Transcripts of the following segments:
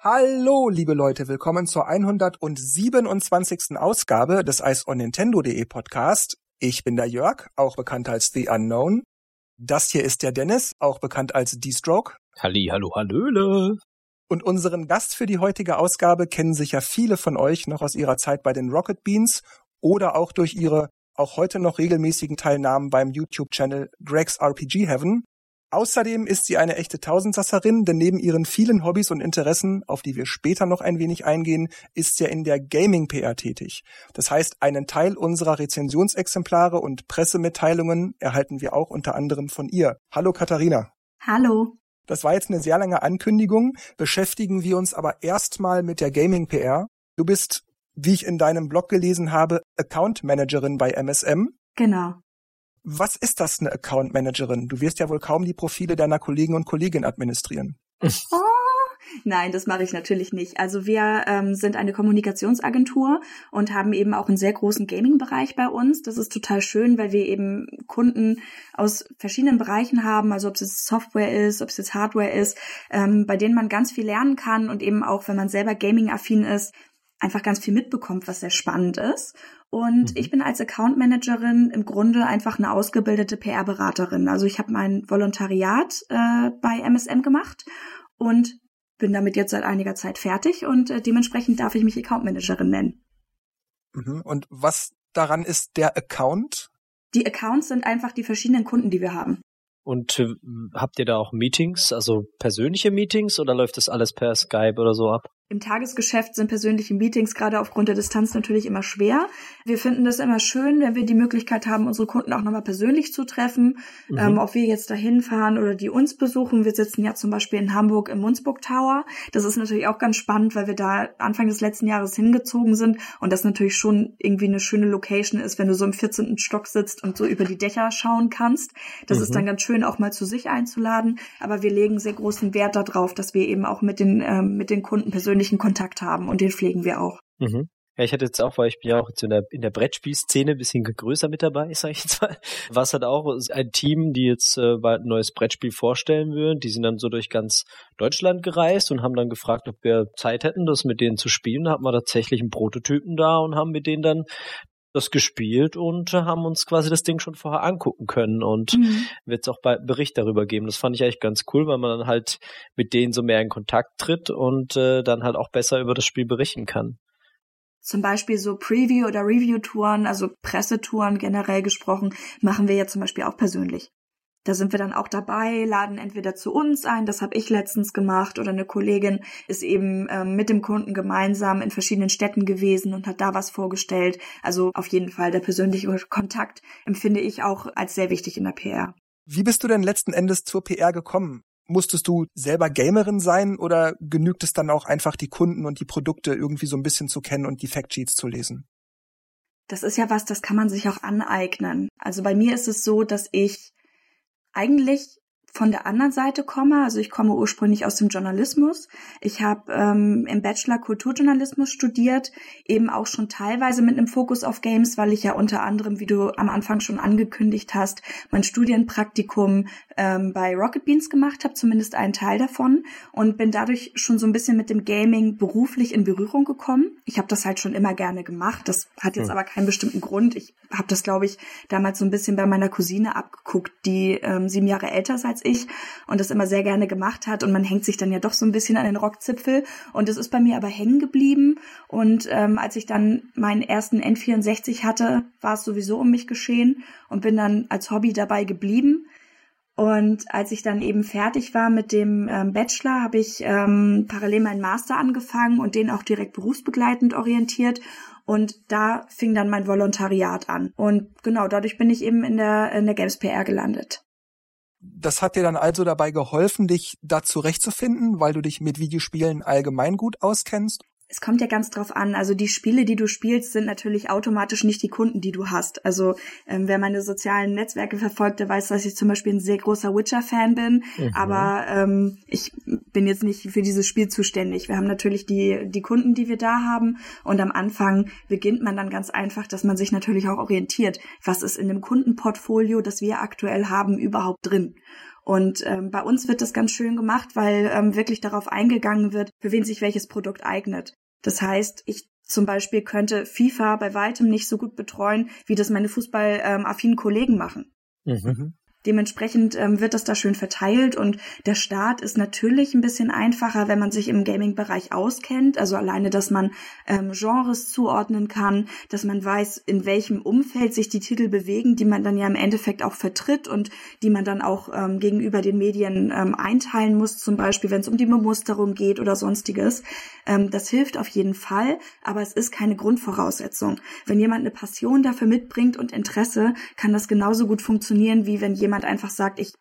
Hallo, liebe Leute, willkommen zur 127. Ausgabe des Ice on Nintendo.de Podcast. Ich bin der Jörg, auch bekannt als The Unknown. Das hier ist der Dennis, auch bekannt als D-Stroke. Halli, hallo, hallöle. Und unseren Gast für die heutige Ausgabe kennen sicher viele von euch noch aus ihrer Zeit bei den Rocket Beans oder auch durch ihre auch heute noch regelmäßigen Teilnahmen beim YouTube-Channel Greg's RPG Heaven. Außerdem ist sie eine echte Tausendsasserin, denn neben ihren vielen Hobbys und Interessen, auf die wir später noch ein wenig eingehen, ist sie ja in der Gaming-PR tätig. Das heißt, einen Teil unserer Rezensionsexemplare und Pressemitteilungen erhalten wir auch unter anderem von ihr. Hallo Katharina. Hallo. Das war jetzt eine sehr lange Ankündigung. Beschäftigen wir uns aber erstmal mit der Gaming-PR. Du bist, wie ich in deinem Blog gelesen habe, Account Managerin bei MSM. Genau. Was ist das, eine Account Managerin? Du wirst ja wohl kaum die Profile deiner Kollegen und Kolleginnen administrieren. Nein, das mache ich natürlich nicht. Also wir ähm, sind eine Kommunikationsagentur und haben eben auch einen sehr großen Gaming-Bereich bei uns. Das ist total schön, weil wir eben Kunden aus verschiedenen Bereichen haben, also ob es jetzt Software ist, ob es jetzt Hardware ist, ähm, bei denen man ganz viel lernen kann und eben auch, wenn man selber Gaming-affin ist, einfach ganz viel mitbekommt, was sehr spannend ist. Und mhm. ich bin als Account Managerin im Grunde einfach eine ausgebildete PR-Beraterin. Also ich habe mein Volontariat äh, bei MSM gemacht und bin damit jetzt seit einiger Zeit fertig und äh, dementsprechend darf ich mich Account Managerin nennen. Mhm. Und was daran ist der Account? Die Accounts sind einfach die verschiedenen Kunden, die wir haben. Und äh, habt ihr da auch Meetings, also persönliche Meetings oder läuft das alles per Skype oder so ab? Im Tagesgeschäft sind persönliche Meetings gerade aufgrund der Distanz natürlich immer schwer. Wir finden das immer schön, wenn wir die Möglichkeit haben, unsere Kunden auch nochmal persönlich zu treffen. Mhm. Ähm, ob wir jetzt dahin fahren oder die uns besuchen. Wir sitzen ja zum Beispiel in Hamburg im Munzburg Tower. Das ist natürlich auch ganz spannend, weil wir da Anfang des letzten Jahres hingezogen sind und das natürlich schon irgendwie eine schöne Location ist, wenn du so im 14. Stock sitzt und so über die Dächer schauen kannst. Das mhm. ist dann ganz schön, auch mal zu sich einzuladen. Aber wir legen sehr großen Wert darauf, dass wir eben auch mit den, ähm, mit den Kunden persönlich persönlichen Kontakt haben und den pflegen wir auch. Mhm. Ja, ich hatte jetzt auch, weil ich bin ja auch jetzt in der, in der Brettspielszene ein bisschen größer mit dabei, sage ich jetzt mal. Was hat auch ein Team, die jetzt äh, bald ein neues Brettspiel vorstellen würden. Die sind dann so durch ganz Deutschland gereist und haben dann gefragt, ob wir Zeit hätten, das mit denen zu spielen. Da hatten wir tatsächlich einen Prototypen da und haben mit denen dann das gespielt und haben uns quasi das Ding schon vorher angucken können und mhm. wird es auch bald einen Bericht darüber geben. Das fand ich eigentlich ganz cool, weil man dann halt mit denen so mehr in Kontakt tritt und äh, dann halt auch besser über das Spiel berichten kann. Zum Beispiel so Preview- oder Review-Touren, also Pressetouren generell gesprochen, machen wir ja zum Beispiel auch persönlich. Da sind wir dann auch dabei, laden entweder zu uns ein, das habe ich letztens gemacht, oder eine Kollegin ist eben ähm, mit dem Kunden gemeinsam in verschiedenen Städten gewesen und hat da was vorgestellt. Also auf jeden Fall der persönliche Kontakt empfinde ich auch als sehr wichtig in der PR. Wie bist du denn letzten Endes zur PR gekommen? Musstest du selber Gamerin sein oder genügt es dann auch einfach die Kunden und die Produkte irgendwie so ein bisschen zu kennen und die Factsheets zu lesen? Das ist ja was, das kann man sich auch aneignen. Also bei mir ist es so, dass ich eigentlich von der anderen Seite komme. Also ich komme ursprünglich aus dem Journalismus. Ich habe ähm, im Bachelor Kulturjournalismus studiert, eben auch schon teilweise mit einem Fokus auf Games, weil ich ja unter anderem, wie du am Anfang schon angekündigt hast, mein Studienpraktikum ähm, bei Rocket Beans gemacht habe, zumindest einen Teil davon, und bin dadurch schon so ein bisschen mit dem Gaming beruflich in Berührung gekommen. Ich habe das halt schon immer gerne gemacht. Das hat jetzt hm. aber keinen bestimmten Grund. Ich habe das, glaube ich, damals so ein bisschen bei meiner Cousine abgeguckt, die ähm, sieben Jahre älter ist als ich und das immer sehr gerne gemacht hat. Und man hängt sich dann ja doch so ein bisschen an den Rockzipfel. Und es ist bei mir aber hängen geblieben. Und ähm, als ich dann meinen ersten N64 hatte, war es sowieso um mich geschehen und bin dann als Hobby dabei geblieben. Und als ich dann eben fertig war mit dem ähm, Bachelor, habe ich ähm, parallel meinen Master angefangen und den auch direkt berufsbegleitend orientiert. Und da fing dann mein Volontariat an. Und genau, dadurch bin ich eben in der, in der Games PR gelandet. Das hat dir dann also dabei geholfen, dich da zurechtzufinden, weil du dich mit Videospielen allgemein gut auskennst? Es kommt ja ganz drauf an. Also die Spiele, die du spielst, sind natürlich automatisch nicht die Kunden, die du hast. Also ähm, wer meine sozialen Netzwerke verfolgt, der weiß, dass ich zum Beispiel ein sehr großer Witcher-Fan bin. Mhm. Aber ähm, ich bin jetzt nicht für dieses Spiel zuständig. Wir haben natürlich die, die Kunden, die wir da haben. Und am Anfang beginnt man dann ganz einfach, dass man sich natürlich auch orientiert. Was ist in dem Kundenportfolio, das wir aktuell haben, überhaupt drin? Und ähm, bei uns wird das ganz schön gemacht, weil ähm, wirklich darauf eingegangen wird, für wen sich welches Produkt eignet. Das heißt, ich zum Beispiel könnte FIFA bei weitem nicht so gut betreuen, wie das meine fußballaffinen Kollegen machen. Mhm. Dementsprechend ähm, wird das da schön verteilt und der Start ist natürlich ein bisschen einfacher, wenn man sich im Gaming-Bereich auskennt. Also alleine, dass man ähm, Genres zuordnen kann, dass man weiß, in welchem Umfeld sich die Titel bewegen, die man dann ja im Endeffekt auch vertritt und die man dann auch ähm, gegenüber den Medien ähm, einteilen muss, zum Beispiel, wenn es um die Bemusterung geht oder sonstiges. Ähm, das hilft auf jeden Fall, aber es ist keine Grundvoraussetzung. Wenn jemand eine Passion dafür mitbringt und Interesse, kann das genauso gut funktionieren, wie wenn jemand einfach sagt, ich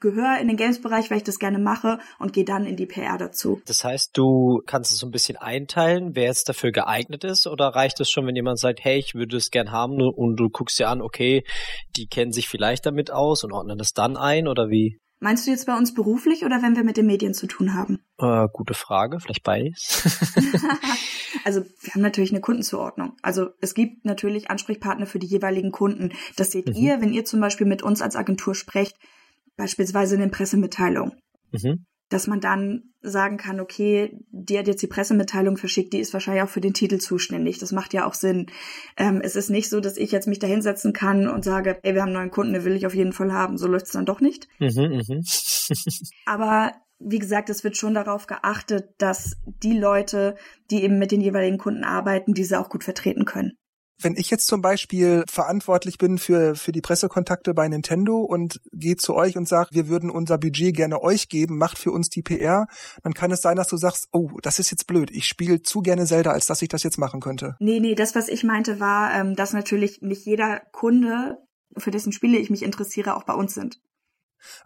gehöre in den Games-Bereich, weil ich das gerne mache und gehe dann in die PR dazu. Das heißt, du kannst es so ein bisschen einteilen, wer jetzt dafür geeignet ist, oder reicht es schon, wenn jemand sagt, hey, ich würde es gern haben und du guckst dir an, okay, die kennen sich vielleicht damit aus und ordnen das dann ein, oder wie? Meinst du jetzt bei uns beruflich oder wenn wir mit den Medien zu tun haben? Äh, gute Frage, vielleicht beides. also wir haben natürlich eine Kundenzuordnung. Also es gibt natürlich Ansprechpartner für die jeweiligen Kunden. Das seht mhm. ihr, wenn ihr zum Beispiel mit uns als Agentur sprecht, beispielsweise in den Pressemitteilungen. Mhm dass man dann sagen kann, okay, die hat jetzt die Pressemitteilung verschickt, die ist wahrscheinlich auch für den Titel zuständig. Das macht ja auch Sinn. Ähm, es ist nicht so, dass ich jetzt mich da hinsetzen kann und sage, ey, wir haben einen neuen Kunden, den will ich auf jeden Fall haben. So läuft es dann doch nicht. Mhm, mh. Aber wie gesagt, es wird schon darauf geachtet, dass die Leute, die eben mit den jeweiligen Kunden arbeiten, diese auch gut vertreten können. Wenn ich jetzt zum Beispiel verantwortlich bin für, für die Pressekontakte bei Nintendo und gehe zu euch und sage, wir würden unser Budget gerne euch geben, macht für uns die PR, dann kann es sein, dass du sagst, oh, das ist jetzt blöd, ich spiele zu gerne Zelda, als dass ich das jetzt machen könnte. Nee, nee, das, was ich meinte, war, ähm, dass natürlich nicht jeder Kunde, für dessen Spiele ich mich interessiere, auch bei uns sind.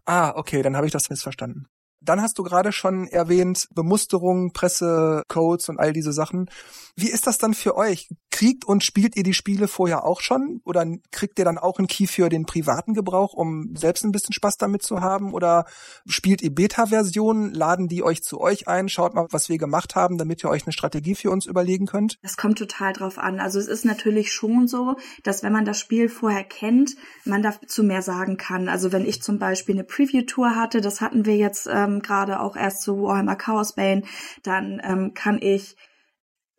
Ah, okay, dann habe ich das missverstanden. Dann hast du gerade schon erwähnt, Bemusterung, Pressecodes und all diese Sachen. Wie ist das dann für euch? Kriegt und spielt ihr die Spiele vorher auch schon? Oder kriegt ihr dann auch einen Key für den privaten Gebrauch, um selbst ein bisschen Spaß damit zu haben? Oder spielt ihr Beta-Versionen? Laden die euch zu euch ein? Schaut mal, was wir gemacht haben, damit ihr euch eine Strategie für uns überlegen könnt? Das kommt total drauf an. Also es ist natürlich schon so, dass wenn man das Spiel vorher kennt, man dazu mehr sagen kann. Also wenn ich zum Beispiel eine Preview-Tour hatte, das hatten wir jetzt ähm, gerade auch erst zu Warhammer Chaos Bane, dann ähm, kann ich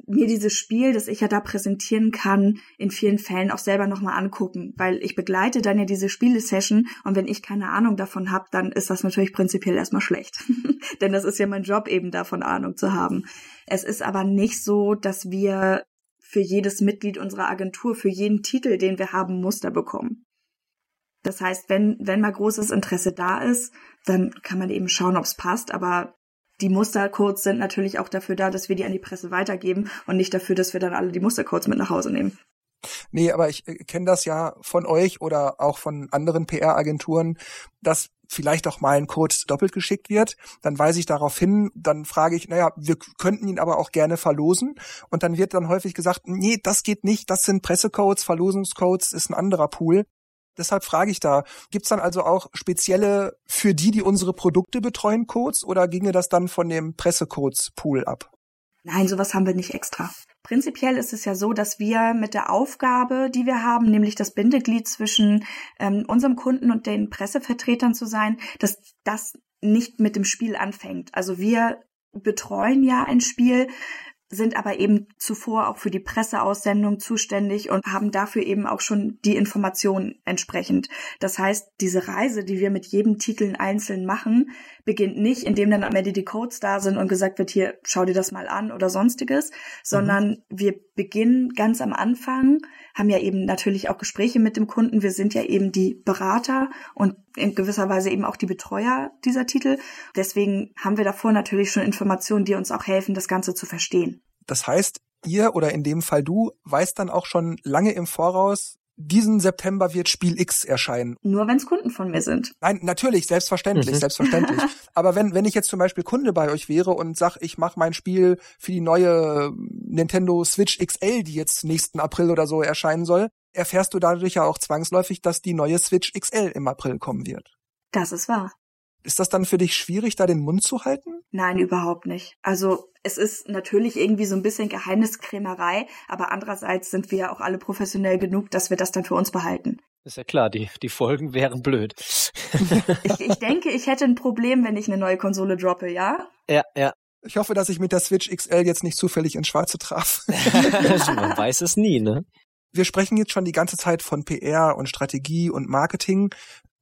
mir dieses Spiel, das ich ja da präsentieren kann, in vielen Fällen auch selber nochmal angucken, weil ich begleite dann ja diese Spielesession und wenn ich keine Ahnung davon habe, dann ist das natürlich prinzipiell erstmal schlecht. Denn das ist ja mein Job, eben davon Ahnung zu haben. Es ist aber nicht so, dass wir für jedes Mitglied unserer Agentur, für jeden Titel, den wir haben, Muster bekommen. Das heißt, wenn, wenn mal großes Interesse da ist, dann kann man eben schauen, ob es passt. Aber die Mustercodes sind natürlich auch dafür da, dass wir die an die Presse weitergeben und nicht dafür, dass wir dann alle die Mustercodes mit nach Hause nehmen. Nee, aber ich äh, kenne das ja von euch oder auch von anderen PR-Agenturen, dass vielleicht auch mal ein Code doppelt geschickt wird. Dann weise ich darauf hin, dann frage ich, naja, wir könnten ihn aber auch gerne verlosen. Und dann wird dann häufig gesagt, nee, das geht nicht, das sind Pressecodes, Verlosungscodes ist ein anderer Pool. Deshalb frage ich da, gibt's dann also auch spezielle für die, die unsere Produkte betreuen, Codes oder ginge das dann von dem Pressecodes-Pool ab? Nein, sowas haben wir nicht extra. Prinzipiell ist es ja so, dass wir mit der Aufgabe, die wir haben, nämlich das Bindeglied zwischen ähm, unserem Kunden und den Pressevertretern zu sein, dass das nicht mit dem Spiel anfängt. Also wir betreuen ja ein Spiel, sind aber eben zuvor auch für die Presseaussendung zuständig und haben dafür eben auch schon die Informationen entsprechend. Das heißt, diese Reise, die wir mit jedem Titel einzeln machen, beginnt nicht, indem dann am Ende die Codes da sind und gesagt wird, hier, schau dir das mal an oder sonstiges, sondern mhm. wir beginnen ganz am Anfang, haben ja eben natürlich auch Gespräche mit dem Kunden. Wir sind ja eben die Berater und in gewisser Weise eben auch die Betreuer dieser Titel. Deswegen haben wir davor natürlich schon Informationen, die uns auch helfen, das Ganze zu verstehen. Das heißt, ihr oder in dem Fall du weißt dann auch schon lange im Voraus, diesen September wird Spiel X erscheinen. Nur wenn es Kunden von mir sind. Nein, natürlich, selbstverständlich, mhm. selbstverständlich. Aber wenn, wenn ich jetzt zum Beispiel Kunde bei euch wäre und sag, ich mache mein Spiel für die neue Nintendo Switch XL, die jetzt nächsten April oder so erscheinen soll, erfährst du dadurch ja auch zwangsläufig, dass die neue Switch XL im April kommen wird. Das ist wahr. Ist das dann für dich schwierig, da den Mund zu halten? Nein, überhaupt nicht. Also es ist natürlich irgendwie so ein bisschen Geheimniskrämerei, aber andererseits sind wir auch alle professionell genug, dass wir das dann für uns behalten. Ist ja klar, die, die Folgen wären blöd. ich, ich denke, ich hätte ein Problem, wenn ich eine neue Konsole droppe, ja? Ja, ja. Ich hoffe, dass ich mit der Switch XL jetzt nicht zufällig ins Schwarze traf. Man weiß es nie, ne? Wir sprechen jetzt schon die ganze Zeit von PR und Strategie und Marketing.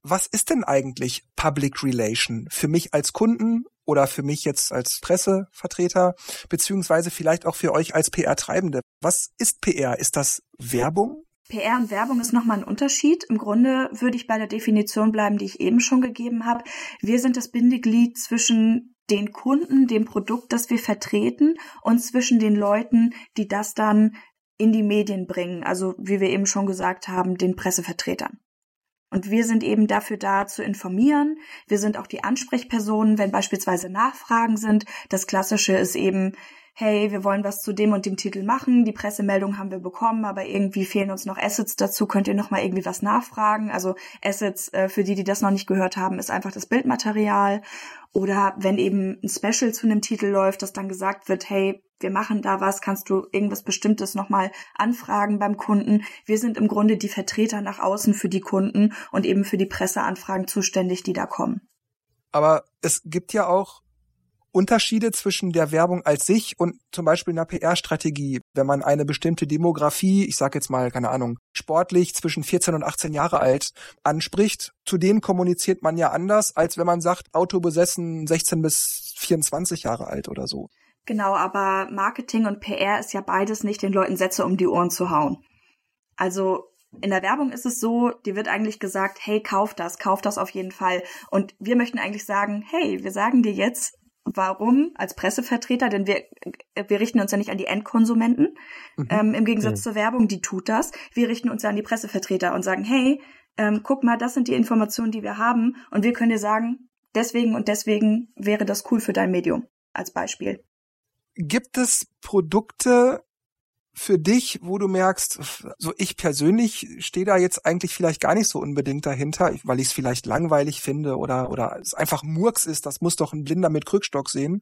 Was ist denn eigentlich Public Relation für mich als Kunden oder für mich jetzt als Pressevertreter, beziehungsweise vielleicht auch für euch als PR-Treibende? Was ist PR? Ist das Werbung? PR und Werbung ist nochmal ein Unterschied. Im Grunde würde ich bei der Definition bleiben, die ich eben schon gegeben habe. Wir sind das Bindeglied zwischen den Kunden, dem Produkt, das wir vertreten und zwischen den Leuten, die das dann in die Medien bringen. Also wie wir eben schon gesagt haben, den Pressevertretern. Und wir sind eben dafür da zu informieren. Wir sind auch die Ansprechpersonen, wenn beispielsweise Nachfragen sind. Das Klassische ist eben, hey, wir wollen was zu dem und dem Titel machen, die Pressemeldung haben wir bekommen, aber irgendwie fehlen uns noch Assets dazu, könnt ihr noch mal irgendwie was nachfragen? Also Assets, äh, für die, die das noch nicht gehört haben, ist einfach das Bildmaterial. Oder wenn eben ein Special zu einem Titel läuft, dass dann gesagt wird, hey, wir machen da was, kannst du irgendwas Bestimmtes nochmal anfragen beim Kunden. Wir sind im Grunde die Vertreter nach außen für die Kunden und eben für die Presseanfragen zuständig, die da kommen. Aber es gibt ja auch Unterschiede zwischen der Werbung als sich und zum Beispiel einer PR-Strategie. Wenn man eine bestimmte Demografie, ich sage jetzt mal, keine Ahnung, sportlich zwischen 14 und 18 Jahre alt anspricht, zu denen kommuniziert man ja anders, als wenn man sagt, Auto besessen 16 bis 24 Jahre alt oder so. Genau, aber Marketing und PR ist ja beides nicht den Leuten Sätze um die Ohren zu hauen. Also in der Werbung ist es so, dir wird eigentlich gesagt, hey, kauf das, kauf das auf jeden Fall. Und wir möchten eigentlich sagen, hey, wir sagen dir jetzt, Warum als Pressevertreter? Denn wir, wir richten uns ja nicht an die Endkonsumenten, mhm. ähm, im Gegensatz mhm. zur Werbung, die tut das. Wir richten uns ja an die Pressevertreter und sagen, hey, ähm, guck mal, das sind die Informationen, die wir haben und wir können dir sagen, deswegen und deswegen wäre das cool für dein Medium als Beispiel. Gibt es Produkte, für dich, wo du merkst, so ich persönlich stehe da jetzt eigentlich vielleicht gar nicht so unbedingt dahinter, weil ich es vielleicht langweilig finde oder oder es einfach Murks ist, das muss doch ein Blinder mit Krückstock sehen.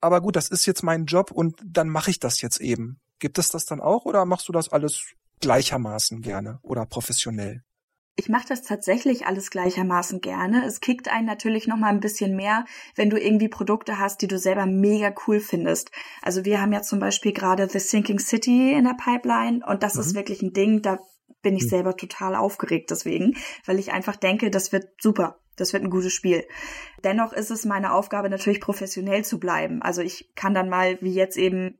Aber gut, das ist jetzt mein Job und dann mache ich das jetzt eben. Gibt es das dann auch oder machst du das alles gleichermaßen gerne oder professionell? Ich mache das tatsächlich alles gleichermaßen gerne. Es kickt einen natürlich noch mal ein bisschen mehr, wenn du irgendwie Produkte hast, die du selber mega cool findest. Also wir haben ja zum Beispiel gerade The Sinking City in der Pipeline und das mhm. ist wirklich ein Ding, da bin ich mhm. selber total aufgeregt deswegen, weil ich einfach denke, das wird super. Das wird ein gutes Spiel. Dennoch ist es meine Aufgabe natürlich professionell zu bleiben. Also ich kann dann mal wie jetzt eben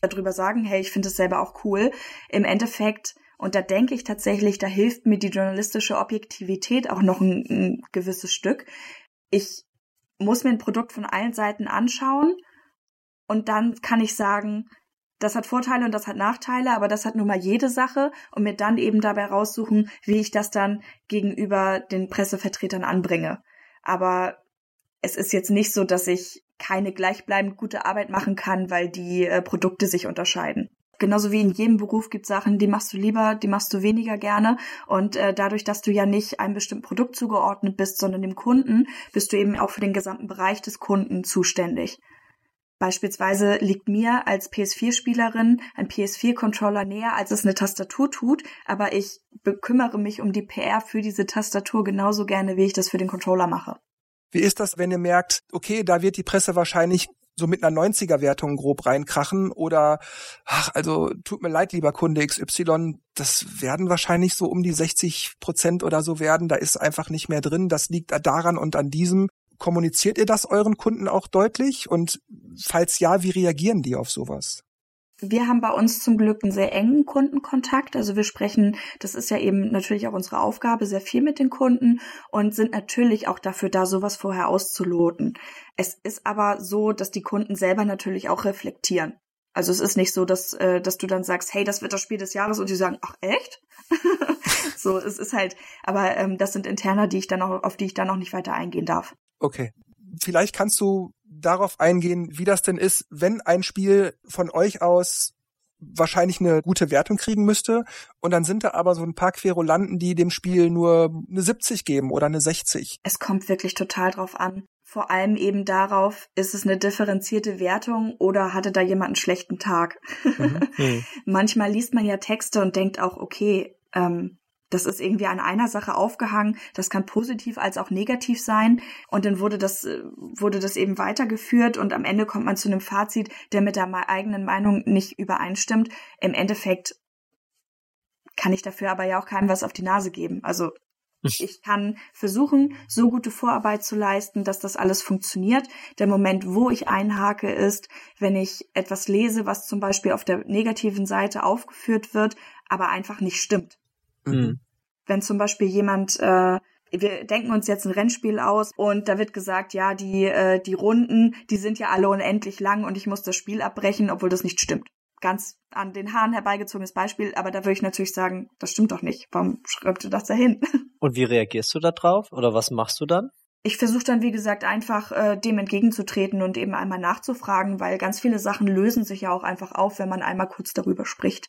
darüber sagen, hey, ich finde es selber auch cool. Im Endeffekt und da denke ich tatsächlich, da hilft mir die journalistische Objektivität auch noch ein, ein gewisses Stück. Ich muss mir ein Produkt von allen Seiten anschauen und dann kann ich sagen, das hat Vorteile und das hat Nachteile, aber das hat nun mal jede Sache und mir dann eben dabei raussuchen, wie ich das dann gegenüber den Pressevertretern anbringe. Aber es ist jetzt nicht so, dass ich keine gleichbleibend gute Arbeit machen kann, weil die äh, Produkte sich unterscheiden. Genauso wie in jedem Beruf gibt Sachen, die machst du lieber, die machst du weniger gerne. Und äh, dadurch, dass du ja nicht einem bestimmten Produkt zugeordnet bist, sondern dem Kunden, bist du eben auch für den gesamten Bereich des Kunden zuständig. Beispielsweise liegt mir als PS4-Spielerin ein PS4-Controller näher, als es eine Tastatur tut, aber ich bekümmere mich um die PR für diese Tastatur genauso gerne, wie ich das für den Controller mache. Wie ist das, wenn ihr merkt, okay, da wird die Presse wahrscheinlich so mit einer 90er-Wertung grob reinkrachen oder, ach, also tut mir leid, lieber Kunde XY, das werden wahrscheinlich so um die 60 Prozent oder so werden, da ist einfach nicht mehr drin, das liegt daran und an diesem. Kommuniziert ihr das euren Kunden auch deutlich? Und falls ja, wie reagieren die auf sowas? Wir haben bei uns zum Glück einen sehr engen Kundenkontakt. Also wir sprechen, das ist ja eben natürlich auch unsere Aufgabe, sehr viel mit den Kunden und sind natürlich auch dafür da, sowas vorher auszuloten. Es ist aber so, dass die Kunden selber natürlich auch reflektieren. Also es ist nicht so, dass, äh, dass du dann sagst, hey, das wird das Spiel des Jahres und die sagen, ach echt? so, es ist halt, aber ähm, das sind Interner, die ich dann auch, auf die ich dann noch nicht weiter eingehen darf. Okay. Vielleicht kannst du darauf eingehen, wie das denn ist, wenn ein Spiel von euch aus wahrscheinlich eine gute Wertung kriegen müsste und dann sind da aber so ein paar Querulanten, die dem Spiel nur eine 70 geben oder eine 60. Es kommt wirklich total drauf an. Vor allem eben darauf, ist es eine differenzierte Wertung oder hatte da jemand einen schlechten Tag? Mhm. Manchmal liest man ja Texte und denkt auch, okay, ähm, das ist irgendwie an einer Sache aufgehangen. Das kann positiv als auch negativ sein. Und dann wurde das, äh, wurde das eben weitergeführt und am Ende kommt man zu einem Fazit, der mit der eigenen Meinung nicht übereinstimmt. Im Endeffekt kann ich dafür aber ja auch keinem was auf die Nase geben. Also ich kann versuchen, so gute Vorarbeit zu leisten, dass das alles funktioniert. Der Moment, wo ich einhake, ist, wenn ich etwas lese, was zum Beispiel auf der negativen Seite aufgeführt wird, aber einfach nicht stimmt. Mhm. Wenn zum Beispiel jemand äh, wir denken uns jetzt ein Rennspiel aus und da wird gesagt, ja, die, äh, die Runden, die sind ja alle unendlich lang und ich muss das Spiel abbrechen, obwohl das nicht stimmt ganz an den Haaren herbeigezogenes Beispiel, aber da würde ich natürlich sagen, das stimmt doch nicht. Warum schreibt du das dahin? Und wie reagierst du da drauf oder was machst du dann? Ich versuche dann, wie gesagt, einfach äh, dem entgegenzutreten und eben einmal nachzufragen, weil ganz viele Sachen lösen sich ja auch einfach auf, wenn man einmal kurz darüber spricht.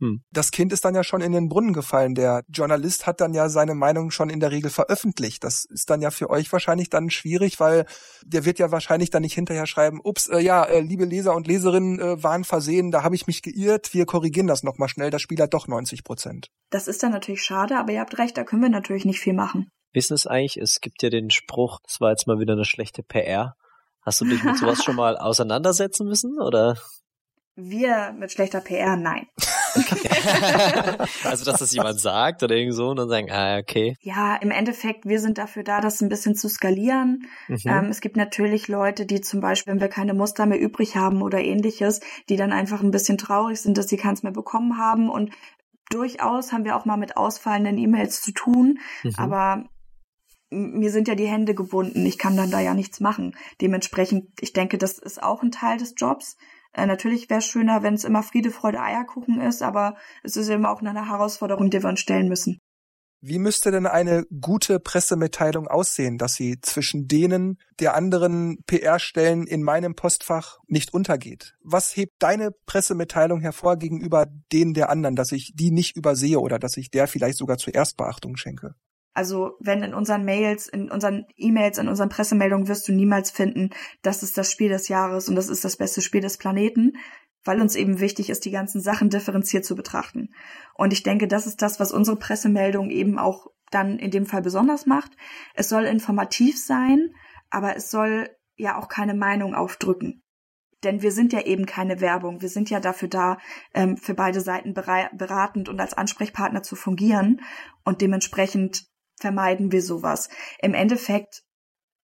Hm. Das Kind ist dann ja schon in den Brunnen gefallen. Der Journalist hat dann ja seine Meinung schon in der Regel veröffentlicht. Das ist dann ja für euch wahrscheinlich dann schwierig, weil der wird ja wahrscheinlich dann nicht hinterher schreiben, ups, äh, ja, äh, liebe Leser und Leserinnen äh, waren versehen, da habe ich mich geirrt, wir korrigieren das nochmal schnell, das Spiel hat doch 90 Prozent. Das ist dann natürlich schade, aber ihr habt recht, da können wir natürlich nicht viel machen. Wissen es eigentlich, es gibt ja den Spruch, das war jetzt mal wieder eine schlechte PR. Hast du dich mit sowas schon mal auseinandersetzen müssen, oder? Wir mit schlechter PR, nein. Also, dass das jemand sagt oder irgend so und dann sagen, ah, okay. Ja, im Endeffekt, wir sind dafür da, das ein bisschen zu skalieren. Mhm. Ähm, es gibt natürlich Leute, die zum Beispiel, wenn wir keine Muster mehr übrig haben oder ähnliches, die dann einfach ein bisschen traurig sind, dass sie keins mehr bekommen haben und durchaus haben wir auch mal mit ausfallenden E-Mails zu tun, mhm. aber mir sind ja die Hände gebunden, ich kann dann da ja nichts machen. Dementsprechend, ich denke, das ist auch ein Teil des Jobs. Äh, natürlich wäre es schöner, wenn es immer Friede, Freude, Eierkuchen ist, aber es ist eben auch eine Herausforderung, die wir uns stellen müssen. Wie müsste denn eine gute Pressemitteilung aussehen, dass sie zwischen denen der anderen PR-Stellen in meinem Postfach nicht untergeht? Was hebt deine Pressemitteilung hervor gegenüber denen der anderen, dass ich die nicht übersehe oder dass ich der vielleicht sogar zuerst Beachtung schenke? Also wenn in unseren Mails, in unseren E-Mails, in unseren Pressemeldungen wirst du niemals finden, das ist das Spiel des Jahres und das ist das beste Spiel des Planeten, weil uns eben wichtig ist, die ganzen Sachen differenziert zu betrachten. Und ich denke, das ist das, was unsere Pressemeldung eben auch dann in dem Fall besonders macht. Es soll informativ sein, aber es soll ja auch keine Meinung aufdrücken. Denn wir sind ja eben keine Werbung. Wir sind ja dafür da, ähm, für beide Seiten beratend und als Ansprechpartner zu fungieren. Und dementsprechend vermeiden wir sowas. Im Endeffekt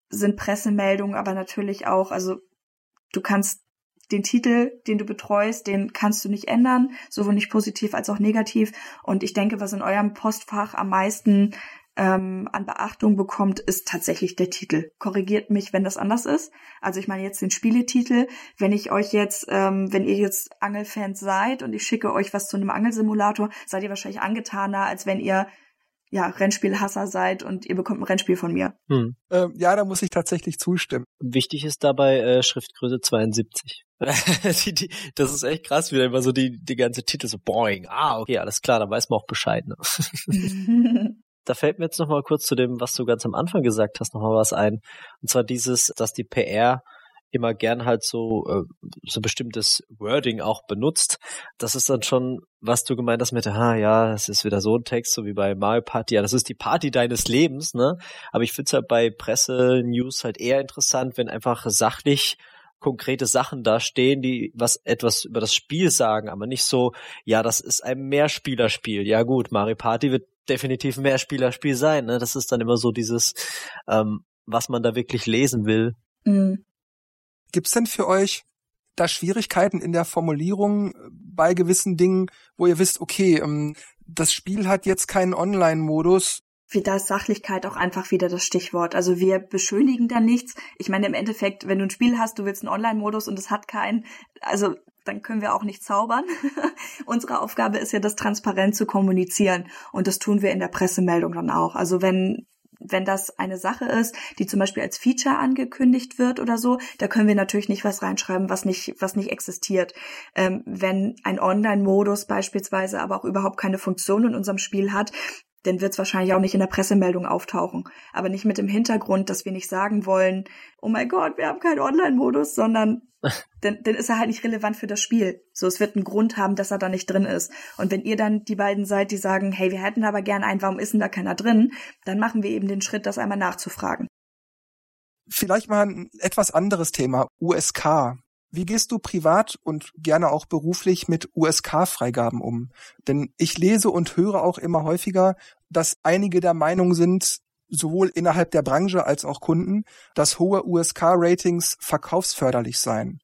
sind Pressemeldungen aber natürlich auch, also du kannst den Titel, den du betreust, den kannst du nicht ändern, sowohl nicht positiv als auch negativ. Und ich denke, was in eurem Postfach am meisten ähm, an Beachtung bekommt, ist tatsächlich der Titel. Korrigiert mich, wenn das anders ist. Also ich meine jetzt den Spieletitel. Wenn ich euch jetzt, ähm, wenn ihr jetzt Angelfans seid und ich schicke euch was zu einem Angelsimulator, seid ihr wahrscheinlich angetaner, als wenn ihr ja, Rennspielhasser seid und ihr bekommt ein Rennspiel von mir. Hm. Ähm, ja, da muss ich tatsächlich zustimmen. Wichtig ist dabei äh, Schriftgröße 72. die, die, das ist echt krass, wie da immer so die, die ganze Titel so boing. Ah, okay, alles klar, dann weiß man auch Bescheid. Ne? da fällt mir jetzt noch mal kurz zu dem, was du ganz am Anfang gesagt hast, noch mal was ein. Und zwar dieses, dass die PR immer gern halt so äh, so bestimmtes Wording auch benutzt. Das ist dann schon, was du gemeint hast mit, ah ja, es ist wieder so ein Text, so wie bei Mario Party, ja, das ist die Party deines Lebens, ne? Aber ich finde es halt bei Presse-News halt eher interessant, wenn einfach sachlich konkrete Sachen da stehen, die was etwas über das Spiel sagen, aber nicht so, ja, das ist ein Mehrspielerspiel. Ja gut, Mario Party wird definitiv ein Mehrspielerspiel sein. Ne? Das ist dann immer so dieses, ähm, was man da wirklich lesen will. Mhm. Gibt's denn für euch da Schwierigkeiten in der Formulierung äh, bei gewissen Dingen, wo ihr wisst, okay, ähm, das Spiel hat jetzt keinen Online-Modus. Da ist Sachlichkeit auch einfach wieder das Stichwort. Also wir beschönigen da nichts. Ich meine, im Endeffekt, wenn du ein Spiel hast, du willst einen Online-Modus und es hat keinen, also dann können wir auch nicht zaubern. Unsere Aufgabe ist ja, das transparent zu kommunizieren. Und das tun wir in der Pressemeldung dann auch. Also wenn wenn das eine Sache ist, die zum Beispiel als Feature angekündigt wird oder so, da können wir natürlich nicht was reinschreiben, was nicht, was nicht existiert. Ähm, wenn ein Online-Modus beispielsweise aber auch überhaupt keine Funktion in unserem Spiel hat, dann wird es wahrscheinlich auch nicht in der Pressemeldung auftauchen. Aber nicht mit dem Hintergrund, dass wir nicht sagen wollen, oh mein Gott, wir haben keinen Online-Modus, sondern dann, dann ist er halt nicht relevant für das Spiel. So, es wird einen Grund haben, dass er da nicht drin ist. Und wenn ihr dann die beiden seid, die sagen, hey, wir hätten aber gern einen, warum ist denn da keiner drin? Dann machen wir eben den Schritt, das einmal nachzufragen. Vielleicht mal ein etwas anderes Thema, USK. Wie gehst du privat und gerne auch beruflich mit USK-Freigaben um? Denn ich lese und höre auch immer häufiger, dass einige der Meinung sind, sowohl innerhalb der Branche als auch Kunden, dass hohe USK-Ratings verkaufsförderlich seien.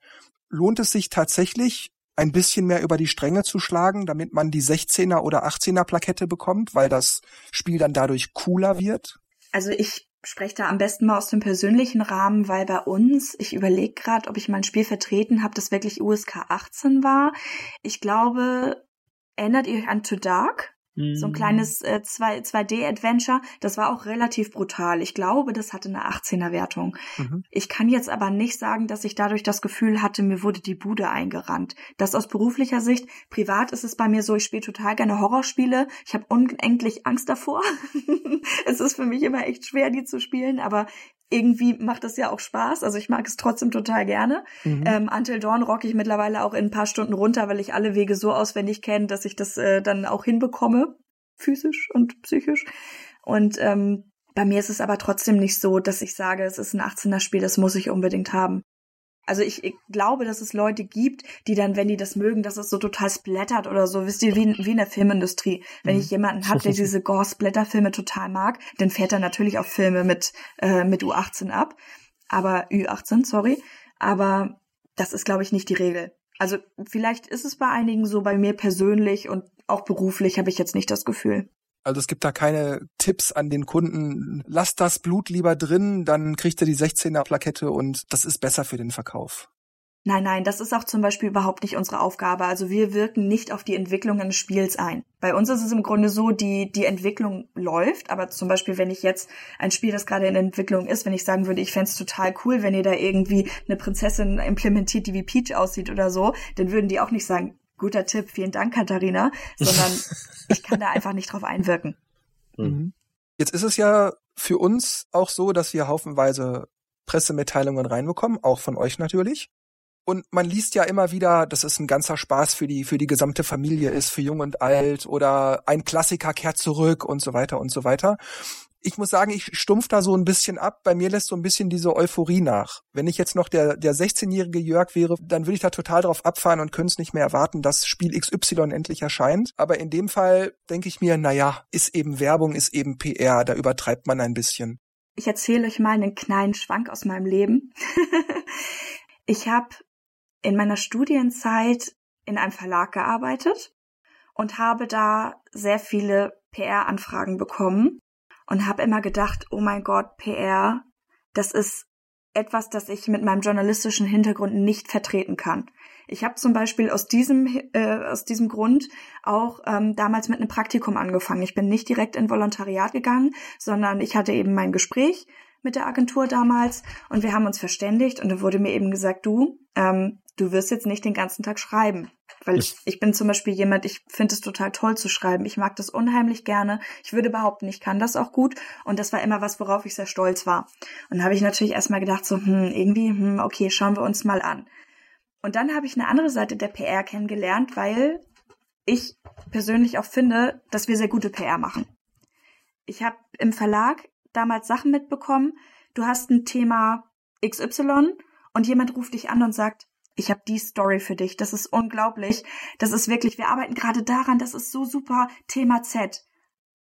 Lohnt es sich tatsächlich, ein bisschen mehr über die Stränge zu schlagen, damit man die 16er oder 18er Plakette bekommt, weil das Spiel dann dadurch cooler wird? Also ich spreche da am besten mal aus dem persönlichen Rahmen, weil bei uns, ich überlege gerade, ob ich mein Spiel vertreten habe, das wirklich USK 18 war. Ich glaube, erinnert ihr euch an To Dark? So ein mhm. kleines äh, 2, 2D-Adventure. Das war auch relativ brutal. Ich glaube, das hatte eine 18er-Wertung. Mhm. Ich kann jetzt aber nicht sagen, dass ich dadurch das Gefühl hatte, mir wurde die Bude eingerannt. Das aus beruflicher Sicht. Privat ist es bei mir so, ich spiele total gerne Horrorspiele. Ich habe unendlich Angst davor. es ist für mich immer echt schwer, die zu spielen, aber irgendwie macht das ja auch Spaß. Also ich mag es trotzdem total gerne. Mhm. Ähm, Until Dawn rock ich mittlerweile auch in ein paar Stunden runter, weil ich alle Wege so auswendig kenne, dass ich das äh, dann auch hinbekomme, physisch und psychisch. Und ähm, bei mir ist es aber trotzdem nicht so, dass ich sage, es ist ein 18er Spiel, das muss ich unbedingt haben. Also ich, ich, glaube, dass es Leute gibt, die dann, wenn die das mögen, dass es so total splattert oder so, wisst ihr, wie, wie in der Filmindustrie. Wenn mhm. ich jemanden habe, der diese Gore-Splatter-Filme total mag, dann fährt er natürlich auf Filme mit, äh, mit U18 ab. Aber Ü18, sorry. Aber das ist, glaube ich, nicht die Regel. Also vielleicht ist es bei einigen so, bei mir persönlich und auch beruflich habe ich jetzt nicht das Gefühl. Also es gibt da keine Tipps an den Kunden, lass das Blut lieber drin, dann kriegt er die 16er Plakette und das ist besser für den Verkauf. Nein, nein, das ist auch zum Beispiel überhaupt nicht unsere Aufgabe. Also wir wirken nicht auf die Entwicklung eines Spiels ein. Bei uns ist es im Grunde so, die, die Entwicklung läuft, aber zum Beispiel, wenn ich jetzt ein Spiel, das gerade in Entwicklung ist, wenn ich sagen würde, ich fände total cool, wenn ihr da irgendwie eine Prinzessin implementiert, die wie Peach aussieht oder so, dann würden die auch nicht sagen, guter Tipp, vielen Dank, Katharina, sondern ich kann da einfach nicht drauf einwirken. Hm. Mhm. Jetzt ist es ja für uns auch so, dass wir haufenweise Pressemitteilungen reinbekommen, auch von euch natürlich. Und man liest ja immer wieder, dass es ein ganzer Spaß für die, für die gesamte Familie ist, für Jung und Alt oder ein Klassiker kehrt zurück und so weiter und so weiter ich muss sagen, ich stumpf da so ein bisschen ab. Bei mir lässt so ein bisschen diese Euphorie nach. Wenn ich jetzt noch der, der 16-jährige Jörg wäre, dann würde ich da total drauf abfahren und könnte es nicht mehr erwarten, dass Spiel XY endlich erscheint. Aber in dem Fall denke ich mir, naja, ist eben Werbung, ist eben PR, da übertreibt man ein bisschen. Ich erzähle euch mal einen kleinen Schwank aus meinem Leben. ich habe in meiner Studienzeit in einem Verlag gearbeitet und habe da sehr viele PR-Anfragen bekommen und habe immer gedacht, oh mein Gott, PR, das ist etwas, das ich mit meinem journalistischen Hintergrund nicht vertreten kann. Ich habe zum Beispiel aus diesem äh, aus diesem Grund auch ähm, damals mit einem Praktikum angefangen. Ich bin nicht direkt in Volontariat gegangen, sondern ich hatte eben mein Gespräch mit der Agentur damals und wir haben uns verständigt und da wurde mir eben gesagt, du, ähm, du wirst jetzt nicht den ganzen Tag schreiben. Weil ich, ich bin zum Beispiel jemand, ich finde es total toll zu schreiben. Ich mag das unheimlich gerne. Ich würde behaupten, ich kann das auch gut. Und das war immer was, worauf ich sehr stolz war. Und da habe ich natürlich erstmal gedacht, so, hm, irgendwie, hm, okay, schauen wir uns mal an. Und dann habe ich eine andere Seite der PR kennengelernt, weil ich persönlich auch finde, dass wir sehr gute PR machen. Ich habe im Verlag damals Sachen mitbekommen. Du hast ein Thema XY und jemand ruft dich an und sagt, ich habe die Story für dich. Das ist unglaublich. Das ist wirklich, wir arbeiten gerade daran, das ist so super. Thema Z.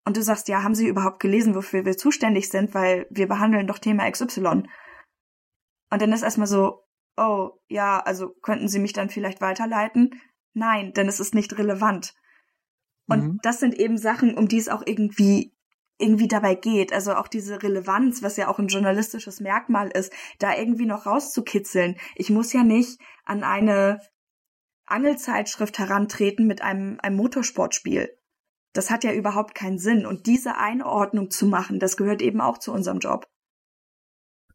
Und du sagst, ja, haben Sie überhaupt gelesen, wofür wir zuständig sind, weil wir behandeln doch Thema XY. Und dann ist erstmal so, oh, ja, also könnten Sie mich dann vielleicht weiterleiten? Nein, denn es ist nicht relevant. Und mhm. das sind eben Sachen, um die es auch irgendwie irgendwie dabei geht. Also auch diese Relevanz, was ja auch ein journalistisches Merkmal ist, da irgendwie noch rauszukitzeln. Ich muss ja nicht an eine Angelzeitschrift herantreten mit einem, einem Motorsportspiel. Das hat ja überhaupt keinen Sinn. Und diese Einordnung zu machen, das gehört eben auch zu unserem Job.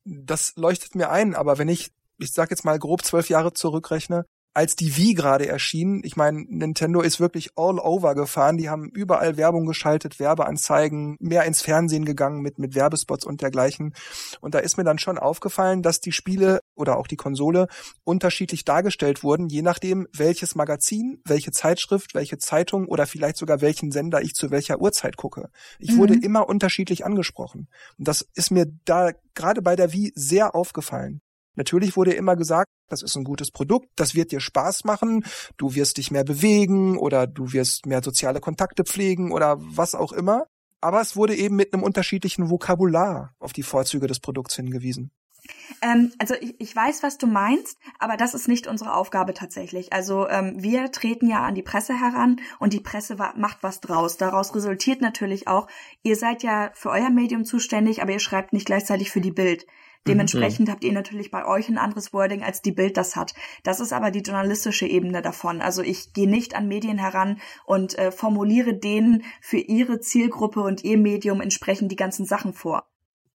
Das leuchtet mir ein, aber wenn ich, ich sag jetzt mal grob zwölf Jahre zurückrechne, als die Wii gerade erschien, ich meine, Nintendo ist wirklich all over gefahren. Die haben überall Werbung geschaltet, Werbeanzeigen, mehr ins Fernsehen gegangen mit, mit Werbespots und dergleichen. Und da ist mir dann schon aufgefallen, dass die Spiele oder auch die Konsole unterschiedlich dargestellt wurden, je nachdem, welches Magazin, welche Zeitschrift, welche Zeitung oder vielleicht sogar welchen Sender ich zu welcher Uhrzeit gucke. Ich mhm. wurde immer unterschiedlich angesprochen. Und das ist mir da gerade bei der Wii sehr aufgefallen. Natürlich wurde immer gesagt, das ist ein gutes Produkt, das wird dir Spaß machen, du wirst dich mehr bewegen oder du wirst mehr soziale Kontakte pflegen oder was auch immer. Aber es wurde eben mit einem unterschiedlichen Vokabular auf die Vorzüge des Produkts hingewiesen. Ähm, also ich, ich weiß, was du meinst, aber das ist nicht unsere Aufgabe tatsächlich. Also ähm, wir treten ja an die Presse heran und die Presse macht was draus. Daraus resultiert natürlich auch, ihr seid ja für euer Medium zuständig, aber ihr schreibt nicht gleichzeitig für die Bild. Dementsprechend mhm. habt ihr natürlich bei euch ein anderes Wording, als die Bild das hat. Das ist aber die journalistische Ebene davon. Also ich gehe nicht an Medien heran und äh, formuliere denen für ihre Zielgruppe und ihr Medium entsprechend die ganzen Sachen vor.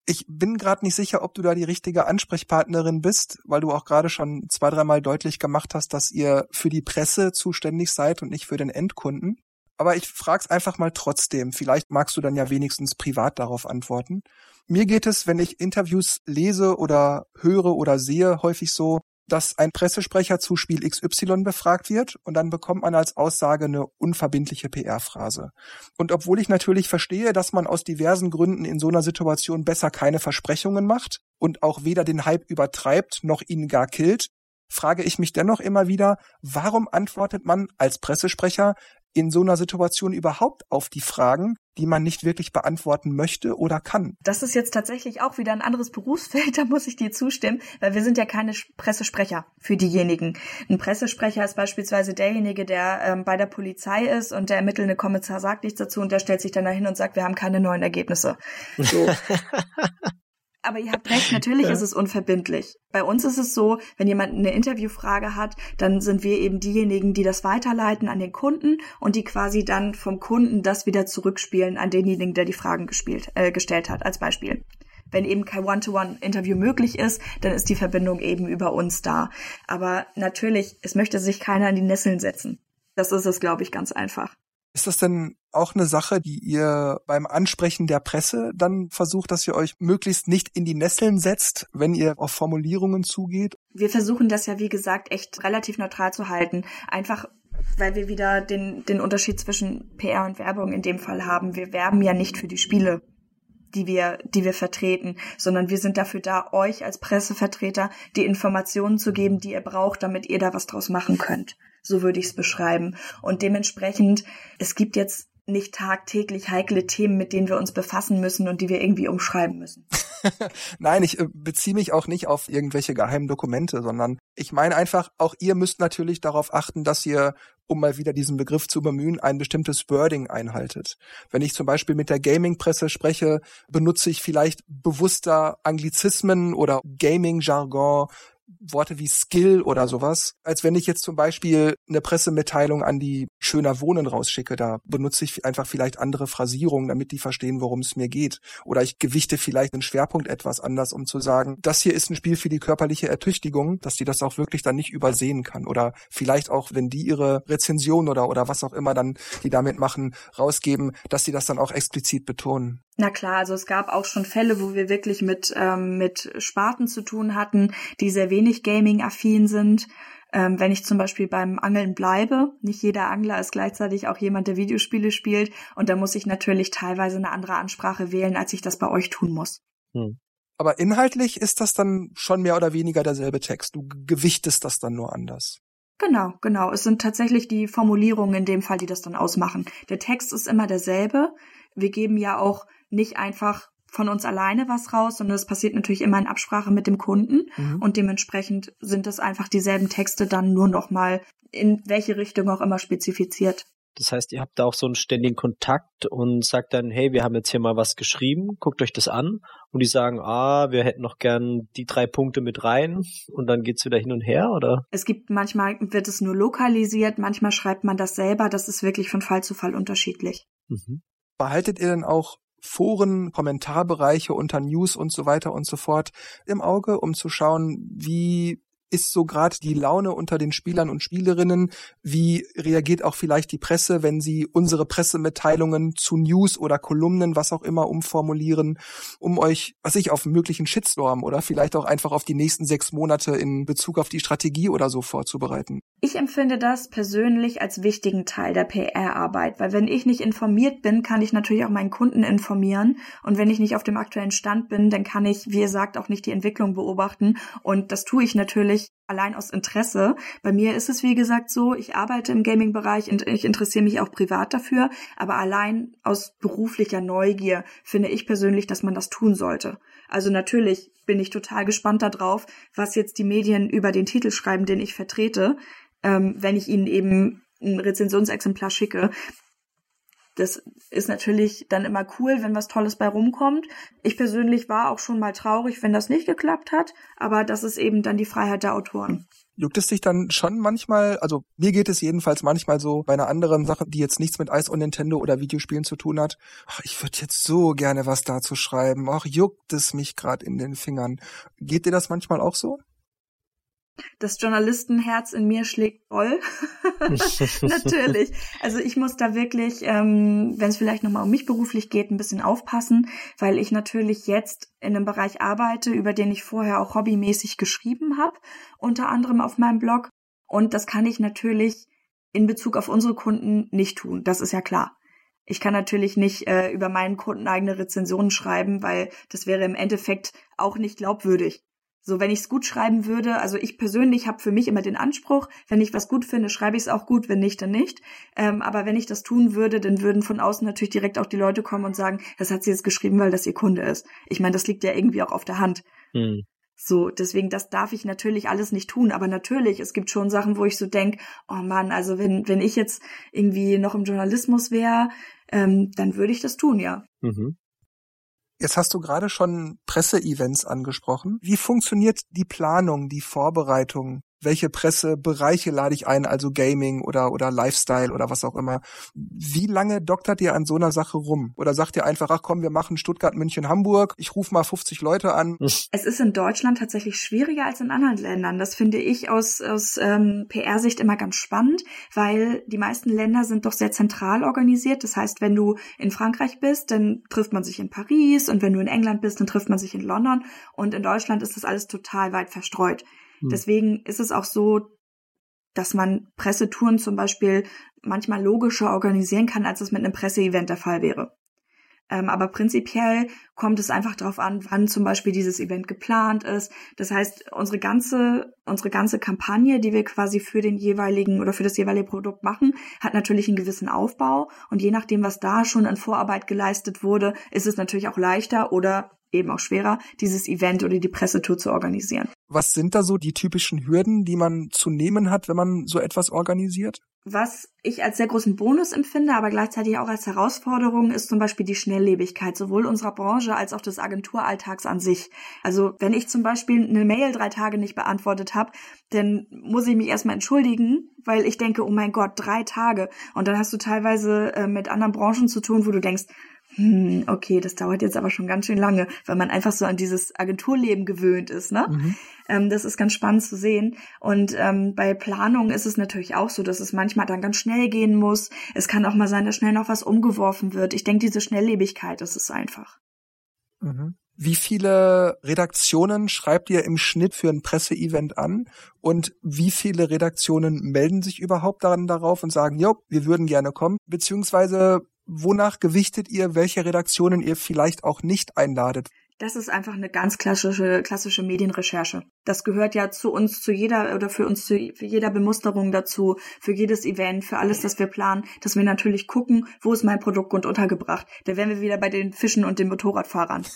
Ich bin gerade nicht sicher, ob du da die richtige Ansprechpartnerin bist, weil du auch gerade schon zwei, dreimal deutlich gemacht hast, dass ihr für die Presse zuständig seid und nicht für den Endkunden. Aber ich frag's einfach mal trotzdem. Vielleicht magst du dann ja wenigstens privat darauf antworten. Mir geht es, wenn ich Interviews lese oder höre oder sehe, häufig so, dass ein Pressesprecher zu Spiel XY befragt wird und dann bekommt man als Aussage eine unverbindliche PR-Phrase. Und obwohl ich natürlich verstehe, dass man aus diversen Gründen in so einer Situation besser keine Versprechungen macht und auch weder den Hype übertreibt noch ihn gar killt, frage ich mich dennoch immer wieder, warum antwortet man als Pressesprecher in so einer Situation überhaupt auf die Fragen, die man nicht wirklich beantworten möchte oder kann. Das ist jetzt tatsächlich auch wieder ein anderes Berufsfeld, da muss ich dir zustimmen, weil wir sind ja keine Pressesprecher für diejenigen. Ein Pressesprecher ist beispielsweise derjenige, der ähm, bei der Polizei ist und der ermittelnde Kommissar sagt nichts dazu und der stellt sich dann dahin und sagt, wir haben keine neuen Ergebnisse. So. Aber ihr habt recht, natürlich ja. ist es unverbindlich. Bei uns ist es so, wenn jemand eine Interviewfrage hat, dann sind wir eben diejenigen, die das weiterleiten an den Kunden und die quasi dann vom Kunden das wieder zurückspielen an denjenigen, der die Fragen gespielt, äh, gestellt hat, als Beispiel. Wenn eben kein One-to-One-Interview möglich ist, dann ist die Verbindung eben über uns da. Aber natürlich, es möchte sich keiner in die Nesseln setzen. Das ist es, glaube ich, ganz einfach. Ist das denn auch eine Sache, die ihr beim Ansprechen der Presse dann versucht, dass ihr euch möglichst nicht in die Nesseln setzt, wenn ihr auf Formulierungen zugeht? Wir versuchen das ja, wie gesagt, echt relativ neutral zu halten. Einfach weil wir wieder den, den Unterschied zwischen PR und Werbung in dem Fall haben. Wir werben ja nicht für die Spiele, die wir, die wir vertreten, sondern wir sind dafür da, euch als Pressevertreter die Informationen zu geben, die ihr braucht, damit ihr da was draus machen könnt. So würde ich es beschreiben. Und dementsprechend, es gibt jetzt nicht tagtäglich heikle Themen, mit denen wir uns befassen müssen und die wir irgendwie umschreiben müssen. Nein, ich äh, beziehe mich auch nicht auf irgendwelche geheimen Dokumente, sondern ich meine einfach, auch ihr müsst natürlich darauf achten, dass ihr, um mal wieder diesen Begriff zu bemühen, ein bestimmtes Wording einhaltet. Wenn ich zum Beispiel mit der Gaming-Presse spreche, benutze ich vielleicht bewusster Anglizismen oder Gaming-Jargon, Worte wie Skill oder sowas, als wenn ich jetzt zum Beispiel eine Pressemitteilung an die Schöner Wohnen rausschicke. Da benutze ich einfach vielleicht andere Phrasierungen, damit die verstehen, worum es mir geht. Oder ich gewichte vielleicht den Schwerpunkt etwas anders, um zu sagen, das hier ist ein Spiel für die körperliche Ertüchtigung, dass die das auch wirklich dann nicht übersehen kann. Oder vielleicht auch, wenn die ihre Rezension oder, oder was auch immer dann die damit machen, rausgeben, dass sie das dann auch explizit betonen. Na klar, also es gab auch schon Fälle, wo wir wirklich mit, ähm, mit Sparten zu tun hatten, die sehr wenig Gaming-affin sind. Ähm, wenn ich zum Beispiel beim Angeln bleibe, nicht jeder Angler ist gleichzeitig auch jemand, der Videospiele spielt, und da muss ich natürlich teilweise eine andere Ansprache wählen, als ich das bei euch tun muss. Hm. Aber inhaltlich ist das dann schon mehr oder weniger derselbe Text. Du gewichtest das dann nur anders. Genau, genau. Es sind tatsächlich die Formulierungen in dem Fall, die das dann ausmachen. Der Text ist immer derselbe. Wir geben ja auch nicht einfach von uns alleine was raus, sondern es passiert natürlich immer in Absprache mit dem Kunden mhm. und dementsprechend sind es einfach dieselben Texte dann nur noch mal in welche Richtung auch immer spezifiziert. Das heißt, ihr habt da auch so einen ständigen Kontakt und sagt dann, hey, wir haben jetzt hier mal was geschrieben, guckt euch das an und die sagen, ah, wir hätten noch gern die drei Punkte mit rein und dann geht's wieder hin und her, oder? Es gibt manchmal wird es nur lokalisiert, manchmal schreibt man das selber, das ist wirklich von Fall zu Fall unterschiedlich. Mhm. Behaltet ihr denn auch Foren, Kommentarbereiche unter News und so weiter und so fort im Auge, um zu schauen, wie ist so gerade die Laune unter den Spielern und Spielerinnen? Wie reagiert auch vielleicht die Presse, wenn sie unsere Pressemitteilungen zu News oder Kolumnen, was auch immer, umformulieren, um euch, was ich, auf möglichen Shitstorm oder vielleicht auch einfach auf die nächsten sechs Monate in Bezug auf die Strategie oder so vorzubereiten? Ich empfinde das persönlich als wichtigen Teil der PR-Arbeit, weil wenn ich nicht informiert bin, kann ich natürlich auch meinen Kunden informieren und wenn ich nicht auf dem aktuellen Stand bin, dann kann ich, wie ihr sagt, auch nicht die Entwicklung beobachten und das tue ich natürlich allein aus Interesse. Bei mir ist es, wie gesagt, so, ich arbeite im Gaming-Bereich und ich interessiere mich auch privat dafür, aber allein aus beruflicher Neugier finde ich persönlich, dass man das tun sollte. Also natürlich bin ich total gespannt darauf, was jetzt die Medien über den Titel schreiben, den ich vertrete, ähm, wenn ich ihnen eben ein Rezensionsexemplar schicke das ist natürlich dann immer cool, wenn was Tolles bei rumkommt. Ich persönlich war auch schon mal traurig, wenn das nicht geklappt hat, aber das ist eben dann die Freiheit der Autoren. Juckt es dich dann schon manchmal, also mir geht es jedenfalls manchmal so bei einer anderen Sache, die jetzt nichts mit Eis und Nintendo oder Videospielen zu tun hat. Ach, ich würde jetzt so gerne was dazu schreiben. Ach, juckt es mich gerade in den Fingern. Geht dir das manchmal auch so? Das Journalistenherz in mir schlägt voll. Natürlich. Also ich muss da wirklich, ähm, wenn es vielleicht nochmal um mich beruflich geht, ein bisschen aufpassen, weil ich natürlich jetzt in einem Bereich arbeite, über den ich vorher auch hobbymäßig geschrieben habe, unter anderem auf meinem Blog. Und das kann ich natürlich in Bezug auf unsere Kunden nicht tun. Das ist ja klar. Ich kann natürlich nicht äh, über meinen Kunden eigene Rezensionen schreiben, weil das wäre im Endeffekt auch nicht glaubwürdig. So, wenn ich es gut schreiben würde, also ich persönlich habe für mich immer den Anspruch, wenn ich was gut finde, schreibe ich es auch gut, wenn nicht, dann nicht. Ähm, aber wenn ich das tun würde, dann würden von außen natürlich direkt auch die Leute kommen und sagen, das hat sie jetzt geschrieben, weil das ihr Kunde ist. Ich meine, das liegt ja irgendwie auch auf der Hand. Hm. So, deswegen, das darf ich natürlich alles nicht tun. Aber natürlich, es gibt schon Sachen, wo ich so denk, oh Mann, also wenn, wenn ich jetzt irgendwie noch im Journalismus wäre, ähm, dann würde ich das tun, ja. Mhm. Jetzt hast du gerade schon Presseevents angesprochen. Wie funktioniert die Planung, die Vorbereitung welche Pressebereiche lade ich ein, also Gaming oder, oder Lifestyle oder was auch immer. Wie lange doktert ihr an so einer Sache rum? Oder sagt ihr einfach, ach komm, wir machen Stuttgart, München, Hamburg, ich rufe mal 50 Leute an? Es ist in Deutschland tatsächlich schwieriger als in anderen Ländern. Das finde ich aus, aus ähm, PR-Sicht immer ganz spannend, weil die meisten Länder sind doch sehr zentral organisiert. Das heißt, wenn du in Frankreich bist, dann trifft man sich in Paris und wenn du in England bist, dann trifft man sich in London und in Deutschland ist das alles total weit verstreut. Hm. Deswegen ist es auch so, dass man Pressetouren zum Beispiel manchmal logischer organisieren kann, als es mit einem Presseevent der Fall wäre. Ähm, aber prinzipiell kommt es einfach darauf an, wann zum Beispiel dieses Event geplant ist. Das heißt, unsere ganze, unsere ganze Kampagne, die wir quasi für den jeweiligen oder für das jeweilige Produkt machen, hat natürlich einen gewissen Aufbau. Und je nachdem, was da schon an Vorarbeit geleistet wurde, ist es natürlich auch leichter oder eben auch schwerer, dieses Event oder die Pressetour zu organisieren. Was sind da so die typischen Hürden, die man zu nehmen hat, wenn man so etwas organisiert? Was ich als sehr großen Bonus empfinde, aber gleichzeitig auch als Herausforderung, ist zum Beispiel die Schnelllebigkeit sowohl unserer Branche als auch des Agenturalltags an sich. Also wenn ich zum Beispiel eine Mail drei Tage nicht beantwortet habe, dann muss ich mich erstmal entschuldigen, weil ich denke, oh mein Gott, drei Tage. Und dann hast du teilweise äh, mit anderen Branchen zu tun, wo du denkst, hm, okay, das dauert jetzt aber schon ganz schön lange, weil man einfach so an dieses Agenturleben gewöhnt ist, ne? Mhm. Ähm, das ist ganz spannend zu sehen. Und ähm, bei Planung ist es natürlich auch so, dass es manchmal dann ganz schnell gehen muss. Es kann auch mal sein, dass schnell noch was umgeworfen wird. Ich denke, diese Schnelllebigkeit, das ist einfach. Mhm. Wie viele Redaktionen schreibt ihr im Schnitt für ein Presseevent an? Und wie viele Redaktionen melden sich überhaupt daran darauf und sagen, jo, wir würden gerne kommen? Beziehungsweise wonach gewichtet ihr, welche Redaktionen ihr vielleicht auch nicht einladet? Das ist einfach eine ganz klassische, klassische Medienrecherche. Das gehört ja zu uns, zu jeder oder für uns zu für jeder Bemusterung dazu, für jedes Event, für alles, das wir planen, dass wir natürlich gucken, wo ist mein Produktgrund untergebracht. Da wären wir wieder bei den Fischen und den Motorradfahrern.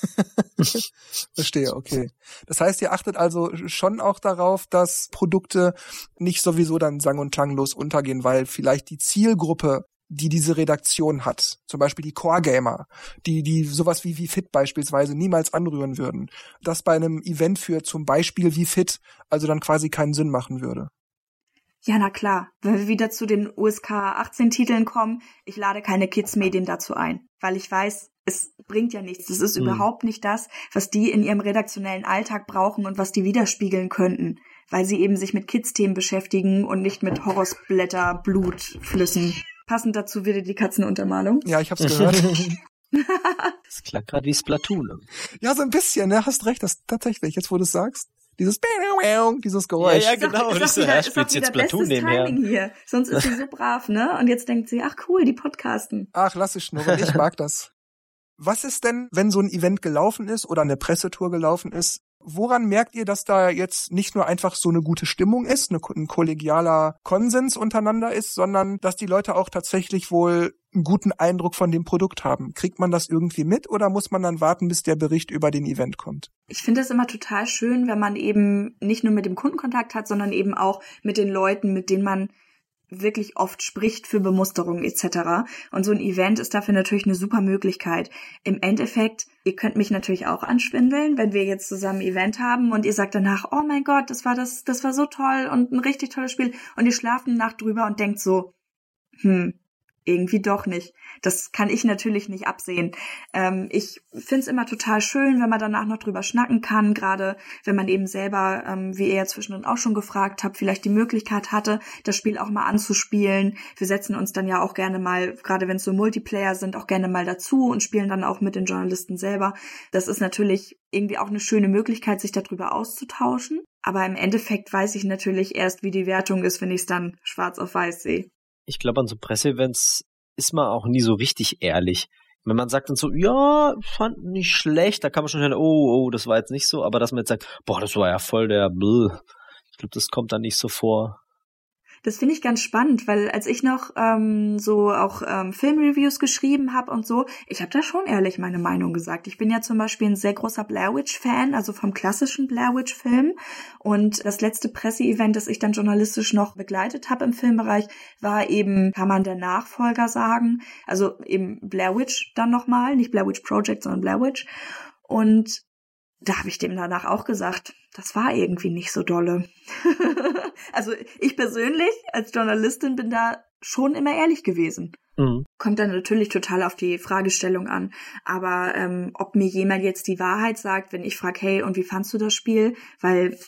Verstehe, okay. Das heißt, ihr achtet also schon auch darauf, dass Produkte nicht sowieso dann sang- und klanglos untergehen, weil vielleicht die Zielgruppe die diese Redaktion hat. Zum Beispiel die Core Gamer, die, die sowas wie, wie Fit beispielsweise niemals anrühren würden. Das bei einem Event für zum Beispiel wie Fit also dann quasi keinen Sinn machen würde. Ja, na klar. Wenn wir wieder zu den USK 18 Titeln kommen, ich lade keine Kids-Medien dazu ein, weil ich weiß, es bringt ja nichts. Es ist mhm. überhaupt nicht das, was die in ihrem redaktionellen Alltag brauchen und was die widerspiegeln könnten. weil sie eben sich mit Kids-Themen beschäftigen und nicht mit Horrorsblätter, Blutflüssen. Passend dazu wieder die Katzenuntermalung. Ja, ich hab's gehört. das klang gerade wie Splatoon. Ja, so ein bisschen, ne? Hast recht, das tatsächlich, jetzt wo du es sagst. Dieses dieses Geräusch. Ja, ja genau. Ist doch, ist doch wieder, ist wieder Splatoon nebenher. Hier. Sonst ist sie so brav, ne? Und jetzt denkt sie, ach cool, die Podcasten. Ach, lass ich schnurren, ich mag das. Was ist denn, wenn so ein Event gelaufen ist oder eine Pressetour gelaufen ist? Woran merkt ihr, dass da jetzt nicht nur einfach so eine gute Stimmung ist, ein kollegialer Konsens untereinander ist, sondern dass die Leute auch tatsächlich wohl einen guten Eindruck von dem Produkt haben? Kriegt man das irgendwie mit oder muss man dann warten, bis der Bericht über den Event kommt? Ich finde es immer total schön, wenn man eben nicht nur mit dem Kunden Kontakt hat, sondern eben auch mit den Leuten, mit denen man wirklich oft spricht für Bemusterung etc. Und so ein Event ist dafür natürlich eine super Möglichkeit. Im Endeffekt, ihr könnt mich natürlich auch anschwindeln, wenn wir jetzt zusammen ein Event haben und ihr sagt danach, oh mein Gott, das war das, das war so toll und ein richtig tolles Spiel und ihr schlaft eine Nacht drüber und denkt so, hm, irgendwie doch nicht. Das kann ich natürlich nicht absehen. Ähm, ich find's immer total schön, wenn man danach noch drüber schnacken kann, gerade wenn man eben selber, ähm, wie ihr ja zwischendrin auch schon gefragt habt, vielleicht die Möglichkeit hatte, das Spiel auch mal anzuspielen. Wir setzen uns dann ja auch gerne mal, gerade wenn es so Multiplayer sind, auch gerne mal dazu und spielen dann auch mit den Journalisten selber. Das ist natürlich irgendwie auch eine schöne Möglichkeit, sich darüber auszutauschen. Aber im Endeffekt weiß ich natürlich erst, wie die Wertung ist, wenn ich es dann schwarz auf weiß sehe ich glaube, an so Presseevents ist man auch nie so richtig ehrlich. Wenn man sagt dann so, ja, fand nicht schlecht, da kann man schon hören, oh, oh, das war jetzt nicht so, aber dass man jetzt sagt, boah, das war ja voll der Bluh. Ich glaube, das kommt dann nicht so vor. Das finde ich ganz spannend, weil als ich noch ähm, so auch ähm, Filmreviews geschrieben habe und so, ich habe da schon ehrlich meine Meinung gesagt. Ich bin ja zum Beispiel ein sehr großer Blair Witch-Fan, also vom klassischen Blair Witch-Film. Und das letzte Presseevent, das ich dann journalistisch noch begleitet habe im Filmbereich, war eben, kann man der Nachfolger sagen, also eben Blair Witch dann nochmal, nicht Blair Witch Project, sondern Blair Witch. Und da habe ich dem danach auch gesagt, das war irgendwie nicht so dolle. also ich persönlich als Journalistin bin da schon immer ehrlich gewesen. Mhm. Kommt dann natürlich total auf die Fragestellung an. Aber ähm, ob mir jemand jetzt die Wahrheit sagt, wenn ich frage, hey, und wie fandst du das Spiel? Weil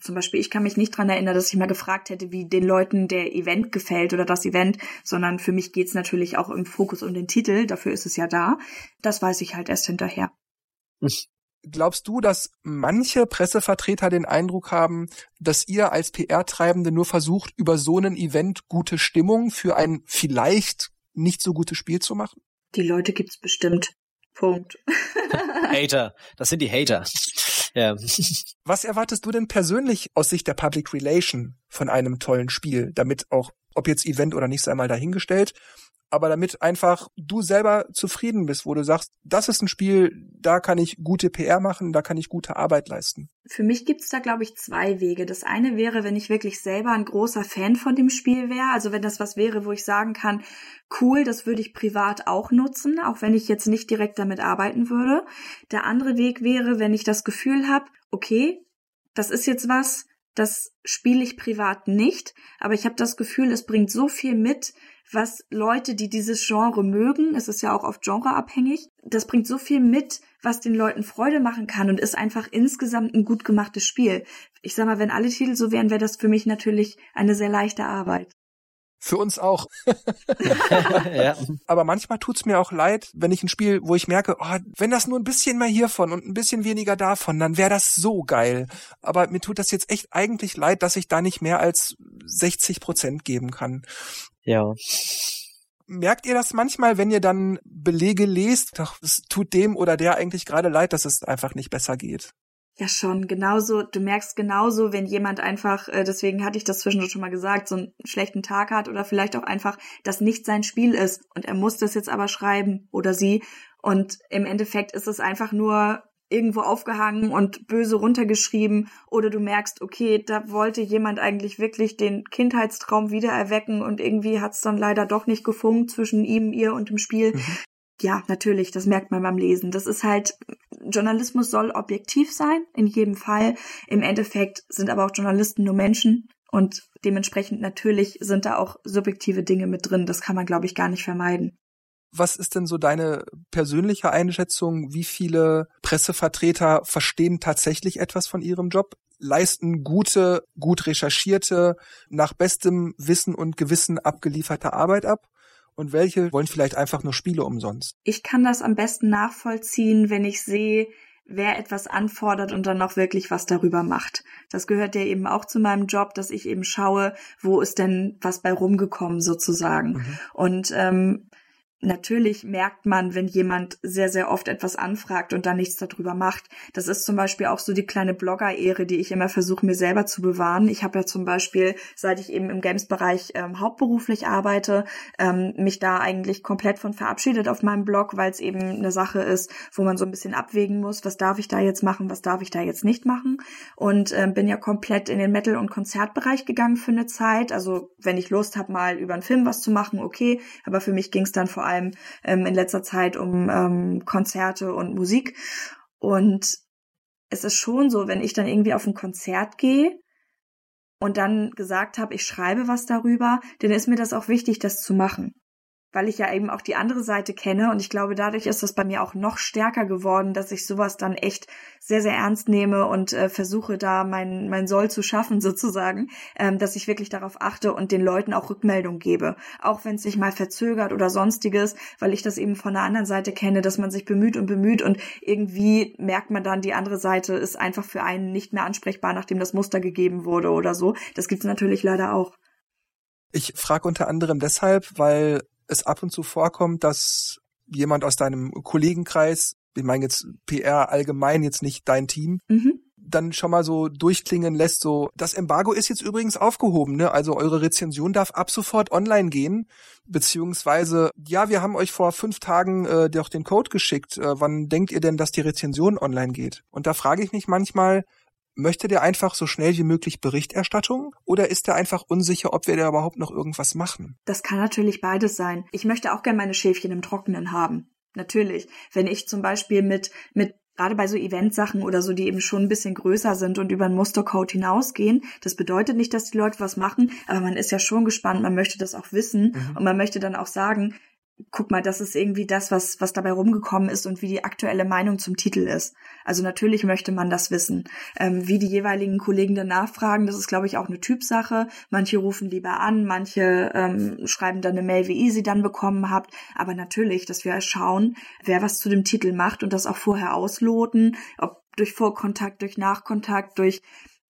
zum Beispiel, ich kann mich nicht dran erinnern, dass ich mal gefragt hätte, wie den Leuten der Event gefällt oder das Event, sondern für mich geht's natürlich auch im Fokus um den Titel, dafür ist es ja da. Das weiß ich halt erst hinterher. Glaubst du, dass manche Pressevertreter den Eindruck haben, dass ihr als PR-Treibende nur versucht, über so einen Event gute Stimmung für ein vielleicht nicht so gutes Spiel zu machen? Die Leute gibt's bestimmt. Punkt. Hater. Das sind die Hater. Ja. Was erwartest du denn persönlich aus Sicht der Public Relation von einem tollen Spiel, damit auch, ob jetzt Event oder nicht, sei mal dahingestellt, aber damit einfach du selber zufrieden bist, wo du sagst, das ist ein Spiel, da kann ich gute PR machen, da kann ich gute Arbeit leisten. Für mich gibt's da, glaube ich, zwei Wege. Das eine wäre, wenn ich wirklich selber ein großer Fan von dem Spiel wäre, also wenn das was wäre, wo ich sagen kann, cool, das würde ich privat auch nutzen, auch wenn ich jetzt nicht direkt damit arbeiten würde. Der andere Weg wäre, wenn ich das Gefühl habe, okay, das ist jetzt was, das spiele ich privat nicht, aber ich habe das Gefühl, es bringt so viel mit, was Leute, die dieses Genre mögen, es ist ja auch oft genreabhängig, das bringt so viel mit, was den Leuten Freude machen kann und ist einfach insgesamt ein gut gemachtes Spiel. Ich sag mal, wenn alle Titel so wären, wäre das für mich natürlich eine sehr leichte Arbeit. Für uns auch. ja. Aber manchmal tut's mir auch leid, wenn ich ein Spiel, wo ich merke, oh, wenn das nur ein bisschen mehr hiervon und ein bisschen weniger davon, dann wäre das so geil. Aber mir tut das jetzt echt eigentlich leid, dass ich da nicht mehr als 60 Prozent geben kann. Ja. Merkt ihr das manchmal, wenn ihr dann Belege lest, doch, es tut dem oder der eigentlich gerade leid, dass es einfach nicht besser geht? Ja, schon. Genauso, du merkst genauso, wenn jemand einfach, äh, deswegen hatte ich das zwischendurch schon mal gesagt, so einen schlechten Tag hat oder vielleicht auch einfach, dass nicht sein Spiel ist und er muss das jetzt aber schreiben oder sie. Und im Endeffekt ist es einfach nur irgendwo aufgehangen und böse runtergeschrieben oder du merkst, okay, da wollte jemand eigentlich wirklich den Kindheitstraum wiedererwecken und irgendwie hat's dann leider doch nicht gefunkt zwischen ihm, ihr und dem Spiel. Mhm ja, natürlich, das merkt man beim Lesen. Das ist halt, Journalismus soll objektiv sein, in jedem Fall. Im Endeffekt sind aber auch Journalisten nur Menschen und dementsprechend natürlich sind da auch subjektive Dinge mit drin. Das kann man, glaube ich, gar nicht vermeiden. Was ist denn so deine persönliche Einschätzung? Wie viele Pressevertreter verstehen tatsächlich etwas von ihrem Job? leisten gute, gut recherchierte, nach bestem Wissen und Gewissen abgelieferte Arbeit ab? Und welche wollen vielleicht einfach nur Spiele umsonst? Ich kann das am besten nachvollziehen, wenn ich sehe, wer etwas anfordert und dann auch wirklich was darüber macht. Das gehört ja eben auch zu meinem Job, dass ich eben schaue, wo ist denn was bei rumgekommen sozusagen. Mhm. Und ähm, Natürlich merkt man, wenn jemand sehr, sehr oft etwas anfragt und dann nichts darüber macht. Das ist zum Beispiel auch so die kleine Blogger-Ehre, die ich immer versuche, mir selber zu bewahren. Ich habe ja zum Beispiel, seit ich eben im Games-Bereich ähm, hauptberuflich arbeite, ähm, mich da eigentlich komplett von verabschiedet auf meinem Blog, weil es eben eine Sache ist, wo man so ein bisschen abwägen muss, was darf ich da jetzt machen, was darf ich da jetzt nicht machen. Und ähm, bin ja komplett in den Metal- und Konzertbereich gegangen für eine Zeit. Also wenn ich Lust habe, mal über einen Film was zu machen, okay. Aber für mich ging es dann vor allem allem ähm, in letzter Zeit um ähm, Konzerte und Musik. Und es ist schon so, wenn ich dann irgendwie auf ein Konzert gehe und dann gesagt habe, ich schreibe was darüber, dann ist mir das auch wichtig, das zu machen weil ich ja eben auch die andere Seite kenne und ich glaube, dadurch ist das bei mir auch noch stärker geworden, dass ich sowas dann echt sehr, sehr ernst nehme und äh, versuche da mein, mein Soll zu schaffen sozusagen, ähm, dass ich wirklich darauf achte und den Leuten auch Rückmeldung gebe, auch wenn es sich mal verzögert oder sonstiges, weil ich das eben von der anderen Seite kenne, dass man sich bemüht und bemüht und irgendwie merkt man dann, die andere Seite ist einfach für einen nicht mehr ansprechbar, nachdem das Muster gegeben wurde oder so. Das gibt's natürlich leider auch. Ich frage unter anderem deshalb, weil es ab und zu vorkommt, dass jemand aus deinem Kollegenkreis, ich meine jetzt PR allgemein, jetzt nicht dein Team, mhm. dann schon mal so durchklingen lässt, so, das Embargo ist jetzt übrigens aufgehoben, ne? Also eure Rezension darf ab sofort online gehen, beziehungsweise, ja, wir haben euch vor fünf Tagen äh, doch den Code geschickt. Äh, wann denkt ihr denn, dass die Rezension online geht? Und da frage ich mich manchmal, Möchte der einfach so schnell wie möglich Berichterstattung oder ist er einfach unsicher, ob wir da überhaupt noch irgendwas machen? Das kann natürlich beides sein. Ich möchte auch gerne meine Schäfchen im Trockenen haben. Natürlich. Wenn ich zum Beispiel mit, mit gerade bei so Eventsachen oder so, die eben schon ein bisschen größer sind und über einen Mustercode hinausgehen. Das bedeutet nicht, dass die Leute was machen, aber man ist ja schon gespannt, man möchte das auch wissen mhm. und man möchte dann auch sagen, guck mal, das ist irgendwie das, was, was dabei rumgekommen ist und wie die aktuelle Meinung zum Titel ist. Also natürlich möchte man das wissen. Ähm, wie die jeweiligen Kollegen dann nachfragen, das ist, glaube ich, auch eine Typsache. Manche rufen lieber an, manche ähm, schreiben dann eine Mail, wie ihr sie dann bekommen habt. Aber natürlich, dass wir schauen, wer was zu dem Titel macht und das auch vorher ausloten, ob durch Vorkontakt, durch Nachkontakt, durch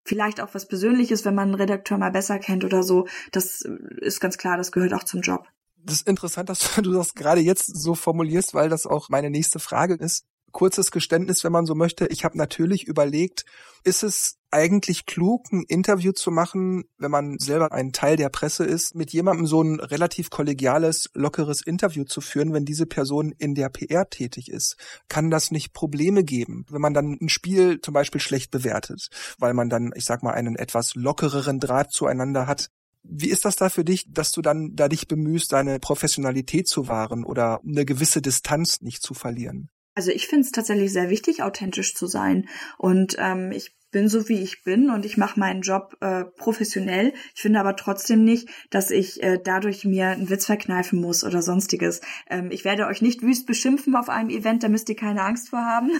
vielleicht auch was Persönliches, wenn man einen Redakteur mal besser kennt oder so. Das ist ganz klar, das gehört auch zum Job das ist interessant, dass du das gerade jetzt so formulierst, weil das auch meine nächste Frage ist. Kurzes Geständnis, wenn man so möchte. Ich habe natürlich überlegt, ist es eigentlich klug, ein Interview zu machen, wenn man selber ein Teil der Presse ist, mit jemandem so ein relativ kollegiales, lockeres Interview zu führen, wenn diese Person in der PR tätig ist? Kann das nicht Probleme geben, wenn man dann ein Spiel zum Beispiel schlecht bewertet, weil man dann, ich sag mal, einen etwas lockereren Draht zueinander hat? Wie ist das da für dich, dass du dann da dich bemühst, deine Professionalität zu wahren oder eine gewisse Distanz nicht zu verlieren? Also ich finde es tatsächlich sehr wichtig, authentisch zu sein. Und ähm, ich bin so, wie ich bin und ich mache meinen Job äh, professionell. Ich finde aber trotzdem nicht, dass ich äh, dadurch mir einen Witz verkneifen muss oder sonstiges. Ähm, ich werde euch nicht wüst beschimpfen auf einem Event, da müsst ihr keine Angst vor haben.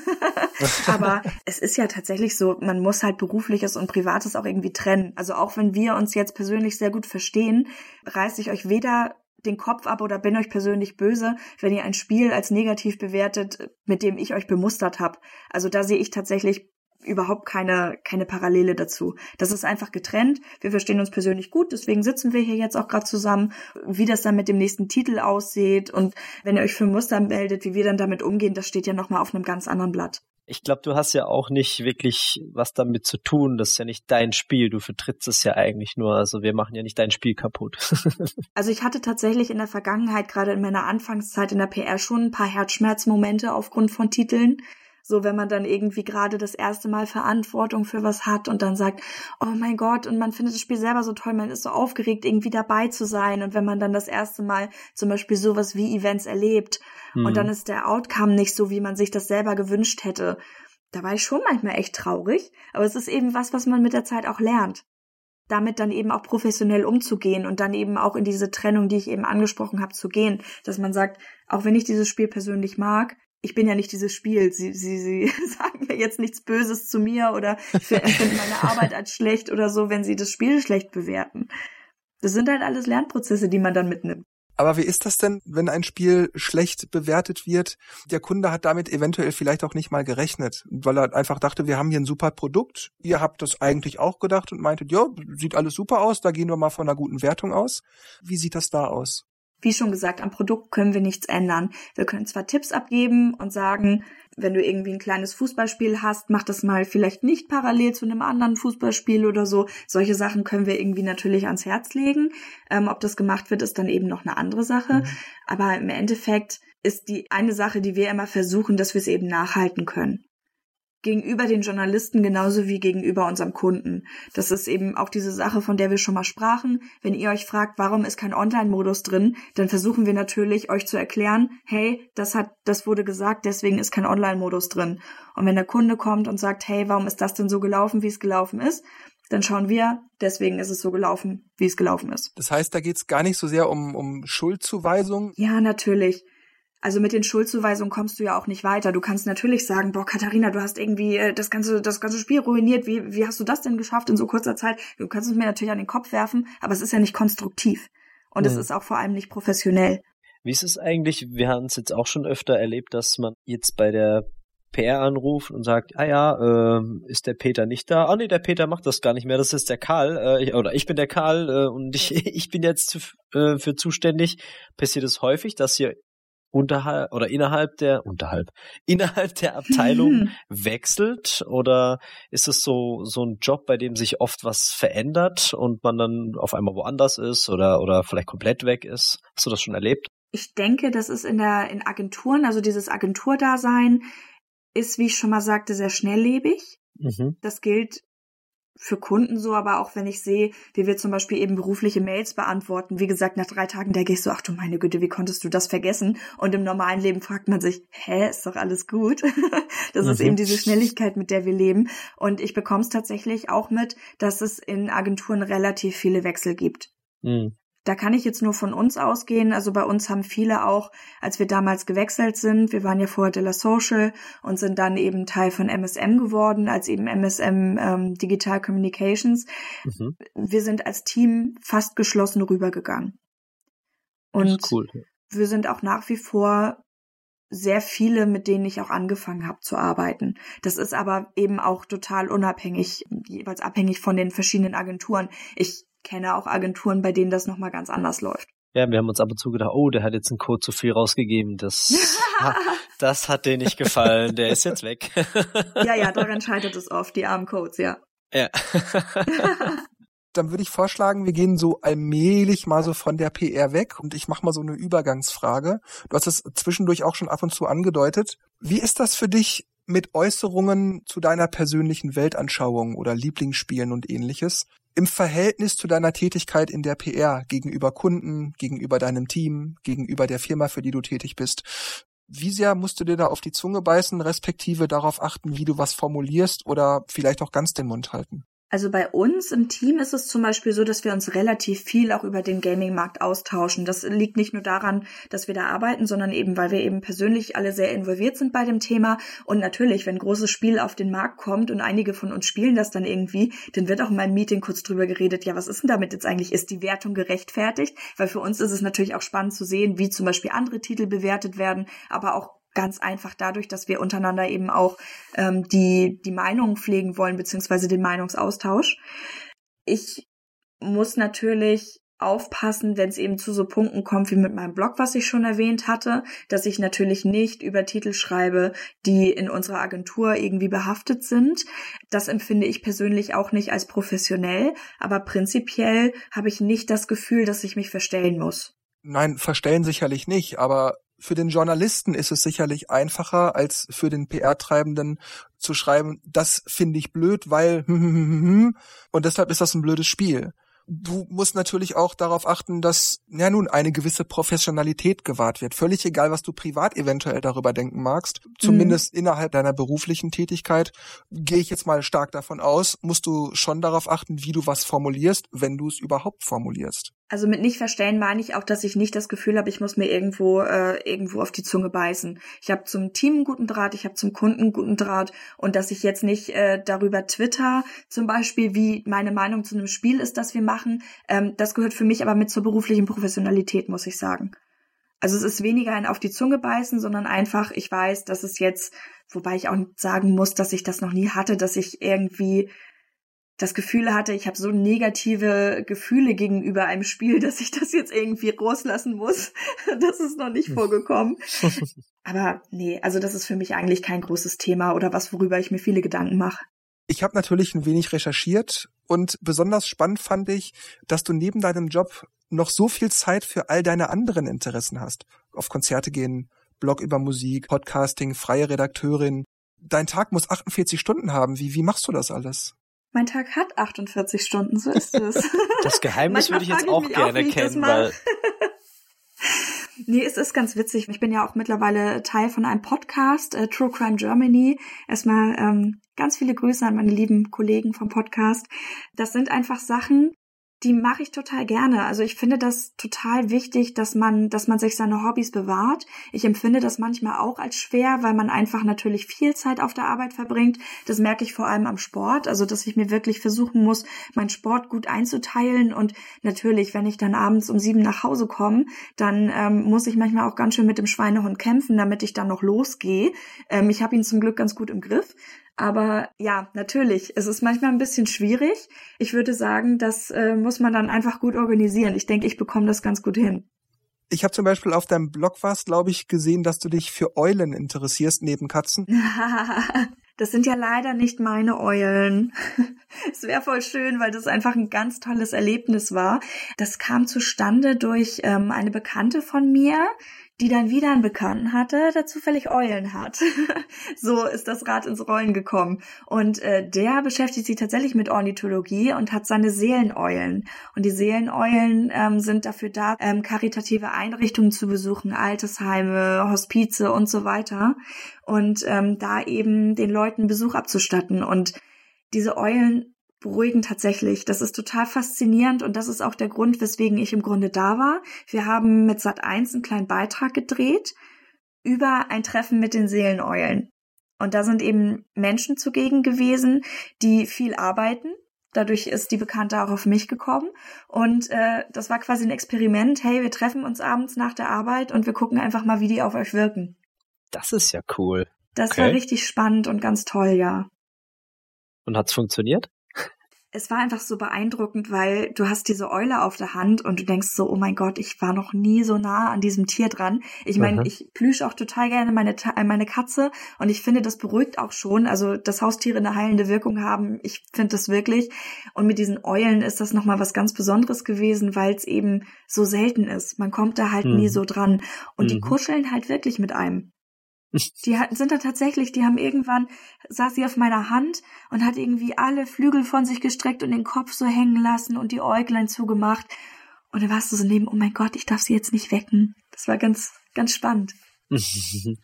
aber es ist ja tatsächlich so, man muss halt berufliches und privates auch irgendwie trennen. Also auch wenn wir uns jetzt persönlich sehr gut verstehen, reiße ich euch weder den Kopf ab oder bin euch persönlich böse, wenn ihr ein Spiel als negativ bewertet, mit dem ich euch bemustert habe. Also da sehe ich tatsächlich überhaupt keine, keine Parallele dazu. Das ist einfach getrennt. Wir verstehen uns persönlich gut, deswegen sitzen wir hier jetzt auch gerade zusammen. Wie das dann mit dem nächsten Titel aussieht und wenn ihr euch für Muster meldet, wie wir dann damit umgehen, das steht ja nochmal auf einem ganz anderen Blatt. Ich glaube, du hast ja auch nicht wirklich was damit zu tun. Das ist ja nicht dein Spiel. Du vertrittst es ja eigentlich nur. Also wir machen ja nicht dein Spiel kaputt. also ich hatte tatsächlich in der Vergangenheit, gerade in meiner Anfangszeit in der PR, schon ein paar Herzschmerzmomente aufgrund von Titeln. So, wenn man dann irgendwie gerade das erste Mal Verantwortung für was hat und dann sagt, oh mein Gott, und man findet das Spiel selber so toll, man ist so aufgeregt, irgendwie dabei zu sein. Und wenn man dann das erste Mal zum Beispiel sowas wie Events erlebt mhm. und dann ist der Outcome nicht so, wie man sich das selber gewünscht hätte, da war ich schon manchmal echt traurig. Aber es ist eben was, was man mit der Zeit auch lernt damit dann eben auch professionell umzugehen und dann eben auch in diese Trennung, die ich eben angesprochen habe, zu gehen, dass man sagt, auch wenn ich dieses Spiel persönlich mag, ich bin ja nicht dieses Spiel. Sie, sie, sie sagen ja jetzt nichts Böses zu mir oder empfinden meine Arbeit als schlecht oder so, wenn sie das Spiel schlecht bewerten. Das sind halt alles Lernprozesse, die man dann mitnimmt. Aber wie ist das denn, wenn ein Spiel schlecht bewertet wird? Der Kunde hat damit eventuell vielleicht auch nicht mal gerechnet, weil er einfach dachte, wir haben hier ein super Produkt. Ihr habt das eigentlich auch gedacht und meintet, ja, sieht alles super aus, da gehen wir mal von einer guten Wertung aus. Wie sieht das da aus? Wie schon gesagt, am Produkt können wir nichts ändern. Wir können zwar Tipps abgeben und sagen, wenn du irgendwie ein kleines Fußballspiel hast, mach das mal vielleicht nicht parallel zu einem anderen Fußballspiel oder so. Solche Sachen können wir irgendwie natürlich ans Herz legen. Ähm, ob das gemacht wird, ist dann eben noch eine andere Sache. Mhm. Aber im Endeffekt ist die eine Sache, die wir immer versuchen, dass wir es eben nachhalten können gegenüber den Journalisten genauso wie gegenüber unserem Kunden. Das ist eben auch diese Sache, von der wir schon mal sprachen. Wenn ihr euch fragt, warum ist kein Online-Modus drin, dann versuchen wir natürlich euch zu erklären, hey, das hat, das wurde gesagt, deswegen ist kein Online-Modus drin. Und wenn der Kunde kommt und sagt, hey, warum ist das denn so gelaufen, wie es gelaufen ist, dann schauen wir, deswegen ist es so gelaufen, wie es gelaufen ist. Das heißt, da geht es gar nicht so sehr um, um Schuldzuweisung. Ja, natürlich. Also mit den Schuldzuweisungen kommst du ja auch nicht weiter. Du kannst natürlich sagen, boah, Katharina, du hast irgendwie äh, das ganze, das ganze Spiel ruiniert. Wie, wie hast du das denn geschafft in so kurzer Zeit? Du kannst es mir natürlich an den Kopf werfen, aber es ist ja nicht konstruktiv. Und mhm. es ist auch vor allem nicht professionell. Wie ist es eigentlich? Wir haben es jetzt auch schon öfter erlebt, dass man jetzt bei der PR anruft und sagt, ah ja, äh, ist der Peter nicht da? Ah nee, der Peter macht das gar nicht mehr, das ist der Karl, äh, oder ich bin der Karl äh, und ich, ich bin jetzt äh, für zuständig. Passiert es häufig, dass ihr unterhalb oder innerhalb der unterhalb innerhalb der Abteilung wechselt oder ist es so so ein Job, bei dem sich oft was verändert und man dann auf einmal woanders ist oder oder vielleicht komplett weg ist? Hast du das schon erlebt? Ich denke, das ist in der in Agenturen, also dieses Agenturdasein ist, wie ich schon mal sagte, sehr schnelllebig. Mhm. Das gilt für Kunden so, aber auch wenn ich sehe, wie wir zum Beispiel eben berufliche Mails beantworten, wie gesagt, nach drei Tagen denke ich so, ach du meine Güte, wie konntest du das vergessen? Und im normalen Leben fragt man sich, hä, ist doch alles gut? das mhm. ist eben diese Schnelligkeit, mit der wir leben. Und ich bekomme es tatsächlich auch mit, dass es in Agenturen relativ viele Wechsel gibt. Mhm. Da kann ich jetzt nur von uns ausgehen. Also bei uns haben viele auch, als wir damals gewechselt sind, wir waren ja vorher de la Social und sind dann eben Teil von MSM geworden, als eben MSM ähm, Digital Communications. Mhm. Wir sind als Team fast geschlossen rübergegangen. Und cool. wir sind auch nach wie vor sehr viele, mit denen ich auch angefangen habe zu arbeiten. Das ist aber eben auch total unabhängig, jeweils abhängig von den verschiedenen Agenturen. Ich kenne auch Agenturen, bei denen das nochmal ganz anders läuft. Ja, wir haben uns ab und zu gedacht, oh, der hat jetzt einen Code zu viel rausgegeben. Das, das hat dir nicht gefallen. Der ist jetzt weg. ja, ja, daran scheitert es oft, die armen Codes, ja. Ja. Dann würde ich vorschlagen, wir gehen so allmählich mal so von der PR weg und ich mache mal so eine Übergangsfrage. Du hast es zwischendurch auch schon ab und zu angedeutet. Wie ist das für dich, mit Äußerungen zu deiner persönlichen Weltanschauung oder Lieblingsspielen und ähnliches im Verhältnis zu deiner Tätigkeit in der PR gegenüber Kunden, gegenüber deinem Team, gegenüber der Firma, für die du tätig bist. Wie sehr musst du dir da auf die Zunge beißen, respektive darauf achten, wie du was formulierst oder vielleicht auch ganz den Mund halten? Also bei uns im Team ist es zum Beispiel so, dass wir uns relativ viel auch über den Gaming-Markt austauschen. Das liegt nicht nur daran, dass wir da arbeiten, sondern eben, weil wir eben persönlich alle sehr involviert sind bei dem Thema. Und natürlich, wenn ein großes Spiel auf den Markt kommt und einige von uns spielen das dann irgendwie, dann wird auch in meinem Meeting kurz drüber geredet, ja, was ist denn damit jetzt eigentlich? Ist die Wertung gerechtfertigt? Weil für uns ist es natürlich auch spannend zu sehen, wie zum Beispiel andere Titel bewertet werden, aber auch ganz einfach dadurch, dass wir untereinander eben auch ähm, die, die Meinung pflegen wollen, beziehungsweise den Meinungsaustausch. Ich muss natürlich aufpassen, wenn es eben zu so Punkten kommt wie mit meinem Blog, was ich schon erwähnt hatte, dass ich natürlich nicht über Titel schreibe, die in unserer Agentur irgendwie behaftet sind. Das empfinde ich persönlich auch nicht als professionell, aber prinzipiell habe ich nicht das Gefühl, dass ich mich verstellen muss. Nein, verstellen sicherlich nicht, aber für den Journalisten ist es sicherlich einfacher, als für den PR-Treibenden zu schreiben, das finde ich blöd, weil und deshalb ist das ein blödes Spiel. Du musst natürlich auch darauf achten, dass ja nun eine gewisse Professionalität gewahrt wird. Völlig egal, was du privat eventuell darüber denken magst. Zumindest mhm. innerhalb deiner beruflichen Tätigkeit gehe ich jetzt mal stark davon aus, musst du schon darauf achten, wie du was formulierst, wenn du es überhaupt formulierst. Also mit nicht verstellen meine ich auch, dass ich nicht das Gefühl habe, ich muss mir irgendwo äh, irgendwo auf die Zunge beißen. Ich habe zum Team einen guten Draht, ich habe zum Kunden einen guten Draht und dass ich jetzt nicht äh, darüber Twitter zum Beispiel, wie meine Meinung zu einem Spiel ist, das wir machen, ähm, das gehört für mich aber mit zur beruflichen Professionalität, muss ich sagen. Also es ist weniger ein auf die Zunge beißen, sondern einfach, ich weiß, dass es jetzt, wobei ich auch sagen muss, dass ich das noch nie hatte, dass ich irgendwie das Gefühl hatte, ich habe so negative Gefühle gegenüber einem Spiel, dass ich das jetzt irgendwie rauslassen muss. Das ist noch nicht hm. vorgekommen. Aber nee, also das ist für mich eigentlich kein großes Thema oder was, worüber ich mir viele Gedanken mache. Ich habe natürlich ein wenig recherchiert und besonders spannend fand ich, dass du neben deinem Job noch so viel Zeit für all deine anderen Interessen hast. Auf Konzerte gehen, Blog über Musik, Podcasting, freie Redakteurin. Dein Tag muss 48 Stunden haben. Wie, wie machst du das alles? Mein Tag hat 48 Stunden, so ist es. Das Geheimnis würde ich jetzt auch gerne auch, kennen, weil. nee, es ist ganz witzig. Ich bin ja auch mittlerweile Teil von einem Podcast, äh, True Crime Germany. Erstmal ähm, ganz viele Grüße an meine lieben Kollegen vom Podcast. Das sind einfach Sachen, die mache ich total gerne. Also ich finde das total wichtig, dass man, dass man sich seine Hobbys bewahrt. Ich empfinde das manchmal auch als schwer, weil man einfach natürlich viel Zeit auf der Arbeit verbringt. Das merke ich vor allem am Sport. Also, dass ich mir wirklich versuchen muss, meinen Sport gut einzuteilen. Und natürlich, wenn ich dann abends um sieben nach Hause komme, dann ähm, muss ich manchmal auch ganz schön mit dem Schweinehund kämpfen, damit ich dann noch losgehe. Ähm, ich habe ihn zum Glück ganz gut im Griff. Aber ja, natürlich, es ist manchmal ein bisschen schwierig. Ich würde sagen, das äh, muss man dann einfach gut organisieren. Ich denke, ich bekomme das ganz gut hin. Ich habe zum Beispiel auf deinem Blog was, glaube ich, gesehen, dass du dich für Eulen interessierst neben Katzen. das sind ja leider nicht meine Eulen. es wäre voll schön, weil das einfach ein ganz tolles Erlebnis war. Das kam zustande durch ähm, eine Bekannte von mir, die dann wieder einen Bekannten hatte, der zufällig Eulen hat. so ist das Rad ins Rollen gekommen. Und äh, der beschäftigt sich tatsächlich mit Ornithologie und hat seine Seeleneulen. Und die Seeleneulen ähm, sind dafür da, ähm, karitative Einrichtungen zu besuchen, Altersheime, Hospize und so weiter. Und ähm, da eben den Leuten Besuch abzustatten. Und diese Eulen beruhigen tatsächlich. Das ist total faszinierend und das ist auch der Grund, weswegen ich im Grunde da war. Wir haben mit Sat 1 einen kleinen Beitrag gedreht über ein Treffen mit den Seeleneulen. Und da sind eben Menschen zugegen gewesen, die viel arbeiten. Dadurch ist die Bekannte auch auf mich gekommen. Und äh, das war quasi ein Experiment. Hey, wir treffen uns abends nach der Arbeit und wir gucken einfach mal, wie die auf euch wirken. Das ist ja cool. Das okay. war richtig spannend und ganz toll, ja. Und hat's funktioniert? Es war einfach so beeindruckend, weil du hast diese Eule auf der Hand und du denkst so, oh mein Gott, ich war noch nie so nah an diesem Tier dran. Ich meine, ich plüsche auch total gerne meine, äh, meine Katze und ich finde, das beruhigt auch schon. Also, dass Haustiere eine heilende Wirkung haben, ich finde das wirklich. Und mit diesen Eulen ist das nochmal was ganz Besonderes gewesen, weil es eben so selten ist. Man kommt da halt mhm. nie so dran. Und mhm. die kuscheln halt wirklich mit einem. Die hatten, sind da tatsächlich, die haben irgendwann, saß sie auf meiner Hand und hat irgendwie alle Flügel von sich gestreckt und den Kopf so hängen lassen und die Äuglein zugemacht. Und dann warst du so neben, oh mein Gott, ich darf sie jetzt nicht wecken. Das war ganz, ganz spannend.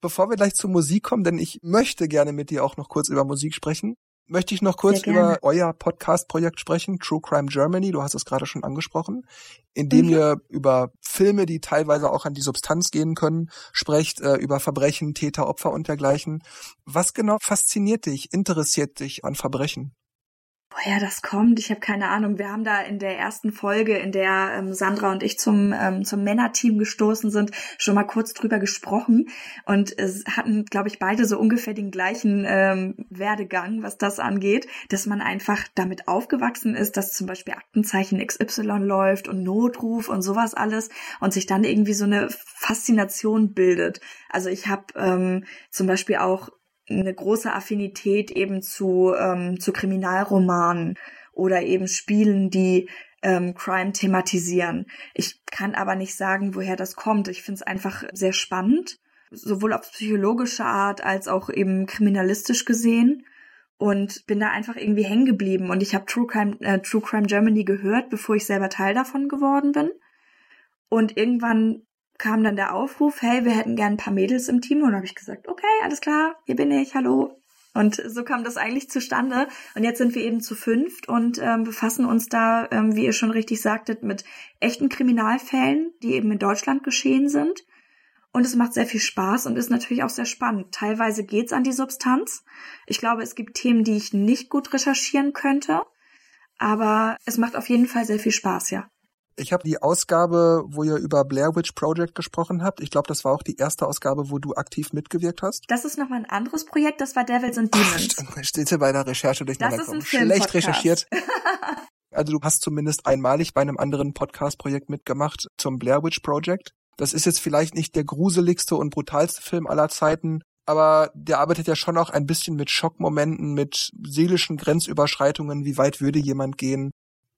Bevor wir gleich zur Musik kommen, denn ich möchte gerne mit dir auch noch kurz über Musik sprechen, möchte ich noch kurz über euer Podcast-Projekt sprechen, True Crime Germany. Du hast es gerade schon angesprochen, in dem mhm. ihr über Filme, die teilweise auch an die Substanz gehen können, sprecht, äh, über Verbrechen, Täter, Opfer und dergleichen. Was genau fasziniert dich, interessiert dich an Verbrechen? Woher das kommt, ich habe keine Ahnung. Wir haben da in der ersten Folge, in der ähm, Sandra und ich zum, ähm, zum Männerteam gestoßen sind, schon mal kurz drüber gesprochen und es hatten, glaube ich, beide so ungefähr den gleichen ähm, Werdegang, was das angeht, dass man einfach damit aufgewachsen ist, dass zum Beispiel Aktenzeichen XY läuft und Notruf und sowas alles und sich dann irgendwie so eine Faszination bildet. Also ich habe ähm, zum Beispiel auch eine große Affinität eben zu, ähm, zu Kriminalromanen oder eben Spielen, die ähm, Crime thematisieren. Ich kann aber nicht sagen, woher das kommt. Ich finde es einfach sehr spannend, sowohl auf psychologische Art als auch eben kriminalistisch gesehen und bin da einfach irgendwie hängen geblieben. Und ich habe True Crime, äh, True Crime Germany gehört, bevor ich selber Teil davon geworden bin. Und irgendwann kam dann der Aufruf, hey, wir hätten gern ein paar Mädels im Team. Und habe ich gesagt, okay, alles klar, hier bin ich, hallo. Und so kam das eigentlich zustande. Und jetzt sind wir eben zu fünft und ähm, befassen uns da, ähm, wie ihr schon richtig sagtet, mit echten Kriminalfällen, die eben in Deutschland geschehen sind. Und es macht sehr viel Spaß und ist natürlich auch sehr spannend. Teilweise geht's an die Substanz. Ich glaube, es gibt Themen, die ich nicht gut recherchieren könnte. Aber es macht auf jeden Fall sehr viel Spaß, ja. Ich habe die Ausgabe, wo ihr über Blair Witch Project gesprochen habt. Ich glaube, das war auch die erste Ausgabe, wo du aktiv mitgewirkt hast. Das ist nochmal ein anderes Projekt. Das war Devils and Demons. Ach, steht bei der Recherche durcheinander Das ist ein Schlecht recherchiert. Also du hast zumindest einmalig bei einem anderen Podcast-Projekt mitgemacht zum Blair Witch Project. Das ist jetzt vielleicht nicht der gruseligste und brutalste Film aller Zeiten, aber der arbeitet ja schon auch ein bisschen mit Schockmomenten, mit seelischen Grenzüberschreitungen. Wie weit würde jemand gehen?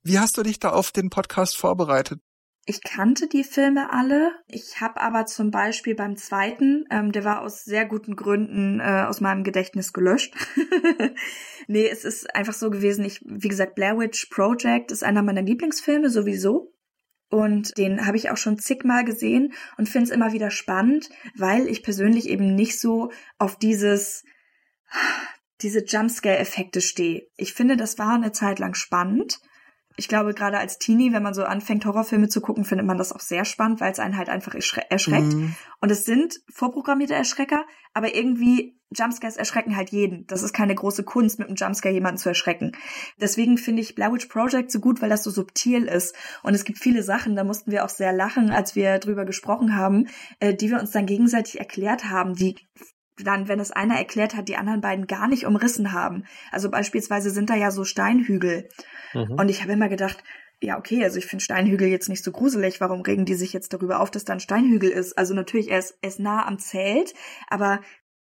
Wie hast du dich da auf den Podcast vorbereitet? Ich kannte die Filme alle. Ich habe aber zum Beispiel beim zweiten, ähm, der war aus sehr guten Gründen äh, aus meinem Gedächtnis gelöscht. nee, es ist einfach so gewesen. Ich, wie gesagt, Blair Witch Project ist einer meiner Lieblingsfilme sowieso. Und den habe ich auch schon zigmal gesehen und finde es immer wieder spannend, weil ich persönlich eben nicht so auf dieses, diese Jumpscare-Effekte stehe. Ich finde, das war eine Zeit lang spannend. Ich glaube, gerade als Teenie, wenn man so anfängt, Horrorfilme zu gucken, findet man das auch sehr spannend, weil es einen halt einfach erschre erschreckt. Mhm. Und es sind vorprogrammierte Erschrecker, aber irgendwie Jumpscares erschrecken halt jeden. Das ist keine große Kunst, mit einem Jumpscare jemanden zu erschrecken. Deswegen finde ich Blair Witch Project so gut, weil das so subtil ist. Und es gibt viele Sachen, da mussten wir auch sehr lachen, als wir drüber gesprochen haben, äh, die wir uns dann gegenseitig erklärt haben, die dann, wenn es einer erklärt hat, die anderen beiden gar nicht umrissen haben. Also beispielsweise sind da ja so Steinhügel. Mhm. Und ich habe immer gedacht, ja, okay, also ich finde Steinhügel jetzt nicht so gruselig. Warum regen die sich jetzt darüber auf, dass da ein Steinhügel ist? Also natürlich, er ist, er ist nah am Zelt, aber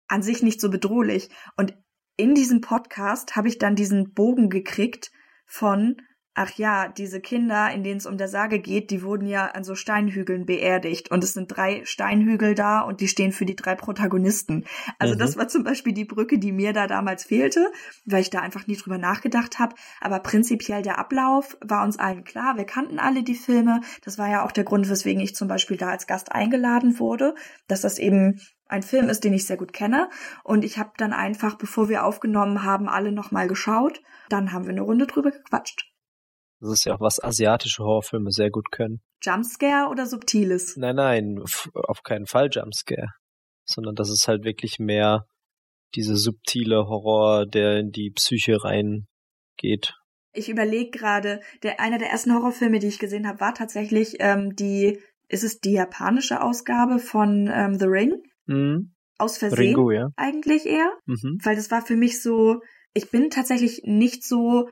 an sich nicht so bedrohlich. Und in diesem Podcast habe ich dann diesen Bogen gekriegt von, ach ja, diese Kinder, in denen es um der Sage geht, die wurden ja an so Steinhügeln beerdigt. Und es sind drei Steinhügel da und die stehen für die drei Protagonisten. Also Mhm. das war zum Beispiel die Brücke, die mir da damals fehlte, weil ich da einfach nie drüber nachgedacht habe. Aber prinzipiell der Ablauf war uns allen klar. Wir kannten alle die Filme. Das war ja auch der Grund, weswegen ich zum Beispiel da als Gast eingeladen wurde, dass das eben ein Film ist, den ich sehr gut kenne. Und ich habe dann einfach, bevor wir aufgenommen haben, alle nochmal geschaut. Dann haben wir eine Runde drüber gequatscht. Das ist ja auch was asiatische Horrorfilme sehr gut können. Jumpscare oder Subtiles? Nein, nein, auf keinen Fall Jumpscare. Sondern das ist halt wirklich mehr diese subtile Horror, der in die Psyche reingeht. Ich überlege gerade, der einer der ersten Horrorfilme, die ich gesehen habe, war tatsächlich ähm, die, ist es die japanische Ausgabe von ähm, The Ring? Mhm. Aus Versehen Ringo, ja. eigentlich eher. Mhm. weil das war für mich so, ich bin tatsächlich nicht so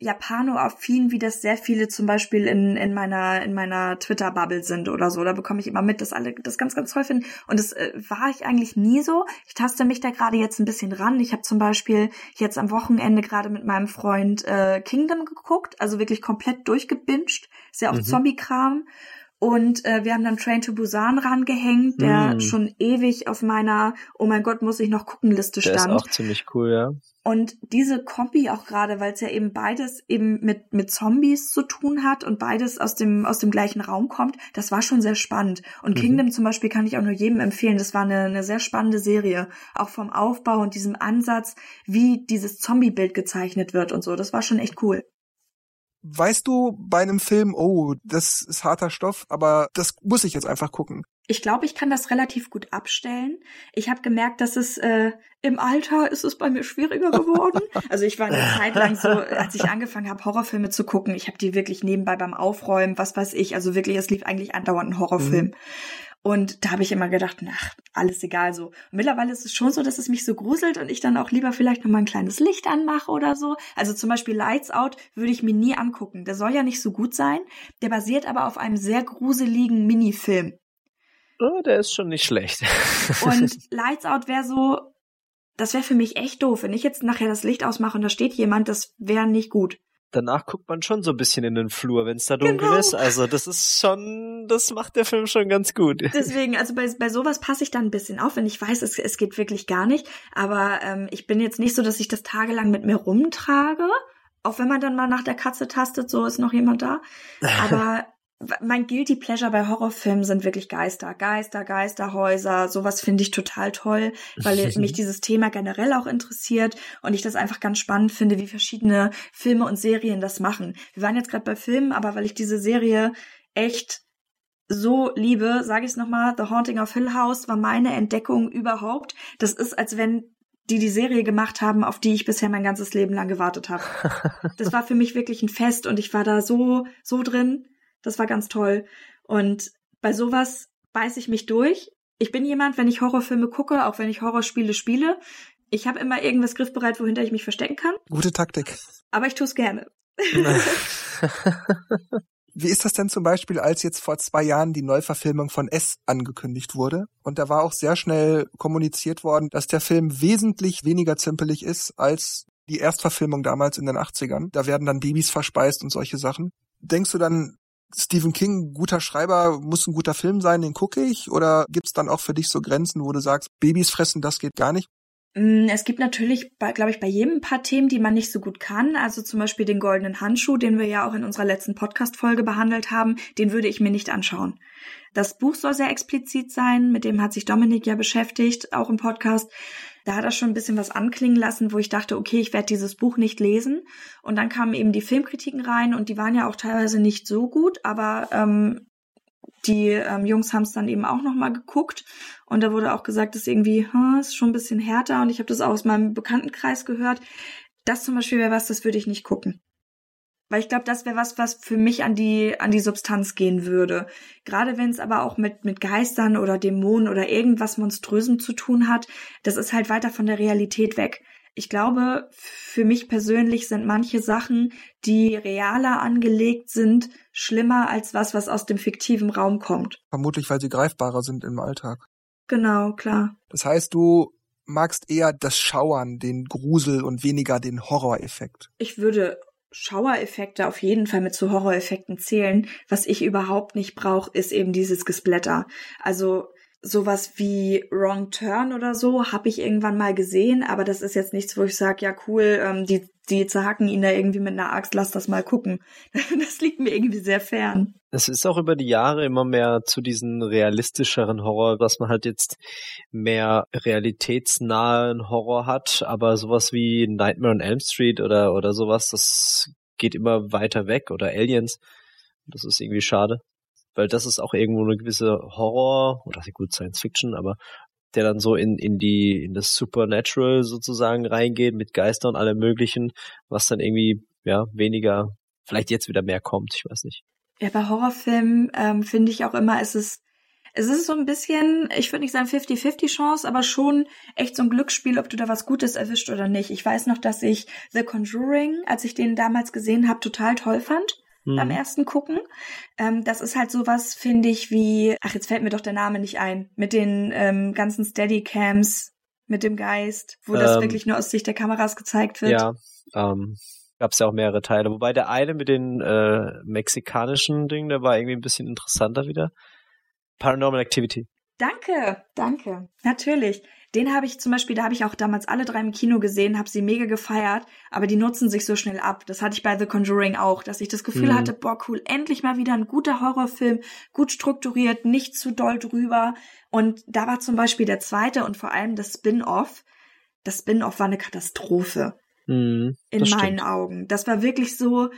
Japano-affin, wie das sehr viele zum Beispiel in, in meiner, in meiner Twitter-Bubble sind oder so. Da bekomme ich immer mit, dass alle das ganz, ganz toll finden. Und das äh, war ich eigentlich nie so. Ich taste mich da gerade jetzt ein bisschen ran. Ich habe zum Beispiel jetzt am Wochenende gerade mit meinem Freund äh, Kingdom geguckt, also wirklich komplett durchgebinged. Ist ja auch Mhm. Zombie-Kram. Und äh, wir haben dann Train to Busan rangehängt, der Mm. schon ewig auf meiner Oh mein Gott, muss ich noch gucken Liste Der ist stand. auch ziemlich cool, ja. Und diese Kombi auch gerade, weil es ja eben beides eben mit, mit Zombies zu tun hat und beides aus dem, aus dem gleichen Raum kommt, das war schon sehr spannend. Und Mhm. Kingdom zum Beispiel kann ich auch nur jedem empfehlen. Das war eine, eine sehr spannende Serie. Auch vom Aufbau und diesem Ansatz, wie dieses Zombie-Bild gezeichnet wird und so. Das war schon echt cool. Weißt du bei einem Film, oh, das ist harter Stoff, aber das muss ich jetzt einfach gucken. Ich glaube, ich kann das relativ gut abstellen. Ich habe gemerkt, dass es äh, im Alter ist es bei mir schwieriger geworden. Also ich war eine Zeit lang so, als ich angefangen habe, Horrorfilme zu gucken, ich habe die wirklich nebenbei beim Aufräumen, was weiß ich, also wirklich, es lief eigentlich andauernd ein Horrorfilm. Und da habe ich immer gedacht, ach, alles egal so. Und mittlerweile ist es schon so, dass es mich so gruselt und ich dann auch lieber vielleicht noch mal ein kleines Licht anmache oder so. Also zum Beispiel Lights Out würde ich mir nie angucken. Der soll ja nicht so gut sein. Der basiert aber auf einem sehr gruseligen Minifilm. Oh, der ist schon nicht schlecht. Und Lights Out wäre so, das wäre für mich echt doof. Wenn ich jetzt nachher das Licht ausmache und da steht jemand, das wäre nicht gut. Danach guckt man schon so ein bisschen in den Flur, wenn es da dunkel Genau. ist. Also das ist schon, das macht der Film schon ganz gut. Deswegen, also bei, bei sowas passe ich dann ein bisschen auf, wenn ich weiß, es, es geht wirklich gar nicht. Aber ähm, ich bin jetzt nicht so, dass ich das tagelang mit mir rumtrage. Auch wenn man dann mal nach der Katze tastet, so ist noch jemand da. Aber mein Guilty Pleasure bei Horrorfilmen sind wirklich Geister. Geister, Geisterhäuser, sowas finde ich total toll, weil mich dieses Thema generell auch interessiert und ich das einfach ganz spannend finde, wie verschiedene Filme und Serien das machen. Wir waren jetzt gerade bei Filmen, aber weil ich diese Serie echt so liebe, sage ich es nochmal, The Haunting of Hill House war meine Entdeckung überhaupt. Das ist, als wenn die die Serie gemacht haben, auf die ich bisher mein ganzes Leben lang gewartet habe. Das war für mich wirklich ein Fest und ich war da so, so drin. Das war ganz toll. Und bei sowas beiß ich mich durch. Ich bin jemand, wenn ich Horrorfilme gucke, auch wenn ich Horrorspiele spiele, ich habe immer irgendwas griffbereit, wohinter ich mich verstecken kann. Gute Taktik. Aber ich tue es gerne. Wie ist das denn zum Beispiel, als jetzt vor zwei Jahren die Neuverfilmung von S angekündigt wurde? Und da war auch sehr schnell kommuniziert worden, dass der Film wesentlich weniger zimperlich ist als die Erstverfilmung damals in den 80ern. Da werden dann Babys verspeist und solche Sachen. Denkst du dann, Stephen King, guter Schreiber, muss ein guter Film sein, den gucke ich? Oder gibt's dann auch für dich so Grenzen, wo du sagst, Babys fressen, das geht gar nicht? Mm, es gibt natürlich, glaube ich, bei jedem ein paar Themen, die man nicht so gut kann. Also zum Beispiel den goldenen Handschuh, den wir ja auch in unserer letzten Podcast-Folge behandelt haben, den würde ich mir nicht anschauen. Das Buch soll sehr explizit sein, mit dem hat sich Dominik ja beschäftigt, auch im Podcast. Da hat er schon ein bisschen was anklingen lassen, wo ich dachte, okay, ich werde dieses Buch nicht lesen. Und dann kamen eben die Filmkritiken rein und die waren ja auch teilweise nicht so gut, aber ähm, die ähm, Jungs haben es dann eben auch nochmal geguckt und da wurde auch gesagt, dass irgendwie, hm, ist schon ein bisschen härter und ich habe das auch aus meinem Bekanntenkreis gehört. Das zum Beispiel wäre was, das würde ich nicht gucken. Weil ich glaube, das wäre was, was für mich an die, an die Substanz gehen würde. Gerade wenn es aber auch mit, mit Geistern oder Dämonen oder irgendwas Monströsem zu tun hat, das ist halt weiter von der Realität weg. Ich glaube, für mich persönlich sind manche Sachen, die realer angelegt sind, schlimmer als was, was aus dem fiktiven Raum kommt. Vermutlich, weil sie greifbarer sind im Alltag. Genau, klar. Das heißt, du magst eher das Schauern, den Grusel und weniger den Horroreffekt. Ich würde Schauereffekte auf jeden Fall mit zu Horroreffekten zählen. Was ich überhaupt nicht brauche, ist eben dieses Gesplatter. Also sowas wie Wrong Turn oder so habe ich irgendwann mal gesehen, aber das ist jetzt nichts, wo ich sage, ja cool, ähm, die, die zerhacken ihn da irgendwie mit einer Axt, lass das mal gucken. Das liegt mir irgendwie sehr fern. Es ist auch über die Jahre immer mehr zu diesen realistischeren Horror, dass man halt jetzt mehr realitätsnahen Horror hat, aber sowas wie Nightmare on Elm Street oder, oder sowas, das geht immer weiter weg oder Aliens. Das ist irgendwie schade weil das ist auch irgendwo eine gewisse Horror oder gut Science Fiction, aber der dann so in, in die, in das Supernatural sozusagen reingeht mit Geistern und allem möglichen, was dann irgendwie, ja, weniger, vielleicht jetzt wieder mehr kommt, ich weiß nicht. Ja, bei Horrorfilmen ähm, finde ich auch immer, es ist, es ist so ein bisschen, ich würde nicht sagen 50-50 Chance, aber schon echt so ein Glücksspiel, ob du da was Gutes erwischt oder nicht. Ich weiß noch, dass ich The Conjuring, als ich den damals gesehen habe, total toll fand mhm. beim ersten Gucken. Ähm, das ist halt sowas, finde ich, wie, ach, jetzt fällt mir doch der Name nicht ein, mit den ähm, ganzen Steadycams, mit dem Geist, wo ähm, das wirklich nur aus Sicht der Kameras gezeigt wird. Ja, ähm, gab es ja auch mehrere Teile. Wobei der eine mit den äh, mexikanischen Dingen, der war irgendwie ein bisschen interessanter wieder. Paranormal Activity. Danke, danke. Natürlich. Den habe ich zum Beispiel, da habe ich auch damals alle drei im Kino gesehen, habe sie mega gefeiert, aber die nutzen sich so schnell ab. Das hatte ich bei The Conjuring auch, dass ich das Gefühl mhm. hatte, boah, cool, endlich mal wieder ein guter Horrorfilm, gut strukturiert, nicht zu doll drüber. Und da war zum Beispiel der zweite und vor allem das Spin-off. Das Spin-off war eine Katastrophe. Mhm, in meinen stimmt. Augen. Das war wirklich so,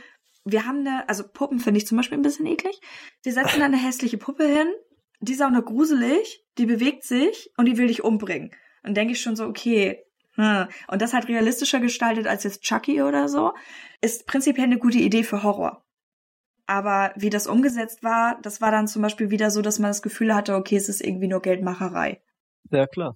wir haben eine, also Puppen finde ich zum Beispiel ein bisschen eklig. Wir setzen da eine hässliche Puppe hin, die ist auch noch gruselig, die bewegt sich und die will dich umbringen. Und denke ich schon so, okay, hm. und das halt realistischer gestaltet als jetzt Chucky oder so, ist prinzipiell eine gute Idee für Horror. Aber wie das umgesetzt war, das war dann zum Beispiel wieder so, dass man das Gefühl hatte, okay, es ist irgendwie nur Geldmacherei. Ja, klar.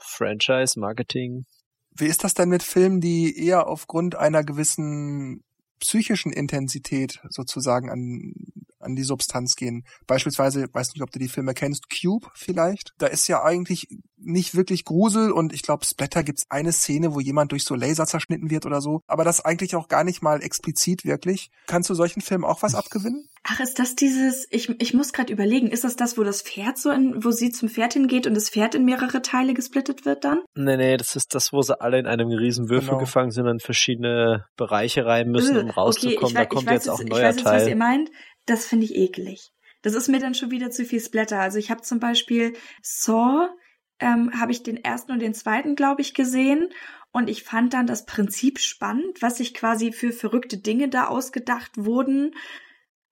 Franchise, Marketing. Wie ist das denn mit Filmen, die eher aufgrund einer gewissen psychischen Intensität sozusagen an an die Substanz gehen. Beispielsweise, weiß nicht, ob du die Filme kennst, Cube vielleicht. Da ist ja eigentlich nicht wirklich Grusel und ich glaube, Splatter gibt's eine Szene, wo jemand durch so Laser zerschnitten wird oder so, aber das eigentlich auch gar nicht mal explizit wirklich. Kannst du solchen Filmen auch was abgewinnen? Ach, ist das dieses, ich, ich muss gerade überlegen, ist das das, wo das Pferd so in, wo sie zum Pferd hingeht und das Pferd in mehrere Teile gesplittet wird dann? Nee, nee, das ist das, wo sie alle in einem riesen Würfel genau. gefangen sind und in verschiedene Bereiche rein müssen, um rauszukommen. Okay, da kommt weiß, jetzt auch ein neuer ich weiß jetzt, Teil. Was ihr meint das finde ich eklig. Das ist mir dann schon wieder zu viel Splatter. Also ich habe zum Beispiel Saw, ähm, habe ich den ersten und den zweiten, glaube ich, gesehen. Und ich fand dann das Prinzip spannend, was sich quasi für verrückte Dinge da ausgedacht wurden.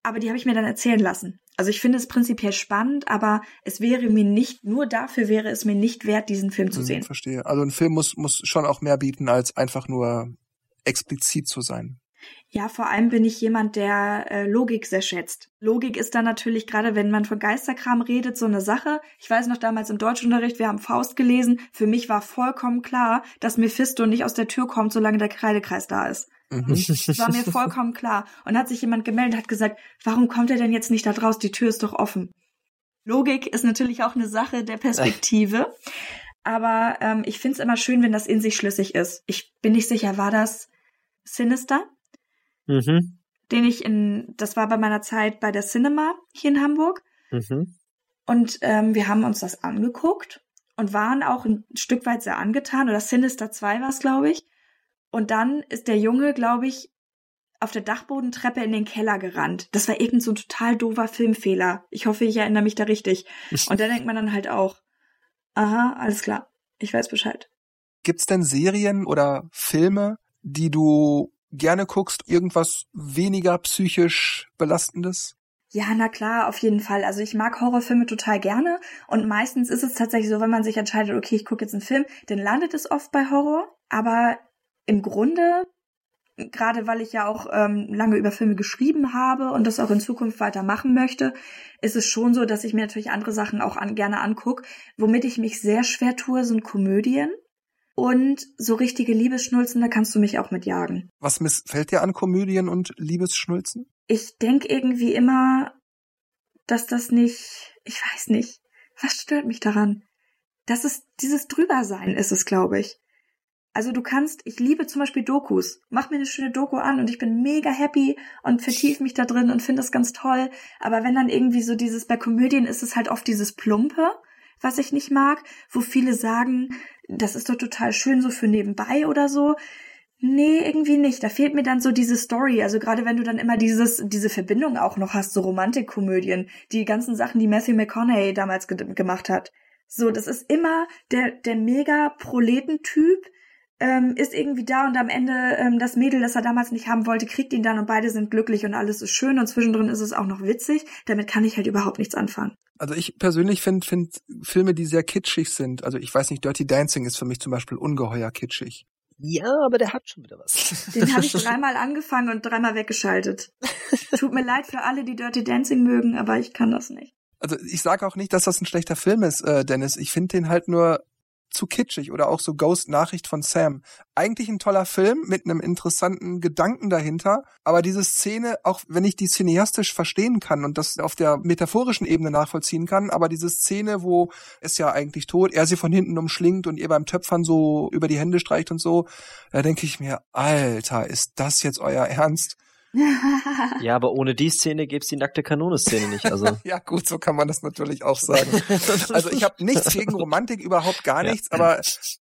Aber die habe ich mir dann erzählen lassen. Also ich finde es prinzipiell spannend, aber es wäre mir nicht, nur dafür wäre es mir nicht wert, diesen Film zu hm, sehen. Verstehe. Also ein Film muss, muss schon auch mehr bieten, als einfach nur explizit zu sein. Ja, vor allem bin ich jemand, der äh, Logik sehr schätzt. Logik ist dann natürlich, gerade wenn man von Geisterkram redet, so eine Sache. Ich weiß noch damals im Deutschunterricht, wir haben Faust gelesen. Für mich war vollkommen klar, dass Mephisto nicht aus der Tür kommt, solange der Kreidekreis da ist. Mhm. Das war mir vollkommen klar. Und hat sich jemand gemeldet, hat gesagt, warum kommt er denn jetzt nicht da draus? Die Tür ist doch offen. Logik ist natürlich auch eine Sache der Perspektive. Aber ähm, ich find's immer schön, wenn das in sich schlüssig ist. Ich bin nicht sicher, war das Sinister? Mhm. Den ich in, das war bei meiner Zeit bei der Cinema hier in Hamburg. Mhm. Und ähm, wir haben uns das angeguckt und waren auch ein Stück weit sehr angetan. Oder Sinister 2 war es, glaube ich. Und dann ist der Junge, glaube ich, auf der Dachbodentreppe in den Keller gerannt. Das war irgend so ein total doofer Filmfehler. Ich hoffe, ich erinnere mich da richtig. Und da denkt man dann halt auch, aha, alles klar, ich weiß Bescheid. Gibt's denn Serien oder Filme, die du gerne guckst, irgendwas weniger psychisch belastendes? Ja, na klar, auf jeden Fall. Also ich mag Horrorfilme total gerne und meistens ist es tatsächlich so, wenn man sich entscheidet, okay, ich gucke jetzt einen Film, dann landet es oft bei Horror. Aber im Grunde, gerade weil ich ja auch ähm, lange über Filme geschrieben habe und das auch in Zukunft weitermachen möchte, ist es schon so, dass ich mir natürlich andere Sachen auch an, gerne angucke. Womit ich mich sehr schwer tue, sind Komödien. Und so richtige Liebesschnulzen, da kannst du mich auch mit jagen. Was missfällt dir an Komödien und Liebesschnulzen? Ich denk irgendwie immer, dass das nicht, ich weiß nicht, was stört mich daran? Das ist dieses Drübersein ist es, glaube ich. Also du kannst, ich liebe zum Beispiel Dokus. Mach mir eine schöne Doku an und ich bin mega happy und vertief mich da drin und finde das ganz toll. Aber wenn dann irgendwie so dieses, bei Komödien ist es halt oft dieses Plumpe, was ich nicht mag, wo viele sagen, das ist doch total schön so für nebenbei oder so. Nee, irgendwie nicht. Da fehlt mir dann so diese Story. Also gerade wenn du dann immer dieses, diese Verbindung auch noch hast, so Romantikkomödien, die ganzen Sachen, die Matthew McConaughey damals ge gemacht hat. So, das ist immer der, der mega Proletentyp, ähm, ist irgendwie da und am Ende ähm, das Mädel, das er damals nicht haben wollte, kriegt ihn dann und beide sind glücklich und alles ist schön und zwischendrin ist es auch noch witzig. Damit kann ich halt überhaupt nichts anfangen. Also ich persönlich finde find Filme, die sehr kitschig sind. Also ich weiß nicht, Dirty Dancing ist für mich zum Beispiel ungeheuer kitschig. Ja, aber der hat schon wieder was. Den habe ich dreimal angefangen und dreimal weggeschaltet. Tut mir leid für alle, die Dirty Dancing mögen, aber ich kann das nicht. Also ich sage auch nicht, dass das ein schlechter Film ist, äh, Dennis. Ich finde den halt nur zu kitschig oder auch so Ghost Nachricht von Sam. Eigentlich ein toller Film mit einem interessanten Gedanken dahinter, aber diese Szene, auch wenn ich die cineastisch verstehen kann und das auf der metaphorischen Ebene nachvollziehen kann, aber diese Szene, wo es ja eigentlich tot, er sie von hinten umschlingt und ihr beim Töpfern so über die Hände streicht und so, da denke ich mir, Alter, ist das jetzt euer Ernst? Ja, aber ohne die Szene gäbe es die nackte Kanone-Szene nicht. Also. ja, gut, so kann man das natürlich auch sagen. also ich habe nichts gegen Romantik, überhaupt gar nichts, ja. aber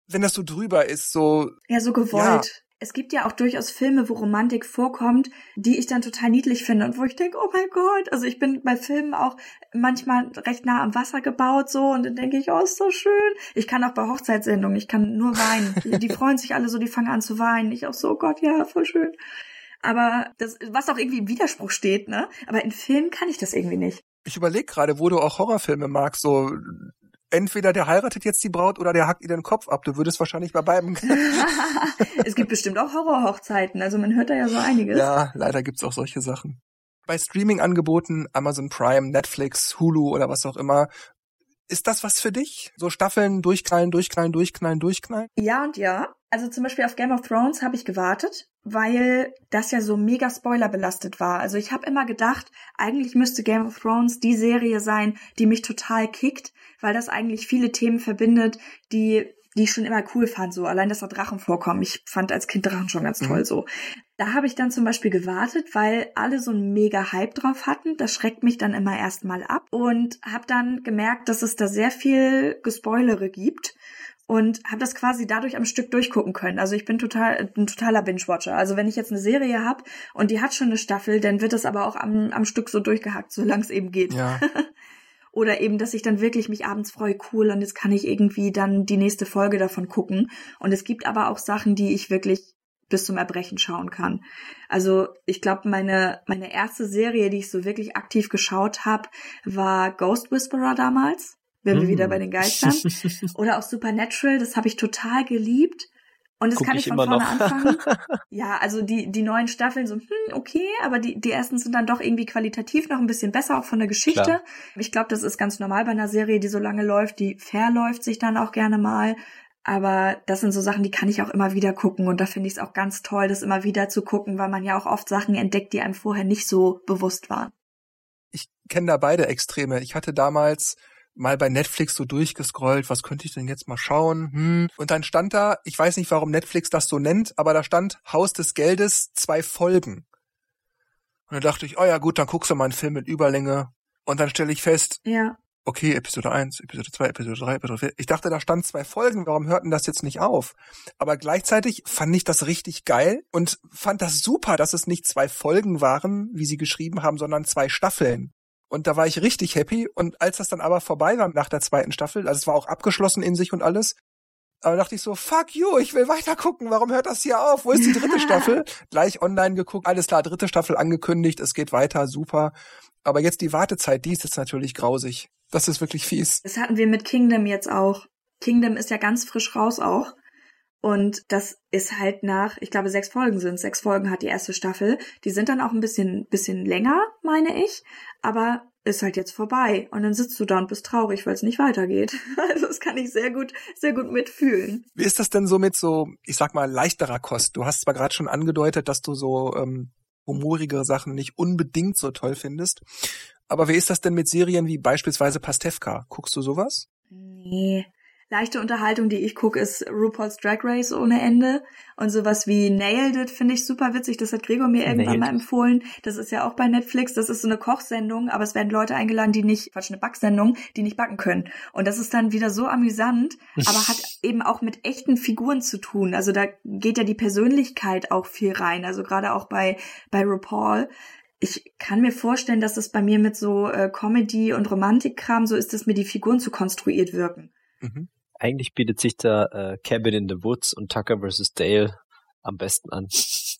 wenn das so drüber ist, so. Ja, so gewollt. Ja. Es gibt ja auch durchaus Filme, wo Romantik vorkommt, die ich dann total niedlich finde und wo ich denke, oh mein Gott, also ich bin bei Filmen auch manchmal recht nah am Wasser gebaut so und dann denke ich, oh, ist so schön. Ich kann auch bei Hochzeitssendungen, ich kann nur weinen. die, die freuen sich alle so, die fangen an zu weinen. Ich auch so, oh Gott, ja, voll schön. Aber das, was auch irgendwie im Widerspruch steht, ne? Aber in Filmen kann ich das irgendwie nicht. Ich überlege gerade, wo du auch Horrorfilme magst, so entweder der heiratet jetzt die Braut oder der hackt ihr den Kopf ab. Du würdest wahrscheinlich bei beiden. es gibt bestimmt auch Horrorhochzeiten, also man hört da ja so einiges. Ja, leider gibt's auch solche Sachen. Bei Streaming-Angeboten, Amazon Prime, Netflix, Hulu oder was auch immer, ist das was für dich? So Staffeln durchknallen, durchknallen, durchknallen, durchknallen? Ja und ja. Also zum Beispiel auf Game of Thrones habe ich gewartet, weil das ja so mega Spoiler belastet war. Also ich habe immer gedacht, eigentlich müsste Game of Thrones die Serie sein, die mich total kickt, weil das eigentlich viele Themen verbindet, die die ich schon immer cool fand, so allein, dass da Drachen vorkommen. Ich fand als Kind Drachen schon ganz toll mhm. so. Da habe ich dann zum Beispiel gewartet, weil alle so einen mega Hype drauf hatten. Das schreckt mich dann immer erstmal ab und habe dann gemerkt, dass es da sehr viel Gespoilere gibt und habe das quasi dadurch am Stück durchgucken können. Also ich bin total ein totaler Binge-Watcher. Also wenn ich jetzt eine Serie habe und die hat schon eine Staffel, dann wird das aber auch am, am Stück so durchgehackt, solange es eben geht. Ja. Oder eben, dass ich dann wirklich mich abends freue, cool, und jetzt kann ich irgendwie dann die nächste Folge davon gucken. Und es gibt aber auch Sachen, die ich wirklich bis zum Erbrechen schauen kann. Also ich glaube, meine, meine erste Serie, die ich so wirklich aktiv geschaut habe, war Ghost Whisperer damals wenn wir wieder bei den Geistern. Oder auch Supernatural, das habe ich total geliebt. Und das Guck kann ich, ich von vorne noch. anfangen. ja, also die, die neuen Staffeln so, hm, okay, aber die, die ersten sind dann doch irgendwie qualitativ noch ein bisschen besser, auch von der Geschichte. Klar. Ich glaube, das ist ganz normal bei einer Serie, die so lange läuft, die verläuft sich dann auch gerne mal. Aber das sind so Sachen, die kann ich auch immer wieder gucken. Und da finde ich es auch ganz toll, das immer wieder zu gucken, weil man ja auch oft Sachen entdeckt, die einem vorher nicht so bewusst waren. Ich kenne da beide Extreme. Ich hatte damals mal bei Netflix so durchgescrollt, was könnte ich denn jetzt mal schauen? Hm. Und dann stand da, ich weiß nicht, warum Netflix das so nennt, aber da stand Haus des Geldes, zwei Folgen. Und dann dachte ich, oh ja gut, dann guckst du mal einen Film mit Überlänge. Und dann stelle ich fest, ja. okay, Episode 1, Episode 2, Episode 3, Episode 4. Ich dachte, da stand zwei Folgen, warum hörten das jetzt nicht auf? Aber gleichzeitig fand ich das richtig geil und fand das super, dass es nicht zwei Folgen waren, wie sie geschrieben haben, sondern zwei Staffeln. Und da war ich richtig happy. Und als das dann aber vorbei war nach der zweiten Staffel, also es war auch abgeschlossen in sich und alles, aber dachte ich so, fuck you, ich will weiter gucken. Warum hört das hier auf? Wo ist die dritte Staffel? Gleich online geguckt, alles klar, dritte Staffel angekündigt, es geht weiter, super. Aber jetzt die Wartezeit, die ist jetzt natürlich grausig. Das ist wirklich fies. Das hatten wir mit Kingdom jetzt auch. Kingdom ist ja ganz frisch raus auch. Und das ist halt nach, ich glaube, sechs Folgen sind Sechs Folgen hat die erste Staffel. Die sind dann auch ein bisschen, bisschen länger, meine ich. Aber ist halt jetzt vorbei. Und dann sitzt du da und bist traurig, weil es nicht weitergeht. Also das kann ich sehr gut, sehr gut mitfühlen. Wie ist das denn so mit so, ich sag mal, leichterer Kost? Du hast zwar gerade schon angedeutet, dass du so ähm, humorigere Sachen nicht unbedingt so toll findest. Aber wie ist das denn mit Serien wie beispielsweise Pastewka? Guckst du sowas? Nee, leichte Unterhaltung, die ich gucke, ist RuPaul's Drag Race ohne Ende. Und sowas wie Nailed It finde ich super witzig. Das hat Gregor mir irgendwann Nailed. mal empfohlen. Das ist ja auch bei Netflix. Das ist so eine Kochsendung, aber es werden Leute eingeladen, die nicht, Quatsch, eine Backsendung, die nicht backen können. Und das ist dann wieder so amüsant, aber hat eben auch mit echten Figuren zu tun. Also da geht ja die Persönlichkeit auch viel rein. Also gerade auch bei, bei RuPaul ich kann mir vorstellen, dass es bei mir mit so äh, Comedy und Romantikkram so ist, dass mir die Figuren zu konstruiert wirken. Mhm eigentlich bietet sich da äh, Cabin in the Woods und Tucker vs. Dale am besten an.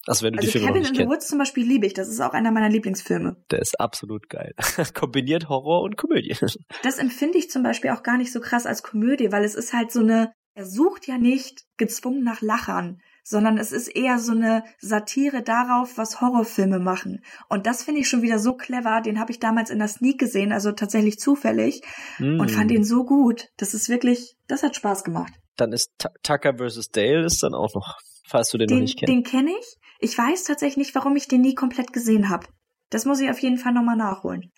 Also wenn du also die Filme Cabin noch nicht in the Woods zum Beispiel liebe ich. Das ist auch einer meiner Lieblingsfilme. Der ist absolut geil. Kombiniert Horror und Komödie. Das empfinde ich zum Beispiel auch gar nicht so krass als Komödie, weil es ist halt so eine, er sucht ja nicht gezwungen nach Lachern sondern es ist eher so eine Satire darauf, was Horrorfilme machen. Und das finde ich schon wieder so clever. Den habe ich damals in der Sneak gesehen, also tatsächlich zufällig, mm. und fand ihn so gut. Das ist wirklich, das hat Spaß gemacht. Dann ist T Tucker vs. Dale ist dann auch noch, falls du den, den noch nicht kennst. Den kenne ich. Ich weiß tatsächlich nicht, warum ich den nie komplett gesehen habe. Das muss ich auf jeden Fall nochmal nachholen.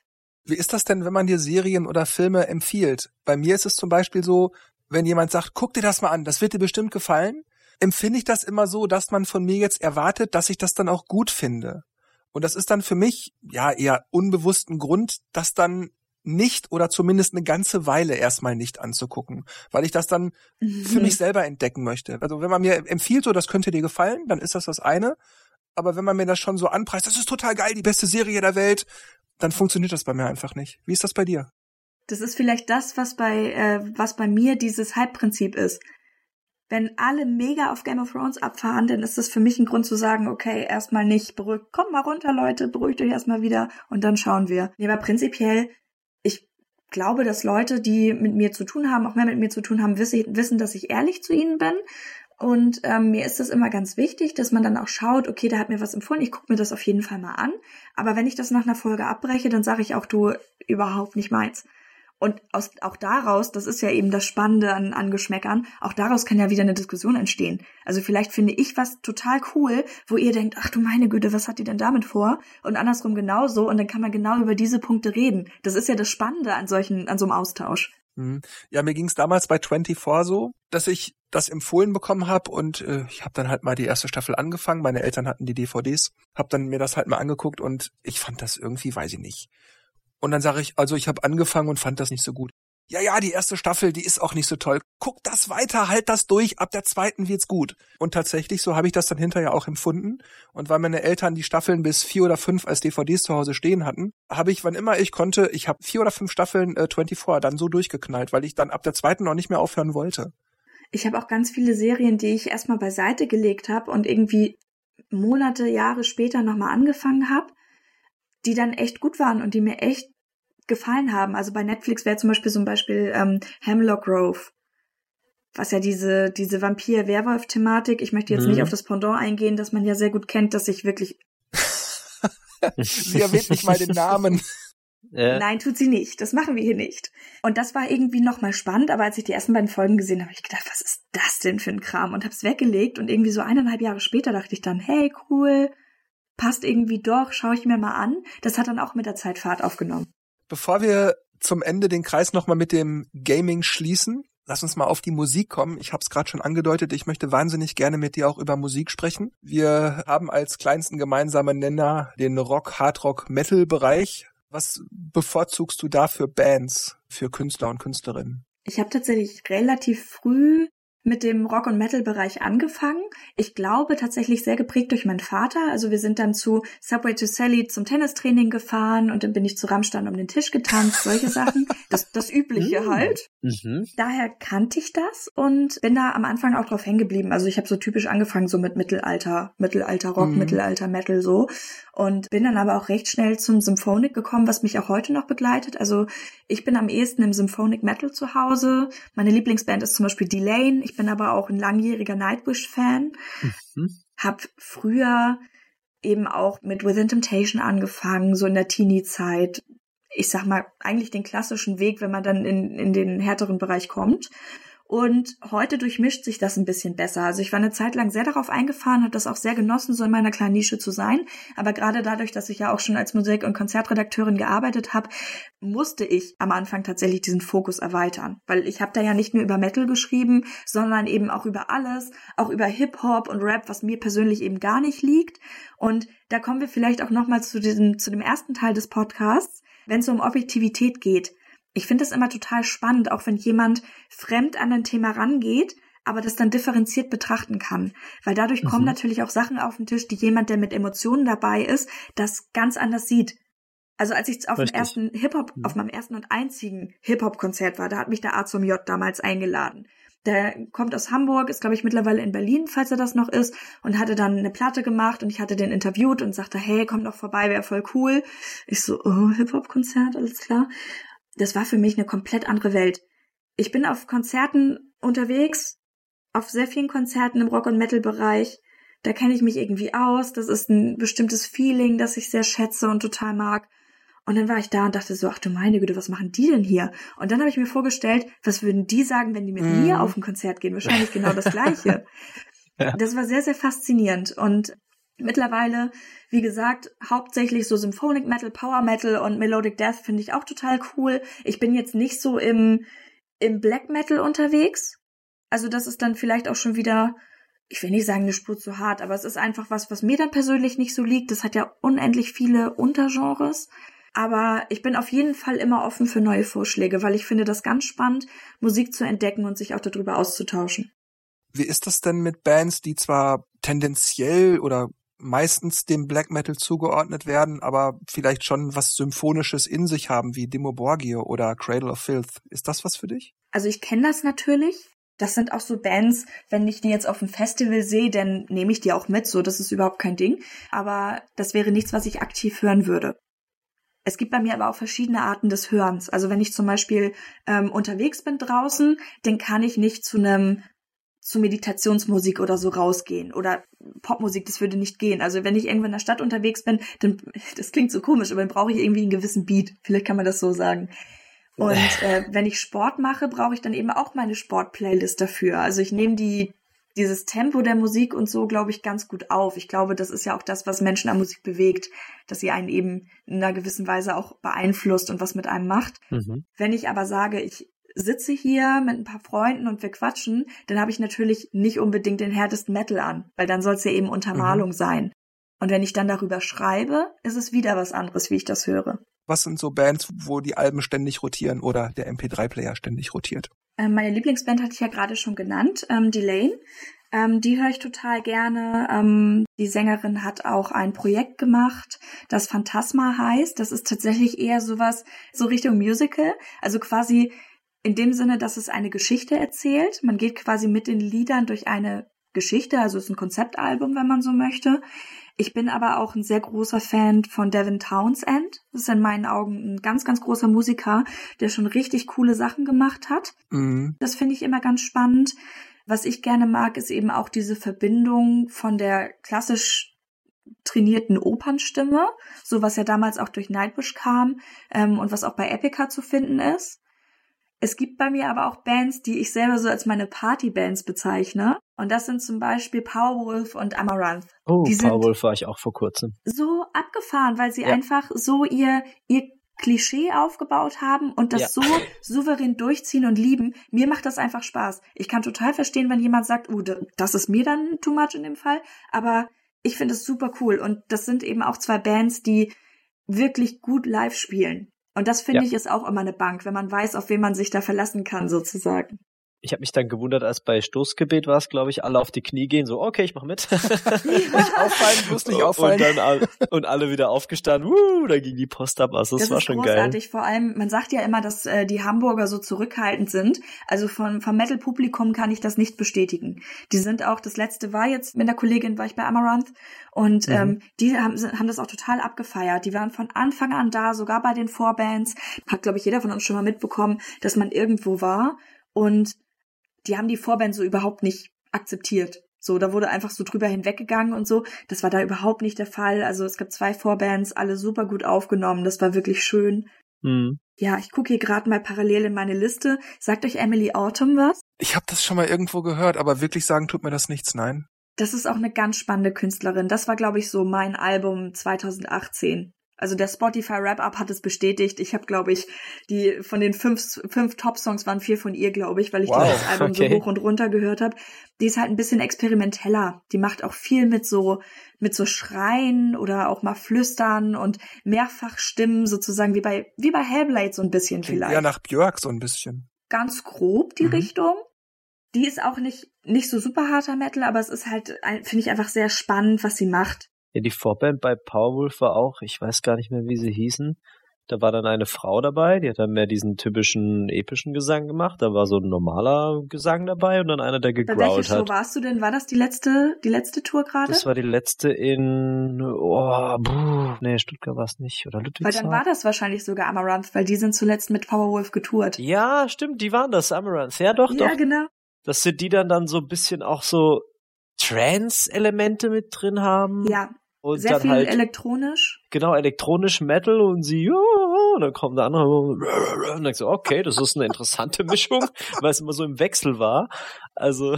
Wie ist das denn, wenn man dir Serien oder Filme empfiehlt? Bei mir ist es zum Beispiel so, wenn jemand sagt, guck dir das mal an, das wird dir bestimmt gefallen, empfinde ich das immer so, dass man von mir jetzt erwartet, dass ich das dann auch gut finde. Und das ist dann für mich, ja, eher unbewussten Grund, das dann nicht oder zumindest eine ganze Weile erstmal nicht anzugucken, weil ich das dann mhm. für mich selber entdecken möchte. Also wenn man mir empfiehlt, so das könnte dir gefallen, dann ist das das eine. Aber wenn man mir das schon so anpreist, das ist total geil, die beste Serie der Welt, dann funktioniert das bei mir einfach nicht. Wie ist das bei dir? Das ist vielleicht das, was bei äh, was bei mir dieses Hype-Prinzip ist wenn alle mega auf Game of Thrones abfahren, dann ist das für mich ein Grund zu sagen, okay, erstmal nicht beruhigt, kommt mal runter, Leute, beruhigt euch erstmal wieder und dann schauen wir. Nee, aber prinzipiell, ich glaube, dass Leute, die mit mir zu tun haben, auch mehr mit mir zu tun haben, wissen, dass ich ehrlich zu ihnen bin. Und ähm, mir ist das immer ganz wichtig, dass man dann auch schaut, okay, da hat mir was empfohlen, ich gucke mir das auf jeden Fall mal an. Aber wenn ich das nach einer Folge abbreche, dann sage ich auch, du, überhaupt nicht meins. Und aus, auch daraus, das ist ja eben das Spannende an, an Geschmäckern, auch daraus kann ja wieder eine Diskussion entstehen. Also vielleicht finde ich was total cool, wo ihr denkt, ach du meine Güte, was hat die denn damit vor? Und andersrum genauso. Und dann kann man genau über diese Punkte reden. Das ist ja das Spannende an solchen, an so einem Austausch. Mhm. Ja, mir ging es damals bei 24 so, dass ich das empfohlen bekommen habe und äh, ich habe dann halt mal die erste Staffel angefangen. Meine Eltern hatten die DVDs, habe dann mir das halt mal angeguckt und ich fand das irgendwie, weiß ich nicht. Und dann sage ich, also ich habe angefangen und fand das nicht so gut. ja, ja, die erste Staffel, die ist auch nicht so toll. Guck das weiter, halt das durch, ab der zweiten wird's gut. Und tatsächlich, so habe ich das dann hinterher auch empfunden. Und weil meine Eltern die Staffeln bis vier oder fünf als DVDs zu Hause stehen hatten, habe ich, wann immer ich konnte, ich habe vier oder fünf Staffeln äh, 24 dann so durchgeknallt, weil ich dann ab der zweiten noch nicht mehr aufhören wollte. Ich habe auch ganz viele Serien, die ich erstmal beiseite gelegt habe und irgendwie Monate, Jahre später nochmal angefangen habe, die dann echt gut waren und die mir echt gefallen haben. Also bei Netflix wäre zum Beispiel zum Beispiel ähm, Hemlock Grove, was ja diese diese Vampir-Werwolf-Thematik. Ich möchte jetzt mhm. nicht auf das Pendant eingehen, das man ja sehr gut kennt, dass ich wirklich. Sie erwähnt nicht mal den Namen. Ja. Nein, tut sie nicht. Das machen wir hier nicht. Und das war irgendwie nochmal spannend, aber als ich die ersten beiden Folgen gesehen habe, habe ich gedacht, was ist das denn für ein Kram? Und habe es weggelegt und irgendwie so eineinhalb Jahre später dachte ich dann, hey, cool, passt irgendwie doch, schaue ich mir mal an. Das hat dann auch mit der Zeit Fahrt aufgenommen. Bevor wir zum Ende den Kreis nochmal mit dem Gaming schließen, lass uns mal auf die Musik kommen. Ich habe es gerade schon angedeutet, ich möchte wahnsinnig gerne mit dir auch über Musik sprechen. Wir haben als kleinsten gemeinsamen Nenner den Rock, Hardrock, Metal-Bereich. Was bevorzugst du da für Bands, für Künstler und Künstlerinnen? Ich habe tatsächlich relativ früh mit dem Rock- und Metal-Bereich angefangen. Ich glaube tatsächlich sehr geprägt durch meinen Vater. Also wir sind dann zu Subway to Sally zum Tennistraining gefahren und dann bin ich zu Rammstein um den Tisch getanzt, solche Sachen. Das, das Übliche mm. halt. Mhm. Daher kannte ich das und bin da am Anfang auch drauf hängen geblieben. Also ich habe so typisch angefangen so mit Mittelalter, Mittelalter Rock, mhm. Mittelalter Metal so und bin dann aber auch recht schnell zum Symphonic gekommen, was mich auch heute noch begleitet. Also ich bin am ehesten im Symphonic Metal zu Hause. Meine Lieblingsband ist zum Beispiel Delane. Ich bin aber auch ein langjähriger Nightwish-Fan. Mhm. Hab früher eben auch mit Within Temptation angefangen, so in der Teenie-Zeit. Ich sag mal, eigentlich den klassischen Weg, wenn man dann in, in den härteren Bereich kommt. Und heute durchmischt sich das ein bisschen besser. Also ich war eine Zeit lang sehr darauf eingefahren, habe das auch sehr genossen, so in meiner kleinen Nische zu sein. Aber gerade dadurch, dass ich ja auch schon als Musik- und Konzertredakteurin gearbeitet habe, musste ich am Anfang tatsächlich diesen Fokus erweitern. Weil ich habe da ja nicht nur über Metal geschrieben, sondern eben auch über alles, auch über Hip-Hop und Rap, was mir persönlich eben gar nicht liegt. Und da kommen wir vielleicht auch nochmal zu diesem, zu dem ersten Teil des Podcasts, wenn es um Objektivität geht ich finde das immer total spannend, auch wenn jemand fremd an ein Thema rangeht, aber das dann differenziert betrachten kann. Weil dadurch mhm. kommen natürlich auch Sachen auf den Tisch, die jemand, der mit Emotionen dabei ist, das ganz anders sieht. Also als ich auf dem ersten Hip-Hop, mhm. auf meinem ersten und einzigen Hip-Hop-Konzert war, da hat mich der A zum J damals eingeladen. Der kommt aus Hamburg, ist glaube ich mittlerweile in Berlin, falls er das noch ist, und hatte dann eine Platte gemacht und ich hatte den interviewt und sagte, hey, komm doch vorbei, wäre voll cool. Ich so, oh, Hip-Hop-Konzert, alles klar das war für mich eine komplett andere Welt. Ich bin auf Konzerten unterwegs, auf sehr vielen Konzerten im Rock- und Metal-Bereich. Da kenne ich mich irgendwie aus. Das ist ein bestimmtes Feeling, das ich sehr schätze und total mag. Und dann war ich da und dachte so, ach du meine Güte, was machen die denn hier? Und dann habe ich mir vorgestellt, was würden die sagen, wenn die mit mm. mir auf ein Konzert gehen? Wahrscheinlich genau das Gleiche. ja. Das war sehr, sehr faszinierend. Und Mittlerweile, wie gesagt, hauptsächlich so Symphonic Metal, Power Metal und Melodic Death finde ich auch total cool. Ich bin jetzt nicht so im, im Black Metal unterwegs. Also das ist dann vielleicht auch schon wieder, ich will nicht sagen eine Spur zu hart, aber es ist einfach was, was mir dann persönlich nicht so liegt. Das hat ja unendlich viele Untergenres. Aber ich bin auf jeden Fall immer offen für neue Vorschläge, weil ich finde das ganz spannend, Musik zu entdecken und sich auch darüber auszutauschen. Wie ist das denn mit Bands, die zwar tendenziell oder meistens dem Black Metal zugeordnet werden, aber vielleicht schon was Symphonisches in sich haben, wie Demo Borgio oder Cradle of Filth. Ist das was für dich? Also ich kenne das natürlich. Das sind auch so Bands, wenn ich die jetzt auf dem Festival sehe, dann nehme ich die auch mit, so das ist überhaupt kein Ding. Aber das wäre nichts, was ich aktiv hören würde. Es gibt bei mir aber auch verschiedene Arten des Hörens. Also wenn ich zum Beispiel ähm, unterwegs bin draußen, dann kann ich nicht zu einem zu Meditationsmusik oder so rausgehen oder Popmusik, das würde nicht gehen. Also wenn ich irgendwo in der Stadt unterwegs bin, dann, das klingt so komisch, aber dann brauche ich irgendwie einen gewissen Beat. Vielleicht kann man das so sagen. Und äh, wenn ich Sport mache, brauche ich dann eben auch meine Sport-Playlist dafür. Also ich nehme die dieses Tempo der Musik und so, glaube ich, ganz gut auf. Ich glaube, das ist ja auch das, was Menschen an Musik bewegt, dass sie einen eben in einer gewissen Weise auch beeinflusst und was mit einem macht. Mhm. Wenn ich aber sage, ich sitze hier mit ein paar Freunden und wir quatschen, dann habe ich natürlich nicht unbedingt den härtesten Metal an, weil dann soll es ja eben Untermalung mhm. sein. Und wenn ich dann darüber schreibe, ist es wieder was anderes, wie ich das höre. Was sind so Bands, wo die Alben ständig rotieren oder der MP3-Player ständig rotiert? Ähm, meine Lieblingsband hatte ich ja gerade schon genannt, ähm, Delane. Ähm, die höre ich total gerne. Ähm, die Sängerin hat auch ein Projekt gemacht, das Phantasma heißt. Das ist tatsächlich eher sowas, so Richtung Musical. Also quasi in dem Sinne, dass es eine Geschichte erzählt. Man geht quasi mit den Liedern durch eine Geschichte, also es ist ein Konzeptalbum, wenn man so möchte. Ich bin aber auch ein sehr großer Fan von Devin Townsend. Das ist in meinen Augen ein ganz, ganz großer Musiker, der schon richtig coole Sachen gemacht hat. Mhm. Das finde ich immer ganz spannend. Was ich gerne mag, ist eben auch diese Verbindung von der klassisch trainierten Opernstimme, so was ja damals auch durch Nightwish kam ähm, und was auch bei Epica zu finden ist. Es gibt bei mir aber auch Bands, die ich selber so als meine Partybands bezeichne. Und das sind zum Beispiel Powerwolf und Amaranth. Oh, die Powerwolf war ich auch vor kurzem. So abgefahren, weil sie ja. einfach so ihr, ihr Klischee aufgebaut haben und das ja. so souverän durchziehen und lieben. Mir macht das einfach Spaß. Ich kann total verstehen, wenn jemand sagt, oh, das ist mir dann too much in dem Fall. Aber ich finde es super cool. Und das sind eben auch zwei Bands, die wirklich gut live spielen. Und das finde ja. ich ist auch immer eine Bank, wenn man weiß, auf wen man sich da verlassen kann, sozusagen. Ich habe mich dann gewundert, als bei Stoßgebet war es, glaube ich, alle auf die Knie gehen, so, okay, ich mach mit. nicht auffallen, bloß nicht auffallen. Und, dann, und alle wieder aufgestanden, wuh, da ging die Post ab. Also das, das war schon großartig. geil. Vor allem, man sagt ja immer, dass äh, die Hamburger so zurückhaltend sind. Also von, vom Metal-Publikum kann ich das nicht bestätigen. Die sind auch, das letzte war jetzt, mit der Kollegin war ich bei Amaranth und mhm. ähm, die haben, haben das auch total abgefeiert. Die waren von Anfang an da, sogar bei den Vorbands. Hat, glaube ich, jeder von uns schon mal mitbekommen, dass man irgendwo war und die haben die Vorband so überhaupt nicht akzeptiert. So, da wurde einfach so drüber hinweggegangen und so. Das war da überhaupt nicht der Fall. Also es gab zwei Vorbands, alle super gut aufgenommen. Das war wirklich schön. Mhm. Ja, ich gucke hier gerade mal parallel in meine Liste. Sagt euch Emily Autumn was? Ich habe das schon mal irgendwo gehört, aber wirklich sagen tut mir das nichts, nein. Das ist auch eine ganz spannende Künstlerin. Das war, glaube ich, so mein Album 2018. Also der Spotify Wrap-Up hat es bestätigt. Ich habe, glaube ich, die von den fünf, fünf Top-Songs waren vier von ihr, glaube ich, weil ich wow, das Album okay. so hoch und runter gehört habe. Die ist halt ein bisschen experimenteller. Die macht auch viel mit so mit so Schreien oder auch mal Flüstern und Mehrfachstimmen sozusagen wie bei wie bei Hellblade so ein bisschen vielleicht. Ja, nach Björk so ein bisschen. Ganz grob die mhm. Richtung. Die ist auch nicht nicht so super harter Metal, aber es ist halt finde ich einfach sehr spannend, was sie macht. Ja, die Vorband bei Powerwolf war auch, ich weiß gar nicht mehr, wie sie hießen. Da war dann eine Frau dabei, die hat dann mehr diesen typischen epischen Gesang gemacht. Da war so ein normaler Gesang dabei und dann einer, der gegrowlt hat. Wo warst du denn? War das die letzte, die letzte Tour gerade? Das war die letzte in, oh, buh, nee, Stuttgart war es nicht, oder Ludwigshafen. Weil dann war das wahrscheinlich sogar Amaranth, weil die sind zuletzt mit Powerwolf getourt. Ja, stimmt, die waren das, Amaranth. Ja, doch, ja, doch. Ja, genau. Das sind die dann dann so ein bisschen auch so Trance-Elemente mit drin haben. Ja, und Sehr viel halt, elektronisch. Genau, elektronisch Metal und sie, und dann kommt der andere und dann so, okay, das ist eine interessante Mischung, weil es immer so im Wechsel war. Also.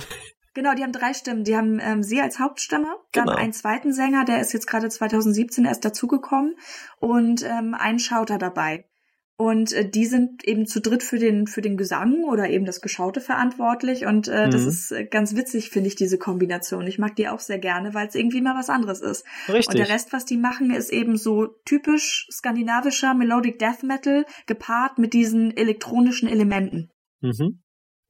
Genau, die haben drei Stimmen. Die haben ähm, sie als Hauptstimme, dann genau. einen zweiten Sänger, der ist jetzt gerade 2017 erst dazugekommen und ähm, einen Schauter dabei. Und äh, die sind eben zu dritt für den für den Gesang oder eben das Geschaute verantwortlich. Und äh, mhm. das ist äh, ganz witzig, finde ich, diese Kombination. Ich mag die auch sehr gerne, weil es irgendwie mal was anderes ist. Richtig. Und der Rest, was die machen, ist eben so typisch skandinavischer Melodic Death Metal gepaart mit diesen elektronischen Elementen. Mhm.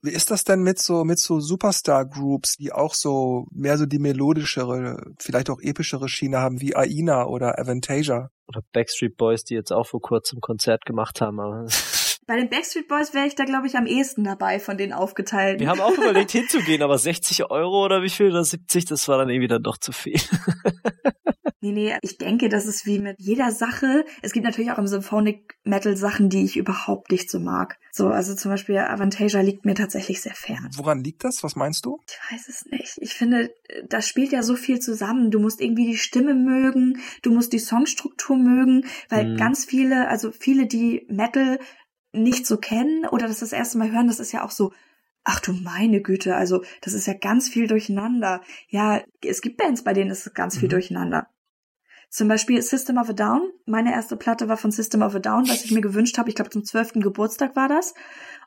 Wie ist das denn mit so, mit so Superstar-Groups, die auch so mehr so die melodischere, vielleicht auch epischere Schiene haben, wie Aina oder Avantasia? Oder Backstreet Boys, die jetzt auch vor kurzem Konzert gemacht haben, aber. Bei den Backstreet Boys wäre ich da, glaube ich, am ehesten dabei von den aufgeteilten. Wir haben auch überlegt hinzugehen, aber 60 Euro oder wie viel oder 70, das war dann irgendwie dann doch zu viel. Nee, nee, ich denke, das ist wie mit jeder Sache. Es gibt natürlich auch im Symphonic Metal Sachen, die ich überhaupt nicht so mag. So, also zum Beispiel Avantasia liegt mir tatsächlich sehr fern. Woran liegt das? Was meinst du? Ich weiß es nicht. Ich finde, da spielt ja so viel zusammen. Du musst irgendwie die Stimme mögen, du musst die Songstruktur mögen, weil mhm. ganz viele, also viele, die Metal nicht so kennen oder das das erste Mal hören, das ist ja auch so, Ach du meine Güte, also das ist ja ganz viel durcheinander. Ja, es gibt Bands, bei denen ist ganz viel mhm. durcheinander. Zum Beispiel System of a Down. Meine erste Platte war von System of a Down, was ich mir gewünscht habe. Ich glaube, zum zwölften Geburtstag war das.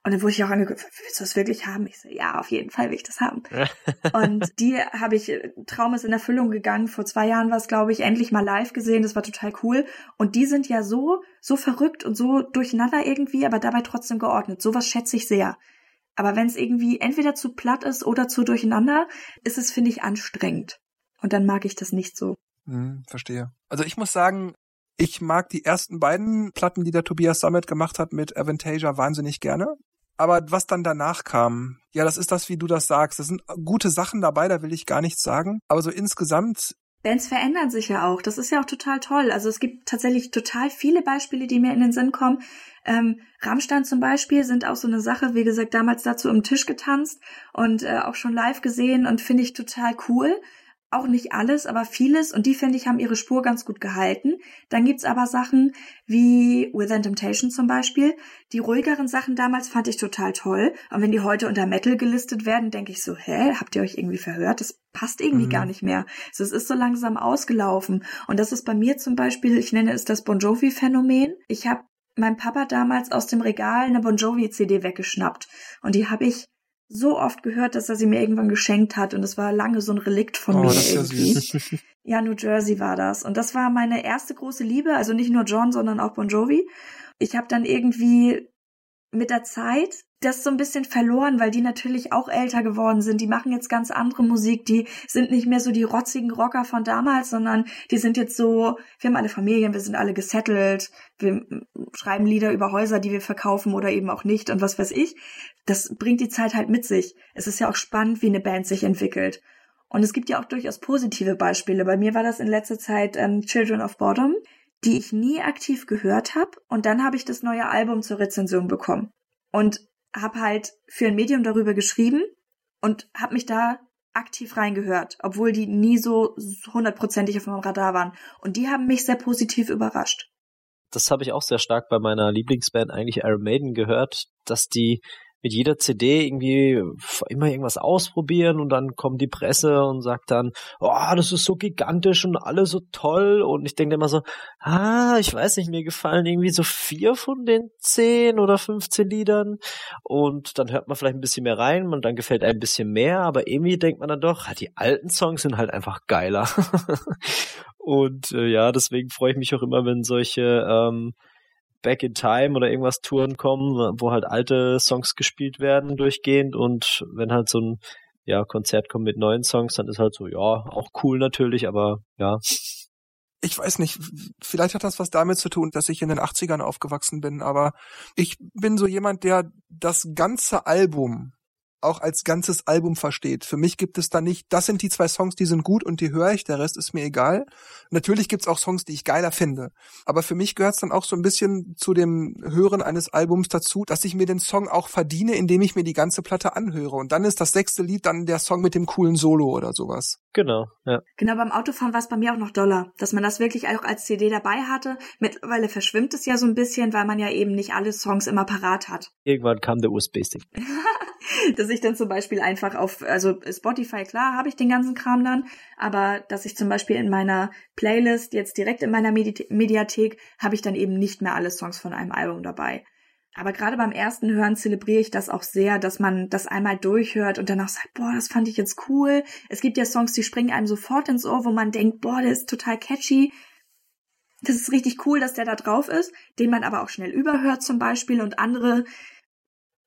Und dann wurde ich auch angeguckt, willst du das wirklich haben? Ich so, ja, auf jeden Fall will ich das haben. und die habe ich, Traum ist in Erfüllung gegangen. Vor zwei Jahren war es, glaube ich, endlich mal live gesehen. Das war total cool. Und die sind ja so, so verrückt und so durcheinander irgendwie, aber dabei trotzdem geordnet. Sowas schätze ich sehr. Aber wenn es irgendwie entweder zu platt ist oder zu durcheinander, ist es, finde ich, anstrengend. Und dann mag ich das nicht so. Hm, verstehe. Also ich muss sagen, ich mag die ersten beiden Platten, die der Tobias Summit gemacht hat mit Avantasia wahnsinnig gerne. Aber was dann danach kam, ja, das ist das, wie du das sagst. Das sind gute Sachen dabei, da will ich gar nichts sagen. Aber so insgesamt Bands verändern sich ja auch. Das ist ja auch total toll. Also es gibt tatsächlich total viele Beispiele, die mir in den Sinn kommen. Ähm, Rammstein zum Beispiel sind auch so eine Sache, wie gesagt, damals dazu im Tisch getanzt und äh, auch schon live gesehen und finde ich total cool auch nicht alles, aber vieles und die finde ich haben ihre Spur ganz gut gehalten. Dann gibt's aber Sachen wie Within Temptation zum Beispiel. Die ruhigeren Sachen damals fand ich total toll und wenn die heute unter Metal gelistet werden, denke ich so, hä, habt ihr euch irgendwie verhört? Das passt irgendwie mhm. gar nicht mehr. So, es ist so langsam ausgelaufen und das ist bei mir zum Beispiel, ich nenne es das Bon Jovi Phänomen. Ich habe meinem Papa damals aus dem Regal eine Bon Jovi CD weggeschnappt und die habe ich so oft gehört, dass er sie mir irgendwann geschenkt hat und es war lange so ein Relikt von oh, mir das irgendwie. Ja, ja, New Jersey war das und das war meine erste große Liebe, also nicht nur John, sondern auch Bon Jovi. Ich habe dann irgendwie mit der Zeit das so ein bisschen verloren, weil die natürlich auch älter geworden sind. Die machen jetzt ganz andere Musik. Die sind nicht mehr so die rotzigen Rocker von damals, sondern die sind jetzt so, wir haben alle Familien, wir sind alle gesettelt, wir schreiben Lieder über Häuser, die wir verkaufen oder eben auch nicht und was weiß ich. Das bringt die Zeit halt mit sich. Es ist ja auch spannend, wie eine Band sich entwickelt. Und es gibt ja auch durchaus positive Beispiele. Bei mir war das in letzter Zeit ähm, Children of Bottom die ich nie aktiv gehört habe. Und dann habe ich das neue Album zur Rezension bekommen und habe halt für ein Medium darüber geschrieben und habe mich da aktiv reingehört, obwohl die nie so hundertprozentig auf meinem Radar waren. Und die haben mich sehr positiv überrascht. Das habe ich auch sehr stark bei meiner Lieblingsband eigentlich Iron Maiden gehört, dass die mit jeder CD irgendwie immer irgendwas ausprobieren und dann kommt die Presse und sagt dann, oh, das ist so gigantisch und alles so toll und ich denke immer so, ah, ich weiß nicht, mir gefallen irgendwie so vier von den zehn oder 15 Liedern und dann hört man vielleicht ein bisschen mehr rein und dann gefällt einem ein bisschen mehr, aber irgendwie denkt man dann doch, die alten Songs sind halt einfach geiler. und äh, ja, deswegen freue ich mich auch immer, wenn solche ähm, Back in Time oder irgendwas Touren kommen, wo halt alte Songs gespielt werden durchgehend und wenn halt so ein ja, Konzert kommt mit neuen Songs, dann ist halt so, ja, auch cool natürlich, aber ja. Ich weiß nicht, vielleicht hat das was damit zu tun, dass ich in den 80ern aufgewachsen bin, aber ich bin so jemand, der das ganze Album auch als ganzes Album versteht. Für mich gibt es da nicht, das sind die zwei Songs, die sind gut und die höre ich, der Rest ist mir egal. Natürlich gibt's auch Songs, die ich geiler finde. Aber für mich gehört es dann auch so ein bisschen zu dem Hören eines Albums dazu, dass ich mir den Song auch verdiene, indem ich mir die ganze Platte anhöre. Und dann ist das sechste Lied dann der Song mit dem coolen Solo oder sowas. Genau, ja. Genau, beim Autofahren war es bei mir auch noch doller, dass man das wirklich auch als CD dabei hatte. Mittlerweile verschwimmt es ja so ein bisschen, weil man ja eben nicht alle Songs immer parat hat. Irgendwann kam der USB-Stick. dass ich dann zum Beispiel einfach auf, also Spotify, klar, habe ich den ganzen Kram dann, aber dass ich zum Beispiel in meiner Playlist, jetzt direkt in meiner Medi Mediathek, habe ich dann eben nicht mehr alle Songs von einem Album dabei. Aber gerade beim ersten Hören zelebriere ich das auch sehr, dass man das einmal durchhört und danach sagt, boah, das fand ich jetzt cool. Es gibt ja Songs, die springen einem sofort ins Ohr, wo man denkt, boah, der ist total catchy. Das ist richtig cool, dass der da drauf ist, den man aber auch schnell überhört zum Beispiel und andere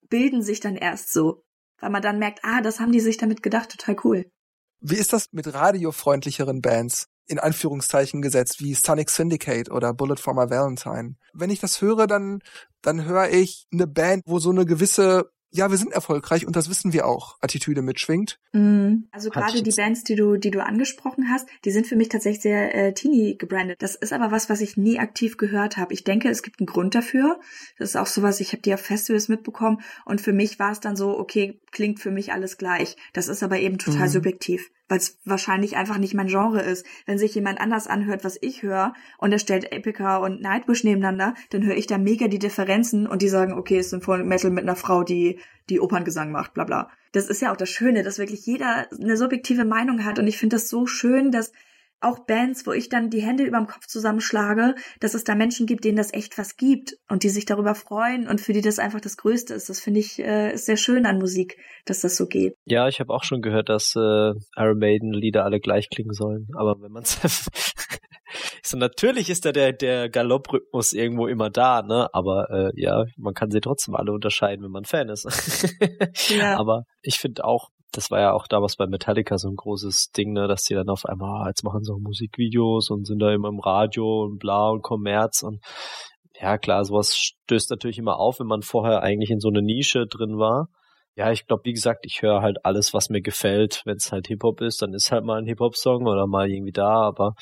bilden sich dann erst so, weil man dann merkt, ah, das haben die sich damit gedacht, total cool. Wie ist das mit radiofreundlicheren Bands? in Anführungszeichen gesetzt, wie Sonic Syndicate oder Bullet for My Valentine. Wenn ich das höre, dann, dann höre ich eine Band, wo so eine gewisse ja, wir sind erfolgreich und das wissen wir auch, Attitüde mitschwingt. Mhm. Also gerade die Bands, die du, die du angesprochen hast, die sind für mich tatsächlich sehr äh, teeny gebrandet. Das ist aber was, was ich nie aktiv gehört habe. Ich denke, es gibt einen Grund dafür. Das ist auch sowas, ich habe die auf Festivals mitbekommen und für mich war es dann so, okay, klingt für mich alles gleich. Das ist aber eben total mhm. subjektiv weil es wahrscheinlich einfach nicht mein Genre ist. Wenn sich jemand anders anhört, was ich höre, und er stellt Epica und Nightwish nebeneinander, dann höre ich da mega die Differenzen und die sagen, okay, es ist ein Metal mit einer Frau, die die Operngesang macht, bla bla. Das ist ja auch das Schöne, dass wirklich jeder eine subjektive Meinung hat und ich finde das so schön, dass auch Bands, wo ich dann die Hände überm Kopf zusammenschlage, dass es da Menschen gibt, denen das echt was gibt und die sich darüber freuen und für die das einfach das Größte ist. Das finde ich äh, ist sehr schön an Musik, dass das so geht. Ja, ich habe auch schon gehört, dass äh, Iron Maiden Lieder alle gleich klingen sollen. Aber wenn man so natürlich ist da der der Galopprhythmus irgendwo immer da, ne? Aber äh, ja, man kann sie trotzdem alle unterscheiden, wenn man Fan ist. ja. Aber ich finde auch das war ja auch damals bei Metallica so ein großes Ding, ne, dass die dann auf einmal, ah, jetzt machen sie auch Musikvideos und sind da immer im Radio und bla und Kommerz und ja klar, sowas stößt natürlich immer auf, wenn man vorher eigentlich in so eine Nische drin war. Ja, ich glaube, wie gesagt, ich höre halt alles, was mir gefällt. Wenn es halt Hip-Hop ist, dann ist halt mal ein Hip-Hop-Song oder mal irgendwie da, aber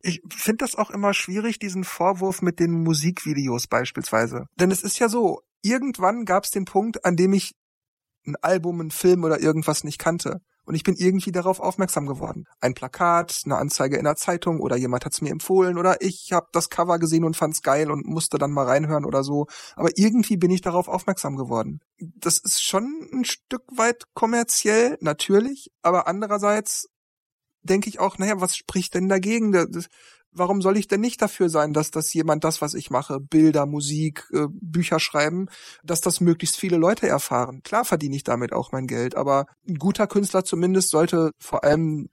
ich finde das auch immer schwierig, diesen Vorwurf mit den Musikvideos beispielsweise. Denn es ist ja so, irgendwann gab es den Punkt, an dem ich ein Album, ein Film oder irgendwas nicht kannte. Und ich bin irgendwie darauf aufmerksam geworden. Ein Plakat, eine Anzeige in der Zeitung oder jemand hat's mir empfohlen oder ich habe das Cover gesehen und fand's geil und musste dann mal reinhören oder so. Aber irgendwie bin ich darauf aufmerksam geworden. Das ist schon ein Stück weit kommerziell, natürlich, aber andererseits denke ich auch, naja, was spricht denn dagegen? Das, warum soll ich denn nicht dafür sein, dass das jemand das, was ich mache, Bilder, Musik, äh, Bücher schreiben, dass das möglichst viele Leute erfahren? Klar verdiene ich damit auch mein Geld, aber ein guter Künstler zumindest sollte vor allem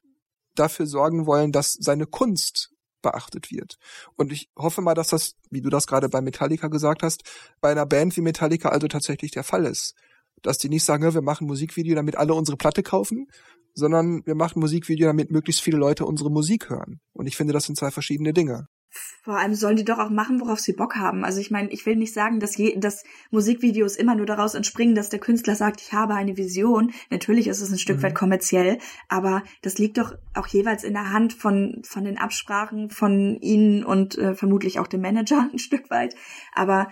dafür sorgen wollen, dass seine Kunst beachtet wird. Und ich hoffe mal, dass das, wie du das gerade bei Metallica gesagt hast, bei einer Band wie Metallica also tatsächlich der Fall ist. Dass die nicht sagen, wir machen Musikvideo, damit alle unsere Platte kaufen, sondern wir machen Musikvideo, damit möglichst viele Leute unsere Musik hören. Und ich finde, das sind zwei verschiedene Dinge. Vor allem sollen die doch auch machen, worauf sie Bock haben. Also ich meine, ich will nicht sagen, dass, je, dass Musikvideos immer nur daraus entspringen, dass der Künstler sagt, ich habe eine Vision. Natürlich ist es ein Stück mhm. weit kommerziell, aber das liegt doch auch jeweils in der Hand von, von den Absprachen von ihnen und äh, vermutlich auch dem Manager ein Stück weit. Aber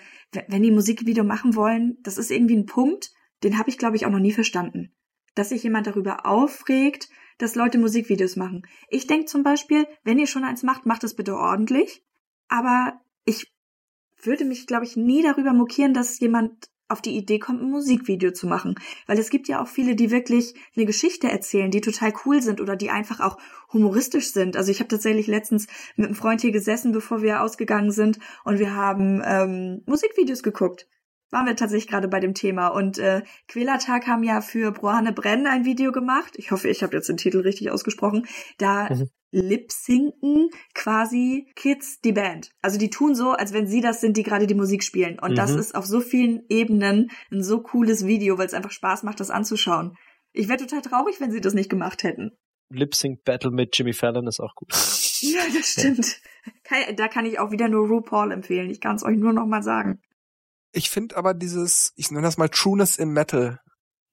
wenn die Musikvideo machen wollen, das ist irgendwie ein Punkt, den habe ich, glaube ich, auch noch nie verstanden dass sich jemand darüber aufregt, dass Leute Musikvideos machen. Ich denke zum Beispiel, wenn ihr schon eins macht, macht es bitte ordentlich. Aber ich würde mich, glaube ich, nie darüber mokieren, dass jemand auf die Idee kommt, ein Musikvideo zu machen. Weil es gibt ja auch viele, die wirklich eine Geschichte erzählen, die total cool sind oder die einfach auch humoristisch sind. Also ich habe tatsächlich letztens mit einem Freund hier gesessen, bevor wir ausgegangen sind und wir haben ähm, Musikvideos geguckt waren wir tatsächlich gerade bei dem Thema. Und äh, Quälertag haben ja für Brohane Brenn ein Video gemacht. Ich hoffe, ich habe jetzt den Titel richtig ausgesprochen. Da mhm. lip-sinken quasi Kids die Band. Also die tun so, als wenn sie das sind, die gerade die Musik spielen. Und mhm. das ist auf so vielen Ebenen ein so cooles Video, weil es einfach Spaß macht, das anzuschauen. Ich wäre total traurig, wenn sie das nicht gemacht hätten. Lip Sync Battle mit Jimmy Fallon ist auch gut. Ja, das stimmt. Da kann ich auch wieder nur RuPaul empfehlen. Ich kann es euch nur noch mal sagen. Ich finde aber dieses, ich nenne das mal Trueness im Metal,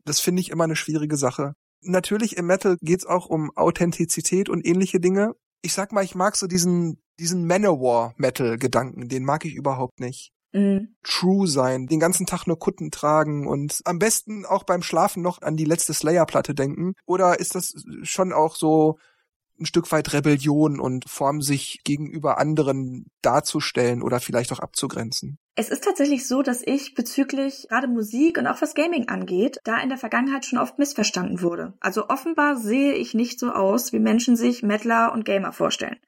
das finde ich immer eine schwierige Sache. Natürlich im Metal geht's auch um Authentizität und ähnliche Dinge. Ich sag mal, ich mag so diesen, diesen Manowar-Metal-Gedanken, den mag ich überhaupt nicht. Mhm. True sein, den ganzen Tag nur Kutten tragen und am besten auch beim Schlafen noch an die letzte Slayer-Platte denken. Oder ist das schon auch so ein Stück weit Rebellion und Form, sich gegenüber anderen darzustellen oder vielleicht auch abzugrenzen. Es ist tatsächlich so, dass ich bezüglich gerade Musik und auch was Gaming angeht, da in der Vergangenheit schon oft missverstanden wurde. Also offenbar sehe ich nicht so aus, wie Menschen sich Mettler und Gamer vorstellen.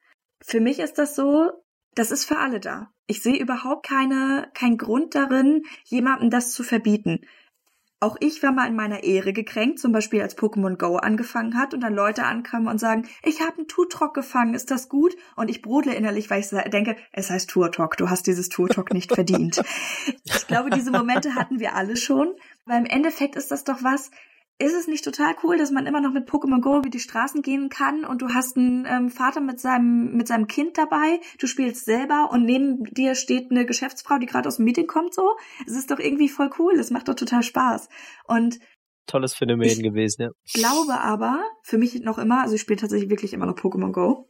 Für mich ist das so, das ist für alle da. Ich sehe überhaupt keine, keinen Grund darin, jemandem das zu verbieten. Auch ich war mal in meiner Ehre gekränkt, zum Beispiel als Pokémon Go angefangen hat und dann Leute ankamen und sagen, ich habe einen Tutrock gefangen, ist das gut? Und ich brodle innerlich, weil ich denke, es heißt Turtok, du hast dieses Turtok nicht verdient. Ich glaube, diese Momente hatten wir alle schon, weil im Endeffekt ist das doch was, ist es nicht total cool, dass man immer noch mit Pokémon Go über die Straßen gehen kann und du hast einen ähm, Vater mit seinem mit seinem Kind dabei, du spielst selber und neben dir steht eine Geschäftsfrau, die gerade aus dem Meeting kommt so. Es ist doch irgendwie voll cool, es macht doch total Spaß. Und tolles Phänomen gewesen, ja. Glaube aber, für mich noch immer, also ich spiele tatsächlich wirklich immer noch Pokémon Go.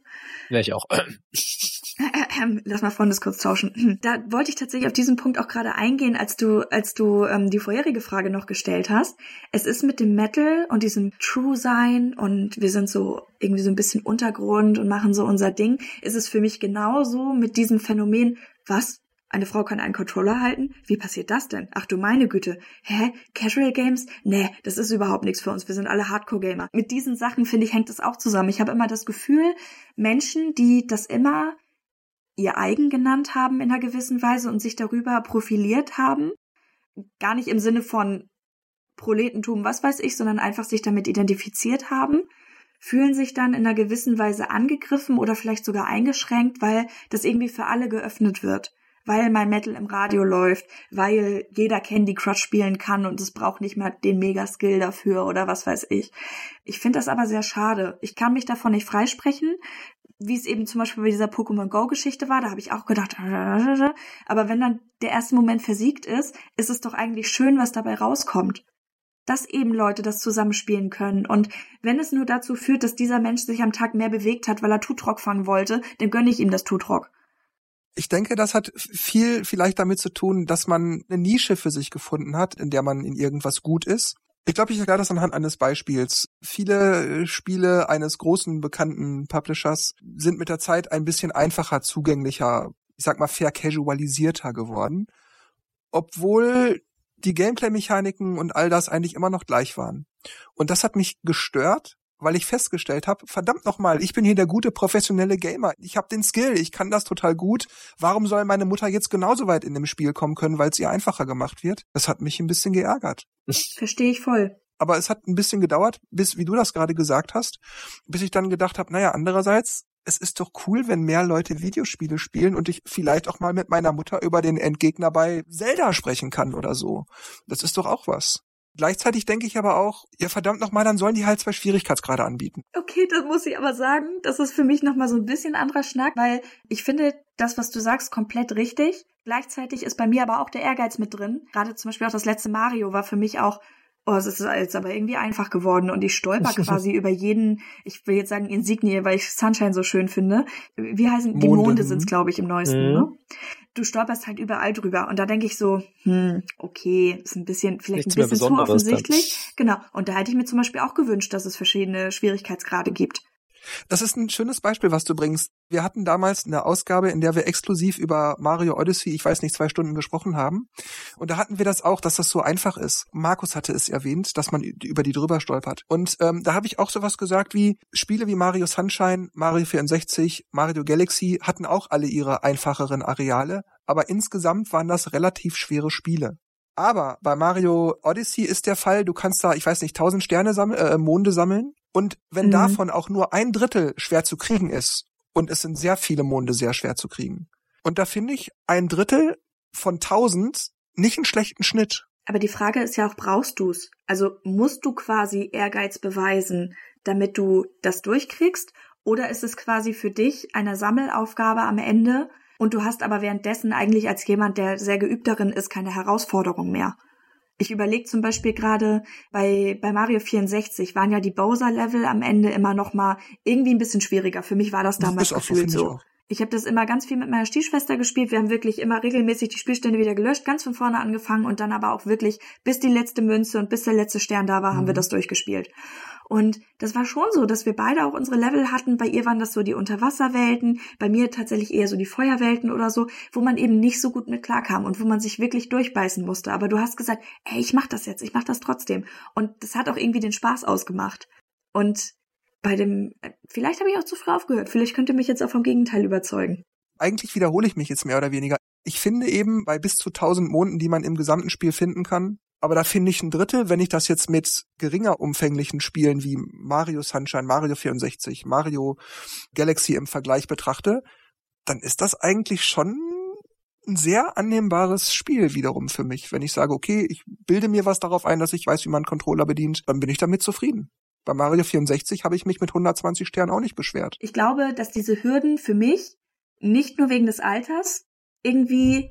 Ja, ich auch. Lass mal Freundes kurz tauschen. Da wollte ich tatsächlich auf diesen Punkt auch gerade eingehen, als du, als du ähm, die vorherige Frage noch gestellt hast. Es ist mit dem Metal und diesem True Sein und wir sind so irgendwie so ein bisschen Untergrund und machen so unser Ding, ist es für mich genauso mit diesem Phänomen, was eine Frau kann einen Controller halten? Wie passiert das denn? Ach du meine Güte. Hä? Casual Games? Nee, das ist überhaupt nichts für uns. Wir sind alle Hardcore-Gamer. Mit diesen Sachen, finde ich, hängt das auch zusammen. Ich habe immer das Gefühl, Menschen, die das immer ihr eigen genannt haben in einer gewissen Weise und sich darüber profiliert haben, gar nicht im Sinne von Proletentum, was weiß ich, sondern einfach sich damit identifiziert haben, fühlen sich dann in einer gewissen Weise angegriffen oder vielleicht sogar eingeschränkt, weil das irgendwie für alle geöffnet wird. Weil mein Metal im Radio läuft, weil jeder Candy Crush spielen kann und es braucht nicht mehr den Mega-Skill dafür oder was weiß ich. Ich finde das aber sehr schade. Ich kann mich davon nicht freisprechen, wie es eben zum Beispiel bei dieser Pokémon Go Geschichte war, da habe ich auch gedacht, aber wenn dann der erste Moment versiegt ist, ist es doch eigentlich schön, was dabei rauskommt dass eben Leute das zusammenspielen können. Und wenn es nur dazu führt, dass dieser Mensch sich am Tag mehr bewegt hat, weil er Tutrock fangen wollte, dann gönne ich ihm das Tutrock. Ich denke, das hat viel vielleicht damit zu tun, dass man eine Nische für sich gefunden hat, in der man in irgendwas gut ist. Ich glaube, ich erkläre das anhand eines Beispiels. Viele äh, Spiele eines großen bekannten Publishers sind mit der Zeit ein bisschen einfacher zugänglicher, ich sag mal fair casualisierter geworden, obwohl die Gameplay-Mechaniken und all das eigentlich immer noch gleich waren. Und das hat mich gestört, weil ich festgestellt habe, verdammt nochmal, ich bin hier der gute professionelle Gamer. Ich habe den Skill, ich kann das total gut. Warum soll meine Mutter jetzt genauso weit in dem Spiel kommen können, weil es ihr einfacher gemacht wird? Das hat mich ein bisschen geärgert. Verstehe ich voll. Aber es hat ein bisschen gedauert, bis, wie du das gerade gesagt hast, bis ich dann gedacht habe, naja, andererseits es ist doch cool, wenn mehr Leute Videospiele spielen und ich vielleicht auch mal mit meiner Mutter über den Endgegner bei Zelda sprechen kann oder so. Das ist doch auch was. Gleichzeitig denke ich aber auch, ja verdammt nochmal, dann sollen die halt zwei Schwierigkeitsgrade anbieten. Okay, das muss ich aber sagen, das ist für mich nochmal so ein bisschen anderer Schnack, weil ich finde das, was du sagst, komplett richtig. Gleichzeitig ist bei mir aber auch der Ehrgeiz mit drin. Gerade zum Beispiel auch das letzte Mario war für mich auch Oh, es ist jetzt aber irgendwie einfach geworden und ich stolper quasi über jeden, ich will jetzt sagen Insignie, weil ich Sunshine so schön finde. Wie heißen Monde. die Monde sind's, glaube ich, im neuesten, mhm. ne? Du stolperst halt überall drüber und da denke ich so, hm, okay, ist ein bisschen, vielleicht Nichts ein bisschen zu offensichtlich. Dann. Genau. Und da hätte ich mir zum Beispiel auch gewünscht, dass es verschiedene Schwierigkeitsgrade gibt. Das ist ein schönes Beispiel, was du bringst. Wir hatten damals eine Ausgabe, in der wir exklusiv über Mario Odyssey, ich weiß nicht, zwei Stunden gesprochen haben. Und da hatten wir das auch, dass das so einfach ist. Markus hatte es erwähnt, dass man über die drüber stolpert. Und ähm, da habe ich auch sowas gesagt wie, Spiele wie Mario Sunshine, Mario 64, Mario Galaxy hatten auch alle ihre einfacheren Areale, aber insgesamt waren das relativ schwere Spiele. Aber bei Mario Odyssey ist der Fall, du kannst da, ich weiß nicht, tausend Sterne sammeln, äh, Monde sammeln und wenn mhm. davon auch nur ein Drittel schwer zu kriegen ist, und es sind sehr viele Monde sehr schwer zu kriegen. Und da finde ich ein Drittel von tausend nicht einen schlechten Schnitt. Aber die Frage ist ja auch, brauchst du's? Also musst du quasi Ehrgeiz beweisen, damit du das durchkriegst? Oder ist es quasi für dich eine Sammelaufgabe am Ende und du hast aber währenddessen eigentlich als jemand, der sehr geübt darin ist, keine Herausforderung mehr? Ich überlege zum Beispiel gerade bei, bei Mario 64 waren ja die Bowser-Level am Ende immer noch mal irgendwie ein bisschen schwieriger. Für mich war das damals das gefühlt so. so. Ich habe das immer ganz viel mit meiner Stiefschwester gespielt. Wir haben wirklich immer regelmäßig die Spielstände wieder gelöscht, ganz von vorne angefangen und dann aber auch wirklich bis die letzte Münze und bis der letzte Stern da war, mhm. haben wir mhm. das durchgespielt. Und das war schon so, dass wir beide auch unsere Level hatten. Bei ihr waren das so die Unterwasserwelten, bei mir tatsächlich eher so die Feuerwelten oder so, wo man eben nicht so gut mit klarkam und wo man sich wirklich durchbeißen musste. Aber du hast gesagt, ey, ich mach das jetzt, ich mach das trotzdem. Und das hat auch irgendwie den Spaß ausgemacht. Und bei dem, vielleicht habe ich auch zu früh aufgehört. Vielleicht könnte mich jetzt auch vom Gegenteil überzeugen. Eigentlich wiederhole ich mich jetzt mehr oder weniger. Ich finde eben bei bis zu 1000 Monden, die man im gesamten Spiel finden kann, aber da finde ich ein Drittel, wenn ich das jetzt mit geringer umfänglichen Spielen wie Mario Sunshine, Mario 64, Mario Galaxy im Vergleich betrachte, dann ist das eigentlich schon ein sehr annehmbares Spiel wiederum für mich. Wenn ich sage, okay, ich bilde mir was darauf ein, dass ich weiß, wie man Controller bedient, dann bin ich damit zufrieden. Bei Mario 64 habe ich mich mit 120 Sternen auch nicht beschwert. Ich glaube, dass diese Hürden für mich nicht nur wegen des Alters irgendwie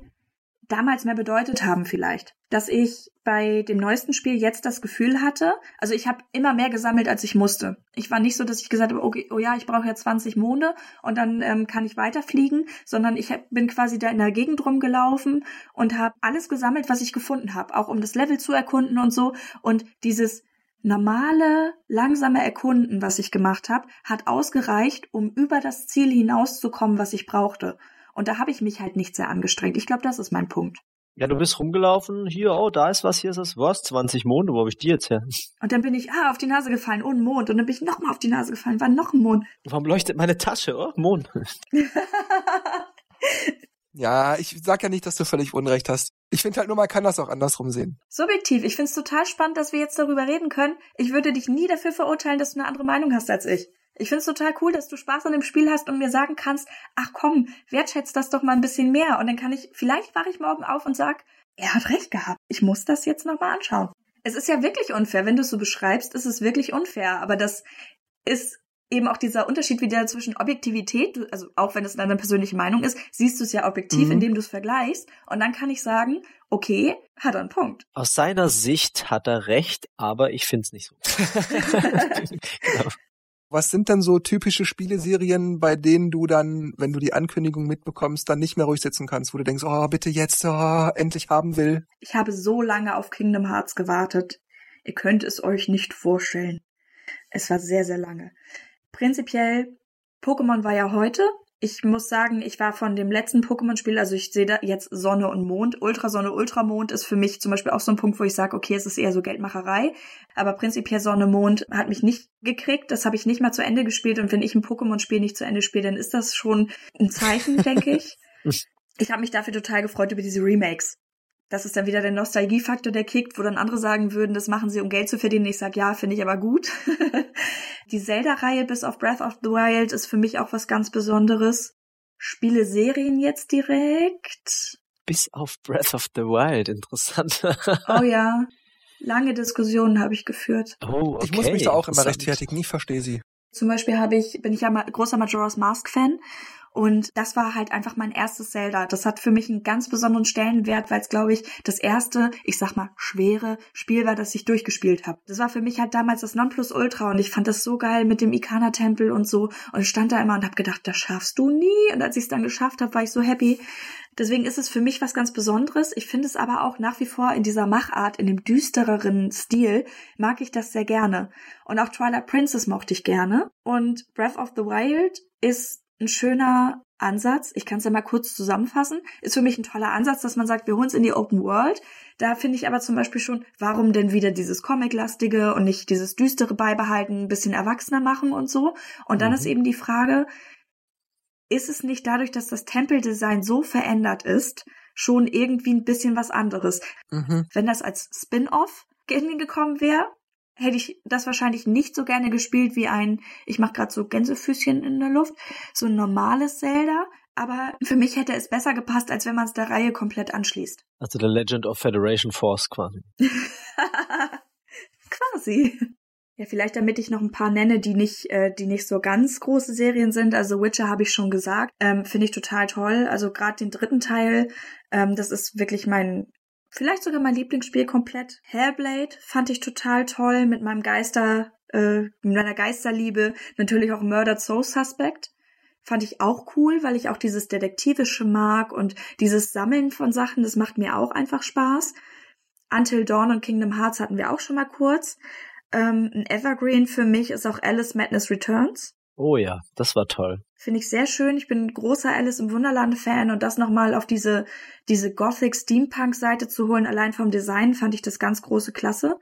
damals mehr bedeutet haben vielleicht. Dass ich bei dem neuesten Spiel jetzt das Gefühl hatte, also ich habe immer mehr gesammelt, als ich musste. Ich war nicht so, dass ich gesagt habe, okay, oh ja, ich brauche ja 20 Monde und dann ähm, kann ich weiterfliegen, sondern ich hab, bin quasi da in der Gegend rumgelaufen und habe alles gesammelt, was ich gefunden habe, auch um das Level zu erkunden und so. Und dieses normale, langsame Erkunden, was ich gemacht habe, hat ausgereicht, um über das Ziel hinauszukommen, was ich brauchte. Und da habe ich mich halt nicht sehr angestrengt. Ich glaube, das ist mein Punkt. Ja, du bist rumgelaufen, hier, oh, da ist was, hier ist das, was, 20 Monde, wo habe ich die jetzt her? Und dann bin ich, ah, auf die Nase gefallen, oh, ein Mond. Und dann bin ich nochmal auf die Nase gefallen, war noch ein Mond. Warum leuchtet meine Tasche, oh, Mond? ja, ich sag ja nicht, dass du völlig Unrecht hast. Ich finde halt nur, man kann das auch andersrum sehen. Subjektiv. Ich finde es total spannend, dass wir jetzt darüber reden können. Ich würde dich nie dafür verurteilen, dass du eine andere Meinung hast als ich. Ich finde es total cool, dass du Spaß an dem Spiel hast und mir sagen kannst, ach komm, wertschätzt das doch mal ein bisschen mehr. Und dann kann ich, vielleicht wache ich morgen auf und sag, er hat recht gehabt. Ich muss das jetzt nochmal anschauen. Es ist ja wirklich unfair. Wenn du es so beschreibst, ist es wirklich unfair. Aber das ist eben auch dieser Unterschied wieder zwischen Objektivität, also auch wenn es deine persönliche Meinung ist, siehst du es ja objektiv, mhm. indem du es vergleichst. Und dann kann ich sagen, okay, hat er einen Punkt. Aus seiner Sicht hat er recht, aber ich finde es nicht so. genau. Was sind denn so typische Spieleserien, bei denen du dann, wenn du die Ankündigung mitbekommst, dann nicht mehr ruhig sitzen kannst, wo du denkst, oh, bitte jetzt, oh, endlich haben will? Ich habe so lange auf Kingdom Hearts gewartet. Ihr könnt es euch nicht vorstellen. Es war sehr, sehr lange. Prinzipiell, Pokémon war ja heute ich muss sagen, ich war von dem letzten Pokémon-Spiel, also ich sehe da jetzt Sonne und Mond. Ultrasonne, Ultramond ist für mich zum Beispiel auch so ein Punkt, wo ich sage, okay, es ist eher so Geldmacherei. Aber prinzipiell Sonne, Mond hat mich nicht gekriegt. Das habe ich nicht mal zu Ende gespielt. Und wenn ich ein Pokémon-Spiel nicht zu Ende spiele, dann ist das schon ein Zeichen, denke ich. Ich habe mich dafür total gefreut über diese Remakes. Das ist dann wieder der Nostalgiefaktor, der kickt, wo dann andere sagen würden, das machen sie, um Geld zu verdienen. Ich sag ja, finde ich aber gut. die Zelda-Reihe bis auf Breath of the Wild ist für mich auch was ganz Besonderes. Spiele Serien jetzt direkt. Bis auf Breath of the Wild, interessant. oh ja. Lange Diskussionen habe ich geführt. Oh, okay. Ich muss mich da auch immer rechtfertigen, ich verstehe sie. Zum Beispiel habe ich, bin ich ja mal großer Majora's Mask Fan und das war halt einfach mein erstes Zelda. Das hat für mich einen ganz besonderen Stellenwert, weil es, glaube ich, das erste, ich sag mal, schwere Spiel war, das ich durchgespielt habe. Das war für mich halt damals das Nonplusultra und ich fand das so geil mit dem Ikana-Tempel und so. Und stand da immer und habe gedacht, das schaffst du nie. Und als ich es dann geschafft habe, war ich so happy. Deswegen ist es für mich was ganz Besonderes. Ich finde es aber auch nach wie vor in dieser Machart, in dem düstereren Stil, mag ich das sehr gerne. Und auch Twilight Princess mochte ich gerne. Und Breath of the Wild ist ein schöner Ansatz. Ich kann es ja mal kurz zusammenfassen. Ist für mich ein toller Ansatz, dass man sagt, wir holen es in die Open World. Da finde ich aber zum Beispiel schon, warum denn wieder dieses Comic-lastige und nicht dieses düstere beibehalten, ein bisschen erwachsener machen und so. Und dann mhm. ist eben die Frage, ist es nicht dadurch, dass das Tempeldesign so verändert ist, schon irgendwie ein bisschen was anderes? Mhm. Wenn das als Spin-off gekommen wäre, hätte ich das wahrscheinlich nicht so gerne gespielt wie ein, ich mache gerade so Gänsefüßchen in der Luft, so ein normales Zelda. Aber für mich hätte es besser gepasst, als wenn man es der Reihe komplett anschließt. Also The Legend of Federation Force quasi. quasi. Ja, vielleicht damit ich noch ein paar nenne, die nicht, äh, die nicht so ganz große Serien sind. Also Witcher habe ich schon gesagt, ähm, finde ich total toll. Also gerade den dritten Teil, ähm, das ist wirklich mein vielleicht sogar mein Lieblingsspiel komplett. Hellblade fand ich total toll mit meinem Geister, äh, mit meiner Geisterliebe. Natürlich auch Murdered Soul Suspect. Fand ich auch cool, weil ich auch dieses Detektivische mag und dieses Sammeln von Sachen, das macht mir auch einfach Spaß. Until Dawn und Kingdom Hearts hatten wir auch schon mal kurz. Ähm, ein Evergreen für mich ist auch Alice Madness Returns. Oh ja, das war toll. Finde ich sehr schön. Ich bin ein großer Alice im Wunderland-Fan und das nochmal auf diese, diese Gothic-Steampunk-Seite zu holen, allein vom Design, fand ich das ganz große Klasse.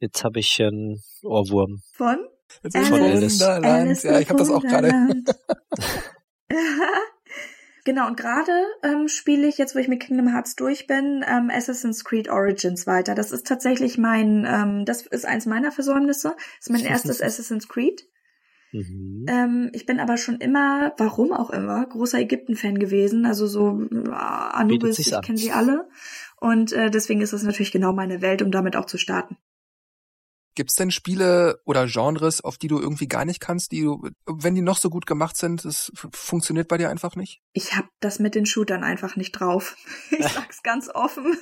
Jetzt habe ich einen Ohrwurm. Von? Jetzt Alice, von Alice. Alice ja, ich habe das auch gerade. Genau, und gerade ähm, spiele ich, jetzt wo ich mit Kingdom Hearts durch bin, ähm, Assassin's Creed Origins weiter. Das ist tatsächlich mein, ähm, das ist eins meiner Versäumnisse. Das ist mein erstes Assassin's Creed. Mhm. Ähm, ich bin aber schon immer, warum auch immer, großer Ägypten-Fan gewesen. Also so äh, Anubis, ich kenne sie alle. Und äh, deswegen ist das natürlich genau meine Welt, um damit auch zu starten. Gibt's denn Spiele oder Genres, auf die du irgendwie gar nicht kannst, die du, wenn die noch so gut gemacht sind, das funktioniert bei dir einfach nicht? Ich habe das mit den Shootern einfach nicht drauf. Ich sag's ganz offen.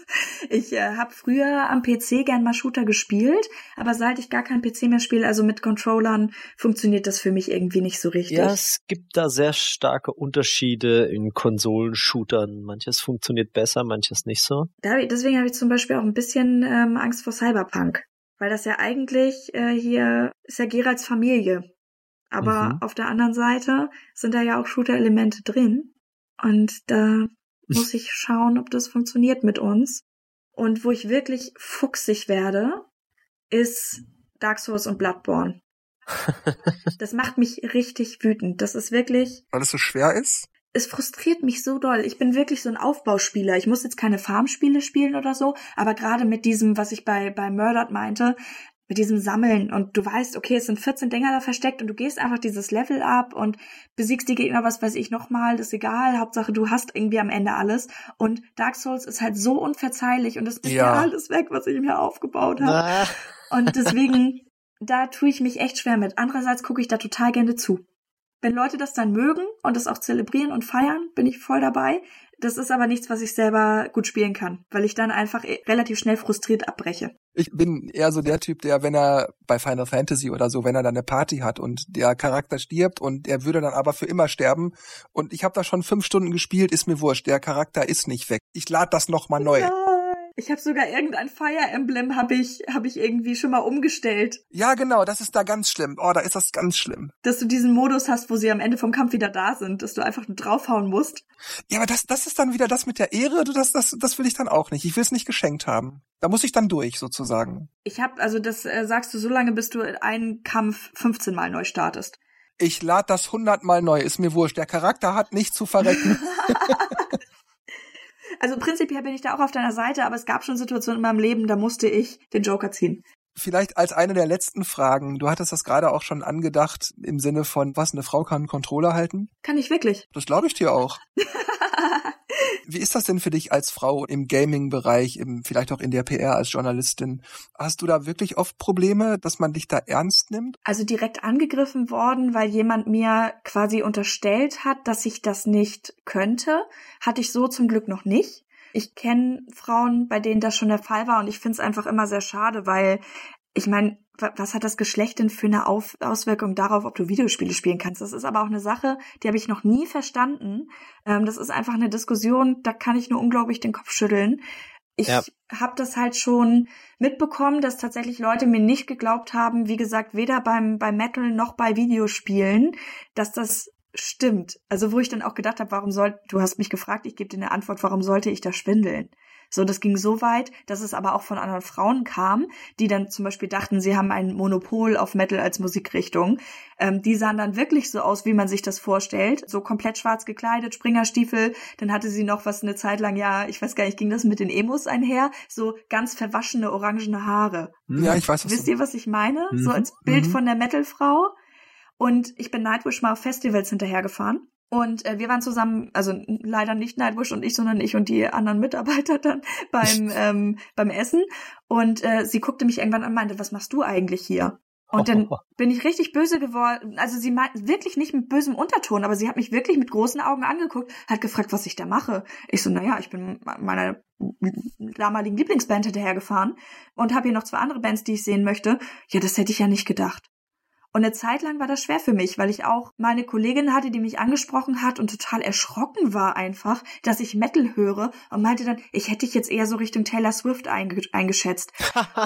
Ich äh, habe früher am PC gern mal Shooter gespielt, aber seit ich gar kein PC mehr spiele, also mit Controllern, funktioniert das für mich irgendwie nicht so richtig. Ja, es gibt da sehr starke Unterschiede in Konsolenshootern. Manches funktioniert besser, manches nicht so. deswegen habe ich zum Beispiel auch ein bisschen ähm, Angst vor Cyberpunk. Weil das ja eigentlich äh, hier ist ja Geralds Familie. Aber mhm. auf der anderen Seite sind da ja auch Shooter-Elemente drin. Und da muss ich schauen, ob das funktioniert mit uns. Und wo ich wirklich fuchsig werde, ist Dark Souls und Bloodborne. das macht mich richtig wütend. Das ist wirklich. Weil es so schwer ist? Es frustriert mich so doll. Ich bin wirklich so ein Aufbauspieler. Ich muss jetzt keine Farmspiele spielen oder so, aber gerade mit diesem, was ich bei, bei Murdered meinte, mit diesem Sammeln und du weißt, okay, es sind 14 Dinger da versteckt und du gehst einfach dieses Level ab und besiegst die Gegner, was weiß ich nochmal, das ist egal, Hauptsache du hast irgendwie am Ende alles und Dark Souls ist halt so unverzeihlich und es ist ja alles weg, was ich mir aufgebaut habe. Und deswegen, da tue ich mich echt schwer mit. Andererseits gucke ich da total gerne zu. Wenn Leute das dann mögen und das auch zelebrieren und feiern, bin ich voll dabei. Das ist aber nichts, was ich selber gut spielen kann, weil ich dann einfach e- relativ schnell frustriert abbreche. Ich bin eher so der Typ, der, wenn er bei Final Fantasy oder so, wenn er dann eine Party hat und der Charakter stirbt und er würde dann aber für immer sterben und ich habe da schon fünf Stunden gespielt, ist mir wurscht, der Charakter ist nicht weg. Ich lade das nochmal neu. Ja. Ich habe sogar irgendein Fire Emblem habe ich habe ich irgendwie schon mal umgestellt. Ja, genau, das ist da ganz schlimm. Oh, da ist das ganz schlimm. Dass du diesen Modus hast, wo sie am Ende vom Kampf wieder da sind, dass du einfach nur draufhauen musst. Ja, aber das das ist dann wieder das mit der Ehre, das das das will ich dann auch nicht. Ich will es nicht geschenkt haben. Da muss ich dann durch sozusagen. Ich habe also das äh, sagst du so lange, bis du einen Kampf 15 mal neu startest. Ich lade das 100 mal neu, ist mir wurscht. Der Charakter hat nicht zu verrecken. Also prinzipiell bin ich da auch auf deiner Seite, aber es gab schon Situationen in meinem Leben, da musste ich den Joker ziehen. Vielleicht als eine der letzten Fragen. Du hattest das gerade auch schon angedacht im Sinne von, was, eine Frau kann einen Controller halten? Kann ich wirklich. Das glaube ich dir auch. Wie ist das denn für dich als Frau im Gaming-Bereich, vielleicht auch in der PR als Journalistin? Hast du da wirklich oft Probleme, dass man dich da ernst nimmt? Also direkt angegriffen worden, weil jemand mir quasi unterstellt hat, dass ich das nicht könnte, hatte ich so zum Glück noch nicht. Ich kenne Frauen, bei denen das schon der Fall war und ich finde es einfach immer sehr schade, weil ich meine, was hat das Geschlecht denn für eine Auf Auswirkung darauf, ob du Videospiele spielen kannst? Das ist aber auch eine Sache, die habe ich noch nie verstanden. Ähm, das ist einfach eine Diskussion, da kann ich nur unglaublich den Kopf schütteln. Ich ja. habe das halt schon mitbekommen, dass tatsächlich Leute mir nicht geglaubt haben, wie gesagt, weder beim, beim Metal noch bei Videospielen, dass das stimmt. Also wo ich dann auch gedacht habe, warum soll, du hast mich gefragt, ich gebe dir eine Antwort, warum sollte ich da schwindeln? So, das ging so weit, dass es aber auch von anderen Frauen kam, die dann zum Beispiel dachten, sie haben ein Monopol auf Metal als Musikrichtung. Ähm, die sahen dann wirklich so aus, wie man sich das vorstellt. So komplett schwarz gekleidet, Springerstiefel. Dann hatte sie noch was eine Zeit lang, ja, ich weiß gar nicht, ging das mit den Emos einher? So ganz verwaschene, orangene Haare. Ja, ich weiß. Was Wisst ihr, was ich meine? Mhm. So als Bild mhm. von der Metalfrau. Und ich bin Nightwish mal auf Festivals hinterhergefahren. Und äh, wir waren zusammen, also leider nicht Nightwish und ich, sondern ich und die anderen Mitarbeiter dann beim, ähm, beim Essen. Und äh, sie guckte mich irgendwann an und meinte, was machst du eigentlich hier? Und dann bin ich richtig böse geworden. Also sie meint wirklich nicht mit bösem Unterton, aber sie hat mich wirklich mit großen Augen angeguckt, hat gefragt, was ich da mache. Ich so, naja, ich bin meiner damaligen Lieblingsband hinterhergefahren und habe hier noch zwei andere Bands, die ich sehen möchte. Ja, das hätte ich ja nicht gedacht. Und eine Zeit lang war das schwer für mich, weil ich auch meine Kollegin hatte, die mich angesprochen hat und total erschrocken war einfach, dass ich Metal höre und meinte dann, ich hätte dich jetzt eher so Richtung Taylor Swift einge eingeschätzt.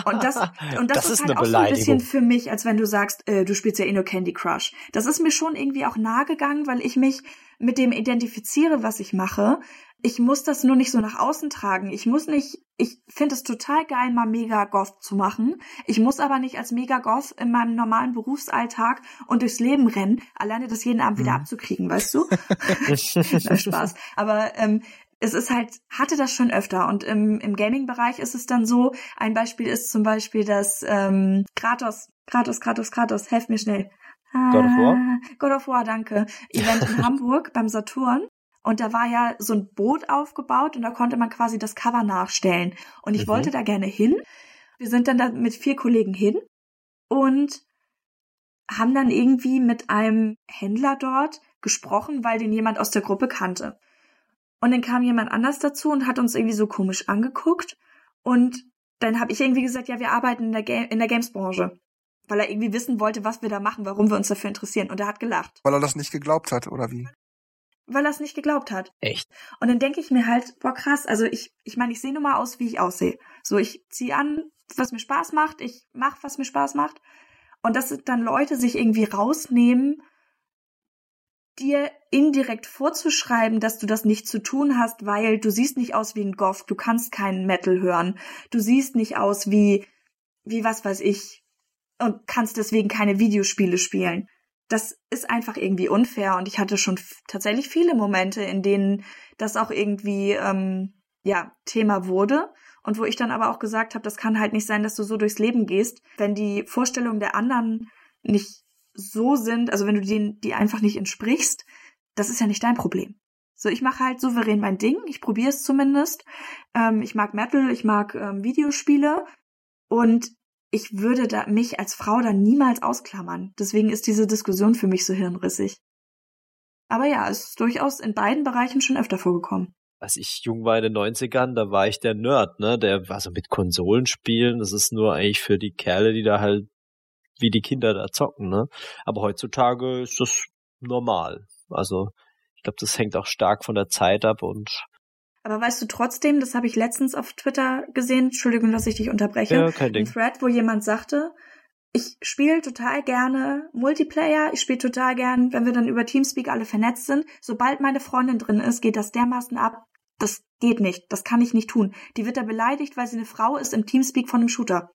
Und das, und das, das ist, ist, halt auch so ein bisschen für mich, als wenn du sagst, äh, du spielst ja eh nur Candy Crush. Das ist mir schon irgendwie auch nahe gegangen, weil ich mich mit dem identifiziere, was ich mache. Ich muss das nur nicht so nach außen tragen. Ich muss nicht, ich finde es total geil, mal mega Goth zu machen. Ich muss aber nicht als mega Goth in meinem normalen Berufsalltag und durchs Leben rennen, alleine das jeden Abend wieder mhm. abzukriegen, weißt du? Na, Spaß. Aber ähm, es ist halt, hatte das schon öfter und im, im Gaming-Bereich ist es dann so, ein Beispiel ist zum Beispiel das ähm, Kratos, Kratos, Kratos, Kratos, helft mir schnell. God of War? Ah, God of War, danke. Event in Hamburg beim Saturn. Und da war ja so ein Boot aufgebaut und da konnte man quasi das Cover nachstellen. Und ich mhm. wollte da gerne hin. Wir sind dann da mit vier Kollegen hin und haben dann irgendwie mit einem Händler dort gesprochen, weil den jemand aus der Gruppe kannte. Und dann kam jemand anders dazu und hat uns irgendwie so komisch angeguckt. Und dann habe ich irgendwie gesagt, ja, wir arbeiten in der, Ga in der Games-Branche. Weil er irgendwie wissen wollte, was wir da machen, warum wir uns dafür interessieren. Und er hat gelacht. Weil er das nicht geglaubt hat, oder wie? Weil er es nicht geglaubt hat. Echt? Und dann denke ich mir halt, boah krass, also ich, ich meine, ich sehe nur mal aus, wie ich aussehe. So, ich ziehe an, was mir Spaß macht, ich mache, was mir Spaß macht. Und dass dann Leute sich irgendwie rausnehmen, dir indirekt vorzuschreiben, dass du das nicht zu tun hast, weil du siehst nicht aus wie ein Goth, du kannst keinen Metal hören, du siehst nicht aus wie, wie was weiß ich, und kannst deswegen keine Videospiele spielen. Das ist einfach irgendwie unfair und ich hatte schon tatsächlich viele Momente, in denen das auch irgendwie ähm, ja Thema wurde und wo ich dann aber auch gesagt habe, das kann halt nicht sein, dass du so durchs Leben gehst, wenn die Vorstellungen der anderen nicht so sind, also wenn du denen die einfach nicht entsprichst, das ist ja nicht dein Problem. So, ich mache halt souverän mein Ding, ich probiere es zumindest. Ähm, ich mag Metal, ich mag ähm, Videospiele und ich würde da mich als Frau da niemals ausklammern. Deswegen ist diese Diskussion für mich so hirnrissig. Aber ja, es ist durchaus in beiden Bereichen schon öfter vorgekommen. Als ich jung war in den 90ern, da war ich der Nerd, ne? Der war so mit Konsolenspielen. Das ist nur eigentlich für die Kerle, die da halt wie die Kinder da zocken, ne? Aber heutzutage ist das normal. Also ich glaube, das hängt auch stark von der Zeit ab und aber weißt du trotzdem, das habe ich letztens auf Twitter gesehen, Entschuldigung, dass ich dich unterbreche, ja, kein Ding. ein Thread, wo jemand sagte, ich spiele total gerne Multiplayer, ich spiele total gern, wenn wir dann über Teamspeak alle vernetzt sind. Sobald meine Freundin drin ist, geht das dermaßen ab. Das geht nicht, das kann ich nicht tun. Die wird da beleidigt, weil sie eine Frau ist im Teamspeak von einem Shooter.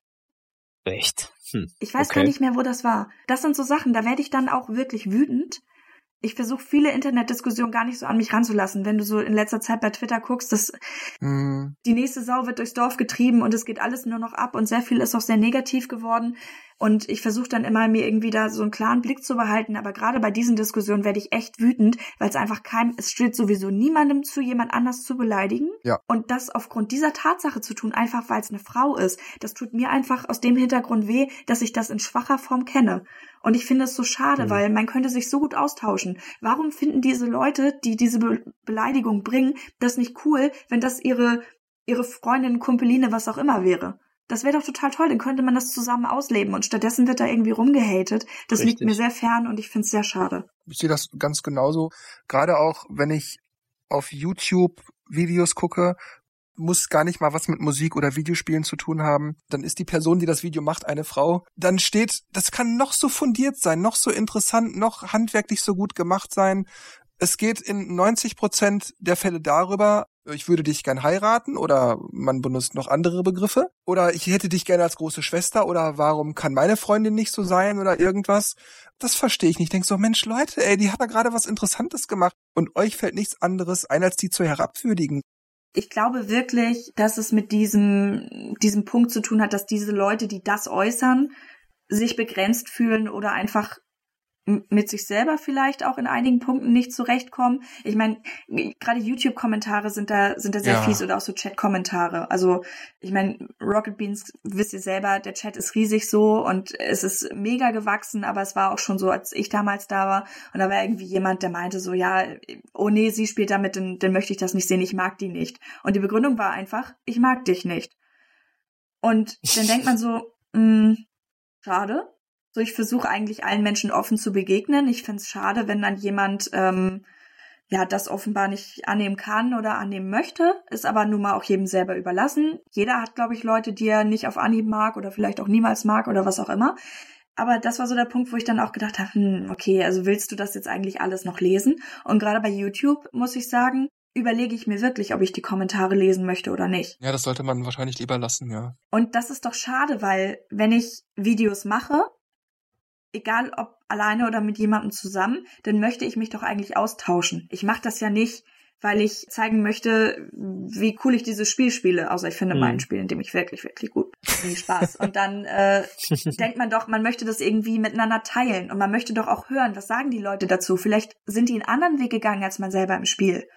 Echt? Hm. Ich weiß okay. gar nicht mehr, wo das war. Das sind so Sachen, da werde ich dann auch wirklich wütend. Ich versuche viele Internetdiskussionen gar nicht so an mich ranzulassen. Wenn du so in letzter Zeit bei Twitter guckst, dass mhm. die nächste Sau wird durchs Dorf getrieben und es geht alles nur noch ab und sehr viel ist auch sehr negativ geworden. Und ich versuche dann immer, mir irgendwie da so einen klaren Blick zu behalten. Aber gerade bei diesen Diskussionen werde ich echt wütend, weil es einfach kein, es steht sowieso niemandem zu, jemand anders zu beleidigen. Ja. Und das aufgrund dieser Tatsache zu tun, einfach weil es eine Frau ist, das tut mir einfach aus dem Hintergrund weh, dass ich das in schwacher Form kenne. Und ich finde es so schade, mhm. weil man könnte sich so gut austauschen. Warum finden diese Leute, die diese Be Beleidigung bringen, das nicht cool, wenn das ihre ihre Freundin, Kumpeline, was auch immer wäre? Das wäre doch total toll, dann könnte man das zusammen ausleben und stattdessen wird da irgendwie rumgehatet. Das Richtig. liegt mir sehr fern und ich finde es sehr schade. Ich sehe das ganz genauso. Gerade auch, wenn ich auf YouTube Videos gucke, muss gar nicht mal was mit Musik oder Videospielen zu tun haben. Dann ist die Person, die das Video macht, eine Frau. Dann steht, das kann noch so fundiert sein, noch so interessant, noch handwerklich so gut gemacht sein. Es geht in 90 Prozent der Fälle darüber, ich würde dich gern heiraten oder man benutzt noch andere Begriffe oder ich hätte dich gerne als große Schwester oder warum kann meine Freundin nicht so sein oder irgendwas. Das verstehe ich nicht. Ich denke so, Mensch, Leute, ey, die hat da gerade was Interessantes gemacht und euch fällt nichts anderes ein, als die zu herabwürdigen. Ich glaube wirklich, dass es mit diesem, diesem Punkt zu tun hat, dass diese Leute, die das äußern, sich begrenzt fühlen oder einfach mit sich selber vielleicht auch in einigen Punkten nicht zurechtkommen. Ich meine, gerade YouTube-Kommentare sind da sind da sehr ja. fies oder auch so Chat-Kommentare. Also ich meine, Rocket Beans wisst ihr selber, der Chat ist riesig so und es ist mega gewachsen, aber es war auch schon so, als ich damals da war und da war irgendwie jemand, der meinte so, ja, oh nee, sie spielt damit, dann, dann möchte ich das nicht sehen, ich mag die nicht. Und die Begründung war einfach, ich mag dich nicht. Und dann denkt man so, mh, hm, schade, so, ich versuche eigentlich allen Menschen offen zu begegnen. Ich finde es schade, wenn dann jemand ähm, ja das offenbar nicht annehmen kann oder annehmen möchte, ist aber nun mal auch jedem selber überlassen. Jeder hat, glaube ich, Leute, die er nicht auf Anhieb mag oder vielleicht auch niemals mag oder was auch immer. Aber das war so der Punkt, wo ich dann auch gedacht habe, hm, okay, also willst du das jetzt eigentlich alles noch lesen? Und gerade bei YouTube muss ich sagen, überlege ich mir wirklich, ob ich die Kommentare lesen möchte oder nicht. Ja, das sollte man wahrscheinlich lieber lassen, ja. Und das ist doch schade, weil wenn ich Videos mache, egal ob alleine oder mit jemandem zusammen, dann möchte ich mich doch eigentlich austauschen. Ich mache das ja nicht, weil ich zeigen möchte, wie cool ich dieses Spiel spiele. Außer ich finde mhm. mein Spiel, in dem ich wirklich, wirklich gut bin. Spaß. Und dann äh, denkt man doch, man möchte das irgendwie miteinander teilen und man möchte doch auch hören, was sagen die Leute dazu. Vielleicht sind die einen anderen Weg gegangen als man selber im Spiel.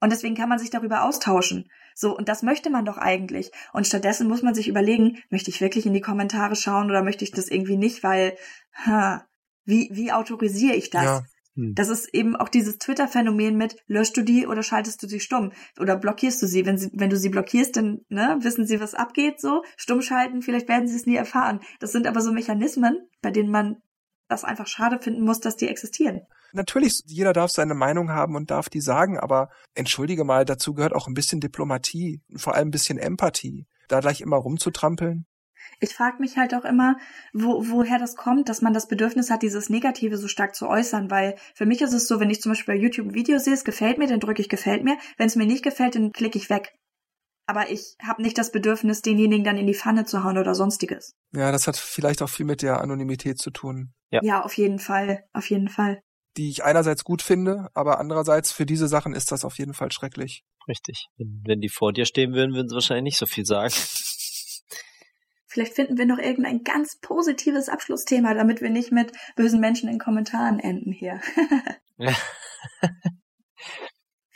Und deswegen kann man sich darüber austauschen. So, und das möchte man doch eigentlich. Und stattdessen muss man sich überlegen, möchte ich wirklich in die Kommentare schauen oder möchte ich das irgendwie nicht, weil, ha, wie, wie autorisiere ich das? Ja. Hm. Das ist eben auch dieses Twitter-Phänomen mit, löschst du die oder schaltest du sie stumm? Oder blockierst du sie? Wenn, sie, wenn du sie blockierst, dann ne, wissen sie, was abgeht, so. Stumm schalten, vielleicht werden sie es nie erfahren. Das sind aber so Mechanismen, bei denen man das einfach schade finden muss, dass die existieren natürlich, jeder darf seine Meinung haben und darf die sagen, aber entschuldige mal, dazu gehört auch ein bisschen Diplomatie, vor allem ein bisschen Empathie. Da gleich immer rumzutrampeln. Ich frage mich halt auch immer, wo, woher das kommt, dass man das Bedürfnis hat, dieses Negative so stark zu äußern, weil für mich ist es so, wenn ich zum Beispiel bei YouTube ein Video sehe, es gefällt mir, dann drücke ich gefällt mir. Wenn es mir nicht gefällt, dann klicke ich weg. Aber ich habe nicht das Bedürfnis, denjenigen dann in die Pfanne zu hauen oder sonstiges. Ja, das hat vielleicht auch viel mit der Anonymität zu tun. Ja, ja auf jeden Fall, auf jeden Fall. Die ich einerseits gut finde, aber andererseits für diese Sachen ist das auf jeden Fall schrecklich. Richtig. Wenn, wenn die vor dir stehen würden, würden sie wahrscheinlich nicht so viel sagen. Vielleicht finden wir noch irgendein ganz positives Abschlussthema, damit wir nicht mit bösen Menschen in Kommentaren enden hier.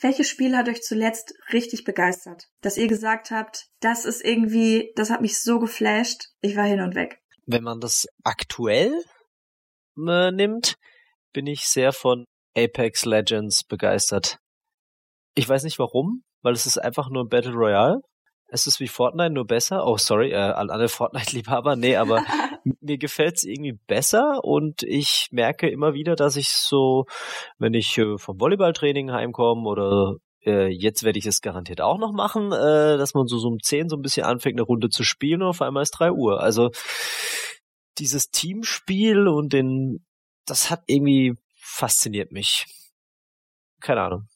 Welches Spiel hat euch zuletzt richtig begeistert? Dass ihr gesagt habt, das ist irgendwie, das hat mich so geflasht, ich war hin und weg. Wenn man das aktuell äh, nimmt, bin ich sehr von Apex Legends begeistert. Ich weiß nicht warum, weil es ist einfach nur Battle Royale es ist wie Fortnite, nur besser. Oh, sorry, äh, alle Fortnite-Liebhaber. Nee, aber mir gefällt's irgendwie besser und ich merke immer wieder, dass ich so, wenn ich äh, vom Volleyballtraining heimkomme oder äh, jetzt werde ich es garantiert auch noch machen, äh, dass man so, so um 10 so ein bisschen anfängt, eine Runde zu spielen und auf einmal ist 3 Uhr. Also dieses Teamspiel und den, das hat irgendwie fasziniert mich. Keine Ahnung.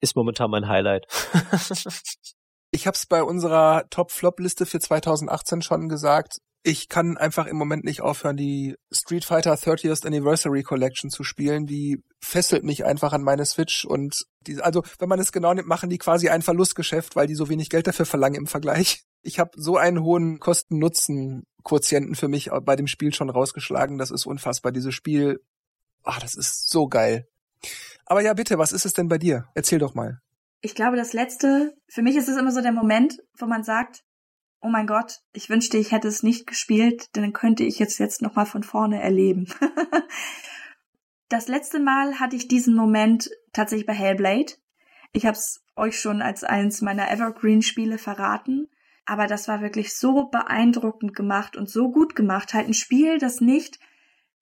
Ist momentan mein Highlight. Ich habe es bei unserer Top-Flop-Liste für 2018 schon gesagt. Ich kann einfach im Moment nicht aufhören, die Street Fighter 30th Anniversary Collection zu spielen. Die fesselt mich einfach an meine Switch und die, also wenn man es genau nimmt, machen die quasi ein Verlustgeschäft, weil die so wenig Geld dafür verlangen im Vergleich. Ich habe so einen hohen Kosten-Nutzen-Quotienten für mich bei dem Spiel schon rausgeschlagen. Das ist unfassbar. Dieses Spiel, ah, das ist so geil. Aber ja, bitte, was ist es denn bei dir? Erzähl doch mal ich glaube, das letzte, für mich ist es immer so der Moment, wo man sagt, oh mein Gott, ich wünschte, ich hätte es nicht gespielt, denn dann könnte ich jetzt jetzt nochmal von vorne erleben. das letzte Mal hatte ich diesen Moment tatsächlich bei Hellblade. Ich habe es euch schon als eins meiner Evergreen-Spiele verraten, aber das war wirklich so beeindruckend gemacht und so gut gemacht. Halt ein Spiel, das nicht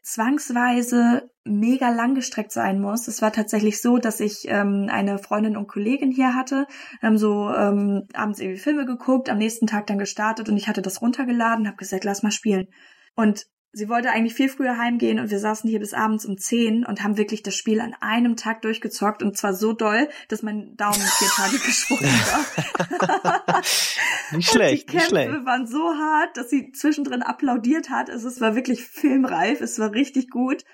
zwangsweise mega langgestreckt sein muss. Es war tatsächlich so, dass ich ähm, eine Freundin und Kollegin hier hatte, haben so ähm, abends irgendwie Filme geguckt, am nächsten Tag dann gestartet und ich hatte das runtergeladen, habe gesagt, lass mal spielen. Und sie wollte eigentlich viel früher heimgehen und wir saßen hier bis abends um zehn und haben wirklich das Spiel an einem Tag durchgezockt und zwar so doll, dass mein Daumen vier Tage geschwungen war. nicht schlecht, die Kämpfe nicht schlecht. waren so hart, dass sie zwischendrin applaudiert hat. Also es war wirklich filmreif, es war richtig gut.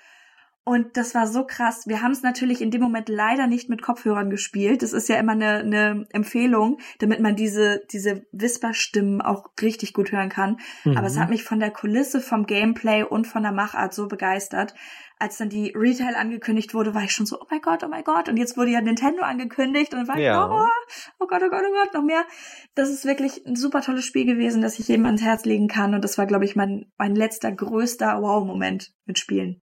Und das war so krass. Wir haben es natürlich in dem Moment leider nicht mit Kopfhörern gespielt. Das ist ja immer eine, eine Empfehlung, damit man diese, diese Whisperstimmen auch richtig gut hören kann. Mhm. Aber es hat mich von der Kulisse, vom Gameplay und von der Machart so begeistert. Als dann die Retail angekündigt wurde, war ich schon so, oh mein Gott, oh mein Gott. Und jetzt wurde ja Nintendo angekündigt und dann war ja. ich, oh, oh Gott, oh Gott, oh Gott, noch mehr. Das ist wirklich ein super tolles Spiel gewesen, das ich jedem ans Herz legen kann. Und das war, glaube ich, mein, mein letzter größter Wow-Moment mit Spielen.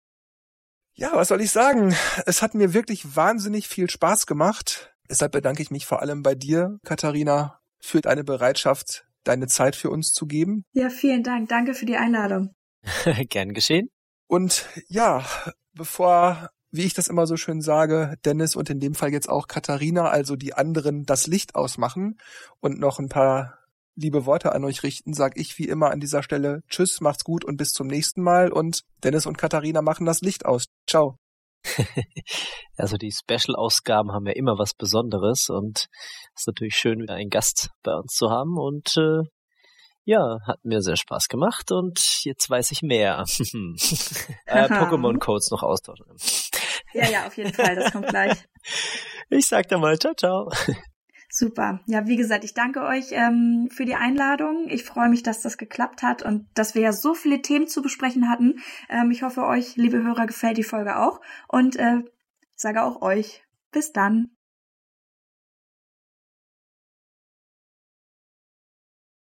Ja, was soll ich sagen? Es hat mir wirklich wahnsinnig viel Spaß gemacht. Deshalb bedanke ich mich vor allem bei dir, Katharina, für deine Bereitschaft, deine Zeit für uns zu geben. Ja, vielen Dank. Danke für die Einladung. Gern geschehen. Und ja, bevor, wie ich das immer so schön sage, Dennis und in dem Fall jetzt auch Katharina, also die anderen, das Licht ausmachen und noch ein paar liebe Worte an euch richten, sag ich wie immer an dieser Stelle Tschüss, macht's gut und bis zum nächsten Mal. Und Dennis und Katharina machen das Licht aus. Ciao. also die Special-Ausgaben haben ja immer was Besonderes und es ist natürlich schön, wieder einen Gast bei uns zu haben und äh, ja, hat mir sehr Spaß gemacht und jetzt weiß ich mehr. äh, Pokémon-Codes noch austauschen. ja, ja, auf jeden Fall, das kommt gleich. Ich sag dann mal, ciao, ciao. Super. Ja, wie gesagt, ich danke euch ähm, für die Einladung. Ich freue mich, dass das geklappt hat und dass wir ja so viele Themen zu besprechen hatten. Ähm, ich hoffe, euch, liebe Hörer, gefällt die Folge auch und äh, sage auch euch bis dann.